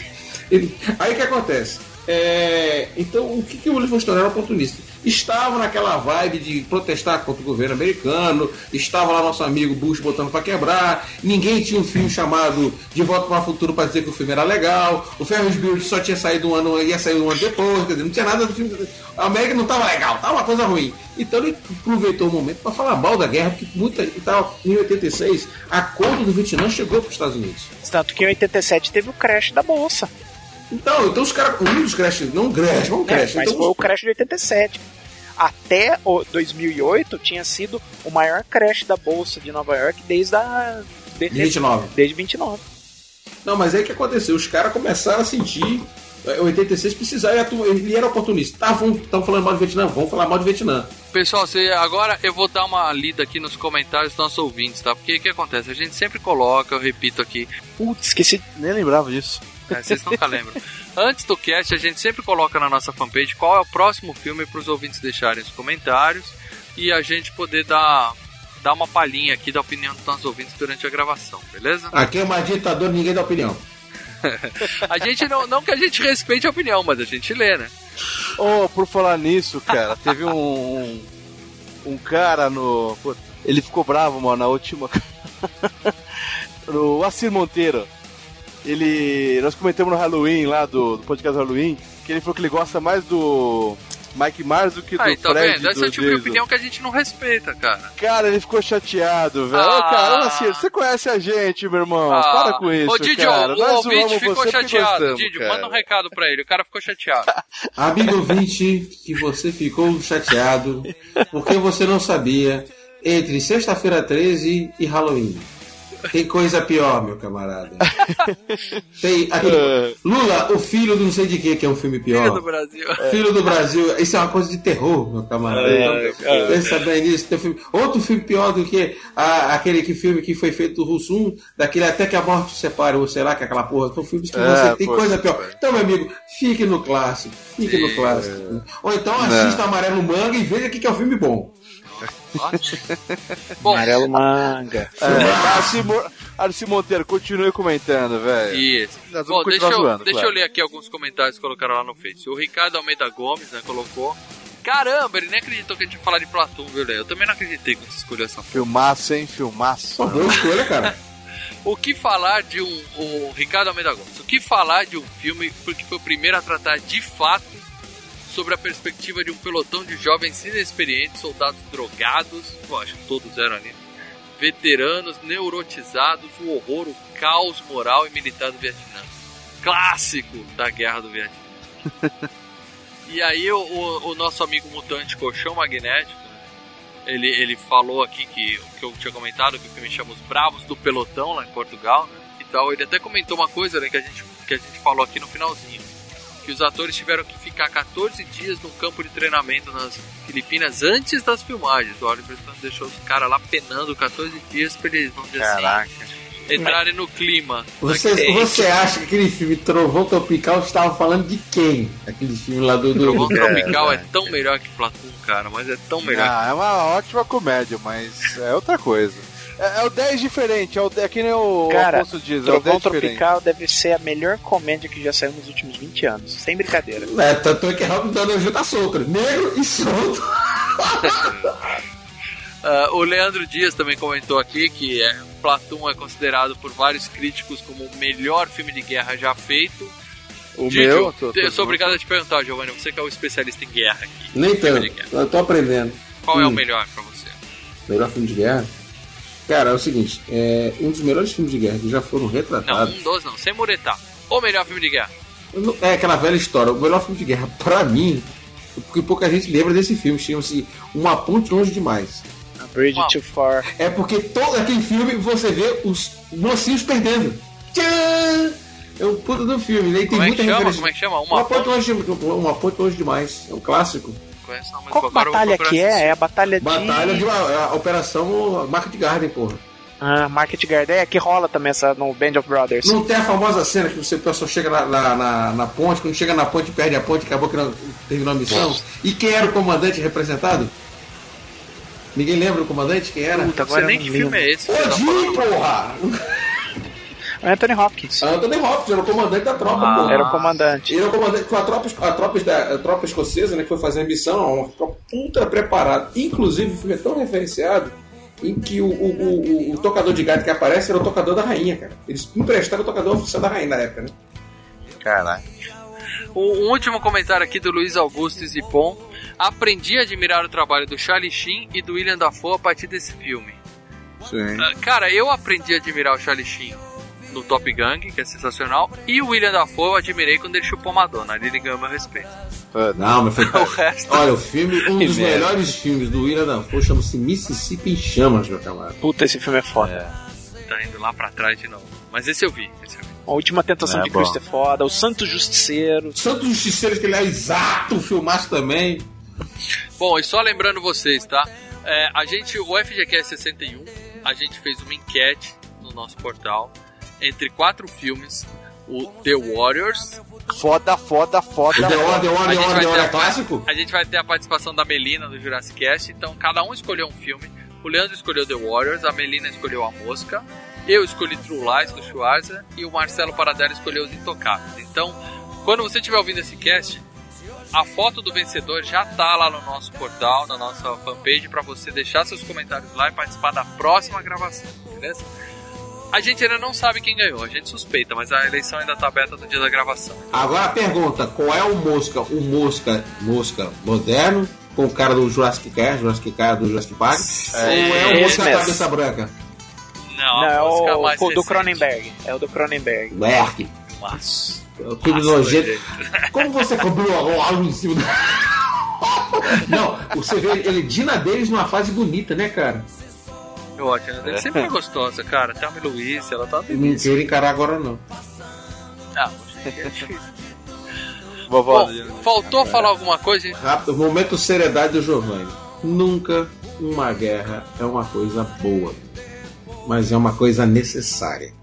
Aí o que acontece? É, então, o que, que o Oliver Stone era oportunista? Estava naquela vibe de protestar contra o governo americano, estava lá nosso amigo Bush botando pra quebrar, ninguém tinha um filme chamado De Volta para o Futuro para dizer que o filme era legal, o Ferris Bueller só tinha saído um ano, ia sair um ano depois, quer dizer, não tinha nada do filme. A América não estava legal, estava uma coisa ruim. Então ele aproveitou o momento para falar mal da guerra, porque muita, tal, em 86, a acordo do Vietnã chegou para os Estados Unidos. Tanto que em 87 teve o crash da bolsa. Então, então os caras, um dos crashes, não crash, vamos É, crash. mas então, foi o crash de 87. Até o 2008 tinha sido o maior crash da bolsa de Nova York desde a de- De 29. Desde 29. Não, mas aí o que aconteceu? Os caras começaram a sentir. eh, 86 precisava, e a turma- ele era oportunista. Tá, estão falando mal de Vietnã, vamos falar mal de Vietnã. Pessoal, você, agora eu vou dar uma lida aqui nos comentários dos nossos ouvintes, tá? Porque o que acontece? A gente sempre coloca, eu repito aqui, Putz, esqueci. Nem lembrava disso. É, vocês nunca lembram. Antes do cast, a gente sempre coloca na nossa fanpage qual é o próximo filme para os ouvintes deixarem os comentários e a gente poder dar, dar uma palhinha aqui da opinião dos nossos ouvintes durante a gravação, beleza? Aqui é uma ditadura, ninguém dá opinião. A gente não, não que a gente respeite a opinião, mas a gente lê, né? Oh, por falar nisso, cara, teve um. Um, um cara no. ele ficou bravo, mano, na última. o Assir Monteiro. Ele. Nós comentamos no Halloween lá do, do podcast Halloween que ele falou que ele gosta mais do Mike Myers do que do Aí, tá Fred. vendo? Esse do é o tipo de opinião que a gente não respeita, cara. Cara, ele ficou chateado, velho. Ah. Ô, cara, ô, Assir, você conhece a gente, meu irmão. Ah, Para com isso. Ô, Didi, cara. o Nós ouvinte ficou chateado. gostamos, Didi, cara. manda um recado pra ele. O cara ficou chateado. Amigo ouvinte, que você ficou chateado porque você não sabia entre sexta-feira 13 e Halloween. Tem coisa pior, meu camarada. Tem aquele... Lula, o filho do não sei de que, que é um filme pior. Filho do Brasil. Filho do Brasil, isso é uma coisa de terror, meu camarada. É, então, pensa bem nisso. Tem filme- Outro filme pior do que a- aquele que filme que foi feito do Russum, daquele até que a morte separe, ou sei lá, que é aquela porra. São filmes que É, você tem poxa, coisa pior. Então, meu amigo, fique no clássico. Fique no clássico. Ou então assista Amarelo Manga e veja o que que é um filme bom. Bom, Amarelo manga. É, Arci, Mo- Arci Monteiro, continue comentando, velho. Isso. Bom, deixa eu, zoando, deixa claro. eu ler aqui alguns comentários que colocaram lá no Face. O Ricardo Almeida Gomes, né, colocou. Caramba, ele nem acreditou que a gente ia falar de Platum, viu, Léo? Eu também não acreditei quando você escolheu essa porra. Filmaço, hein? Filmaço. Pô, boa escolha, cara. O que falar de um. O Ricardo Almeida Gomes. O que falar de um filme porque foi o primeiro a tratar de fato sobre a perspectiva de um pelotão de jovens inexperientes, soldados drogados, pô, acho que todos eram ali, veteranos neurotizados, o horror, o caos moral e militar do Vietnã. Clássico da guerra do Vietnã. e aí o, o- o nosso amigo mutante Colchão Magnético, né, ele, ele falou aqui que, que eu tinha comentado que o filme chama Os Bravos do Pelotão lá em Portugal, né? E tal. Ele até comentou uma coisa né, que, a gente, que a gente falou aqui no finalzinho. Que os atores tiveram que ficar 14 dias num campo de treinamento nas Filipinas antes das filmagens. O Oliver Stone deixou os caras lá penando 14 dias pra eles, vamos dizer assim, entrarem no clima. Você, daquele- você acha que aquele filme Trovão Tropical estava falando de quem? Aquele filme lá do. do Trovão Tropical é, tão melhor que Platum, cara, mas é tão melhor. Ah, é uma ótima comédia, mas é outra coisa. É, é o 10 diferente, é, o, é que nem o Cara, Afonso diz, é o Trovão 10 diferente. Tropical deve ser a melhor comédia que já saiu nos últimos 20 anos. Sem brincadeira. É, tanto é que Robin Donald tá solto. Negro e solto. Ah, o Leandro Dias também comentou aqui que é, Platum é considerado por vários críticos como o melhor filme de guerra já feito. O Didi, meu, tô- tô- eu sou obrigado a te perguntar, Giovanni, você que é o especialista em guerra aqui. Nem tanto. Eu tô aprendendo. Qual é o Hum. melhor pra você? Melhor filme de guerra? Cara, é o seguinte, é um dos melhores filmes de guerra que já foram Não, retratados. um dos não, sem muretar. O melhor filme de guerra. Não- É aquela velha história. O melhor filme de guerra, pra mim, porque pouca gente lembra desse filme, chama-se Uma Ponte Longe Demais. A Bridge Uau. Too Far. É porque todo aquele filme você vê os mocinhos perdendo. Tchan! É o puta do filme, né? E tem Como é que muita chama? referência. Como é que chama? Uma, Uma ponte ponte. longe, uma ponte longe demais. É um clássico. Conheço, não, mas Qual batalha que é? É a batalha de... Batalha de uma, é a Operação Market Garden, porra. Ah, Market Garden. É, que rola também essa no Band of Brothers. Não tem a famosa cena que você, o pessoal chega na, na, na- na ponte, quando chega na ponte, perde a ponte, acabou que não terminou a missão. E quem era o comandante representado? Ninguém lembra o comandante? Quem era? Puta, agora nem eu que não filme lembro. é esse você tá Odin, porra! Anthony Hopkins. Anthony Hopkins era o comandante da tropa, Ah. porra. Era o comandante. Ele era o comandante com a tropa, a tropa, da, a tropa escocesa, né, que foi fazer a missão, uma tropa ultra preparada. Inclusive, o filme é tão referenciado em que o, o, o, o tocador de gato que aparece era o tocador da rainha, cara. Eles emprestaram o tocador oficial da rainha na época, né? Caralho. Um último comentário aqui do Luiz Augusto Zipon. Aprendi a admirar o trabalho do Charlie Sheen e do William Dafoe a partir desse filme. Sim. Ah, Cara, eu aprendi a admirar o Charlie Sheen no Top Gang, que é sensacional, e o William Dafoe eu admirei quando ele chupou Madonna. Ali ele ganhou meu respeito. Não, mas foi. O resto. Olha, o filme, um dos merda. melhores filmes do William Dafoe chama-se Mississippi em Chamas, meu camarada. Puta, esse filme é foda. Tá indo lá pra trás de novo. Mas esse eu vi. Esse eu vi. A Última Tentação É de bom. Cristo é foda. O Santo Justiceiro. Santos Justiceiros, que ele é exato, filmaço também. Bom, e só lembrando vocês, tá? É, a gente, o FGCast 61, a gente fez uma enquete no nosso portal entre quatro filmes: o The Warriors, Foda, foda, foda. The Order, The gente The é clássico? a gente vai ter a participação da Melina do Jurassic Cast, então cada um escolheu um filme. O Leandro escolheu The Warriors, a Melina escolheu A Mosca, eu escolhi True Lies do Schwarzer e o Marcelo Paradela escolheu Os Intocáveis. Então, quando você estiver ouvindo esse cast, a foto do vencedor já tá lá no nosso portal, na nossa fanpage, para você deixar seus comentários lá e participar da próxima gravação. beleza? A gente ainda não sabe quem ganhou, a gente suspeita, mas a eleição ainda tá aberta no dia da gravação. Agora a pergunta: qual é o Mosca? O Mosca, Mosca moderno, com o cara do Jurassic Park, Jurassic Park do Jurassic Park? ou é o Mosca mesmo. cabeça branca? Não, Não, a é o, mais o do. Cronenberg. É o do Cronenberg. Berk. Nossa. O filme Nossa, nojento. Como você cobriu algo em cima da. Não, você vê ele Dina deles numa fase bonita, né, cara? Ótimo, ela sempre foi gostosa, cara. Thelma Luiz, ela tá delícia. quero encarar agora, não. Ah, é difícil. Vovó. Bom, faltou falar alguma coisa, gente? Rápido, momento seriedade do Giovanni. Nunca uma guerra é uma coisa boa, mas é uma coisa necessária.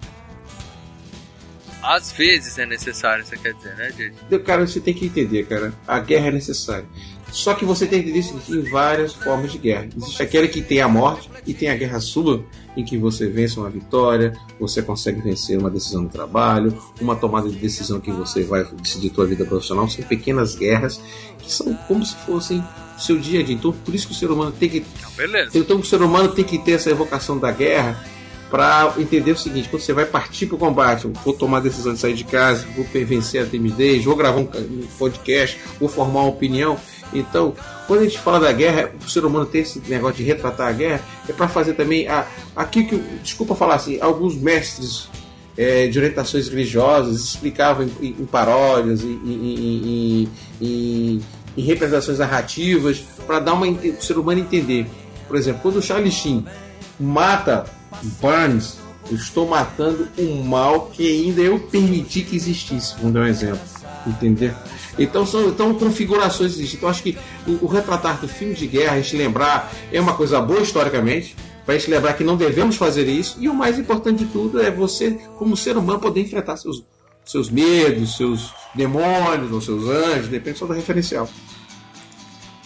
Às vezes é necessário, você quer dizer, né, gente? Cara, você tem que entender, cara. A guerra é necessária. Só que você tem que entender o seguinte, tem várias formas de guerra. Existe aquela que tem a morte e tem a guerra sua, em que você vence uma vitória, você consegue vencer uma decisão no trabalho, uma tomada de decisão que você vai decidir sua vida profissional. São pequenas guerras que são como se fossem o seu dia a dia. Então, por isso que o ser humano tem que beleza. então o ser humano tem que ter essa evocação da guerra para entender o seguinte: quando você vai partir para o combate, vou tomar a decisão de sair de casa, vou vencer a timidez, vou gravar um ca- podcast, vou formar uma opinião. Então, quando a gente fala da guerra, o ser humano tem esse negócio de retratar a guerra, é para fazer também a, aqui que, desculpa falar assim, alguns mestres é, de orientações religiosas explicavam em, em- paródias, em, em- em- em- representações narrativas, para dar uma o ser humano entender. Por exemplo, quando o Charlie Sheen mata Barnes, eu estou matando um mal que ainda eu permiti que existisse, vamos dar um exemplo. Entender? Então são então, configurações existem. Então acho que o, o retratar do filme de guerra, a gente lembrar, é uma coisa boa historicamente, para a gente lembrar que não devemos fazer isso, e o mais importante de tudo é você, como ser humano, poder enfrentar seus, seus medos, seus demônios ou seus anjos, depende só do referencial.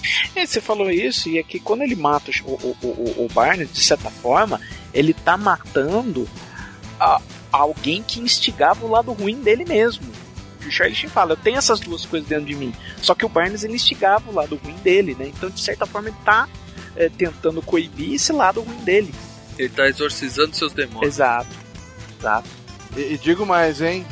É, você falou isso, e é que quando ele mata o, o, o, o Barney, de certa forma, ele tá matando a- alguém que instigava o lado ruim dele mesmo. O Charlie Sheen fala, eu tenho essas duas coisas dentro de mim. Só que o Barnes ele instigava o lado ruim dele, né? Então, de certa forma, ele tá é, tentando coibir esse lado ruim dele. Ele tá exorcizando seus demônios. Exato. Exato. E, e digo mais, hein?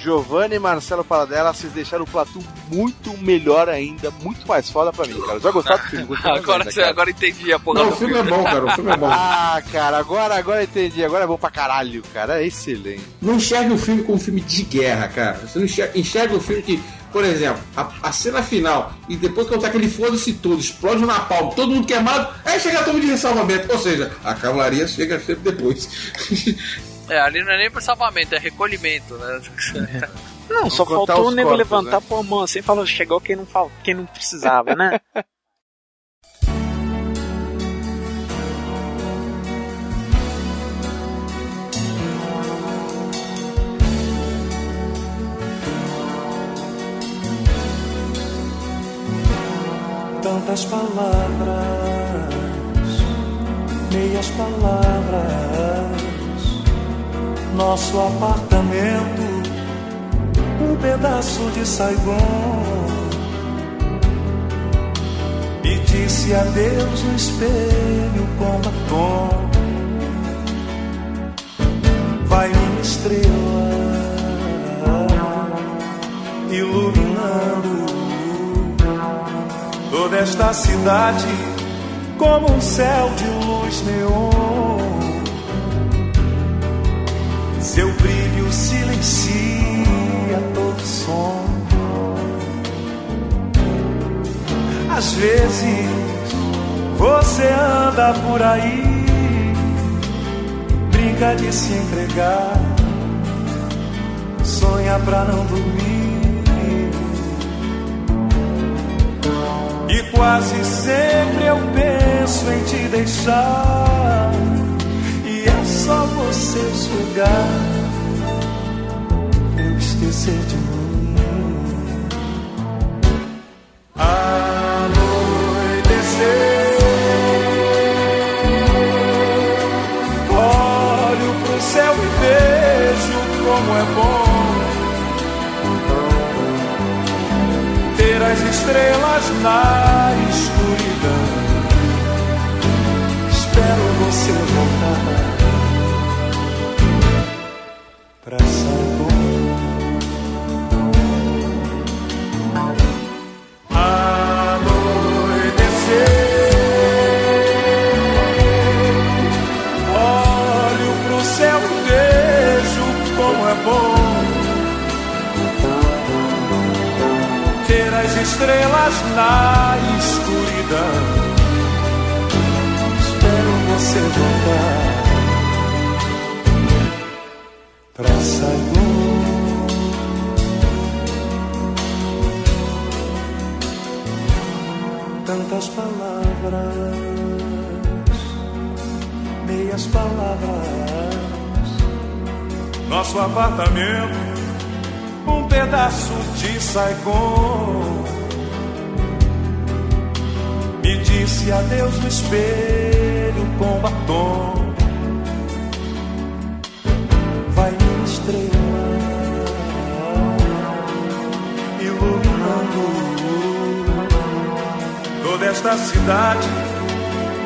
Giovanni e Marcelo Paradela, vocês deixaram o Platu muito melhor ainda, muito mais foda pra mim, cara. Eu já gostava do filme. Agora, ainda, você, agora entendi a porra Não, do o filme é bom, cara, o filme é bom. Ah, cara, agora, agora eu entendi. Agora é bom pra caralho, cara. É excelente. não enxergue o filme como um filme de guerra, cara. Você não enxerga, enxerga o filme que, por exemplo, a, a cena final e depois que tá aquele foda-se tudo, explode na palma, todo mundo queimado, aí chega a turma de ressalvamento. Ou seja, a cavalaria chega sempre depois. É, ali não é nem pro salvamento, é recolhimento, né? Não, só faltou o nego corpos, levantar né? pô, a mão assim e falou, chegou quem não, fal... quem não precisava, né? tantas palavras, meias palavras. Nosso apartamento, um pedaço de Saigon. E disse adeus no espelho com batom. Vai uma estrela iluminando toda esta cidade como um céu de luz neon. Seu brilho silencia todo som. Às vezes você anda por aí, brinca de se entregar, sonha pra não dormir. E quase sempre eu penso em te deixar. Só você chegar, eu esquecer de mim. Anoitecer, olho pro céu e vejo como é bom. ter as estrelas na escuridão. Espero você voltar. Estrelas na escuridão. Espero você voltar Tantas palavras, meias palavras. Nosso apartamento, um pedaço de Saigon. Me disse adeus no espelho com batom. Vai minha estrela iluminando esta cidade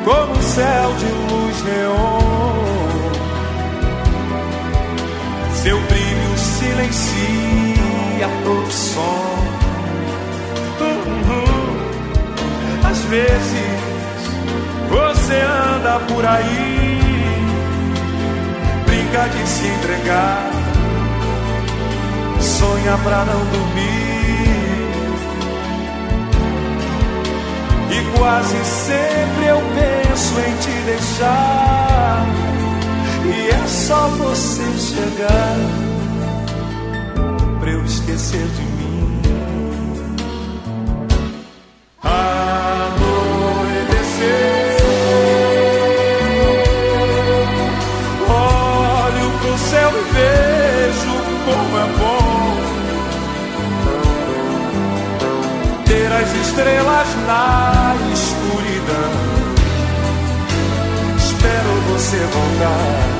como um céu de luz neon. Seu brilho silencia todo som. Às vezes você anda por aí, brinca de se entregar, sonha pra não dormir. Quase sempre eu penso em te deixar. E é só você chegar pra eu esquecer de mim. Anoitecer, céu e vejo como é bom ter as estrelas na escuridão. Espero você voltar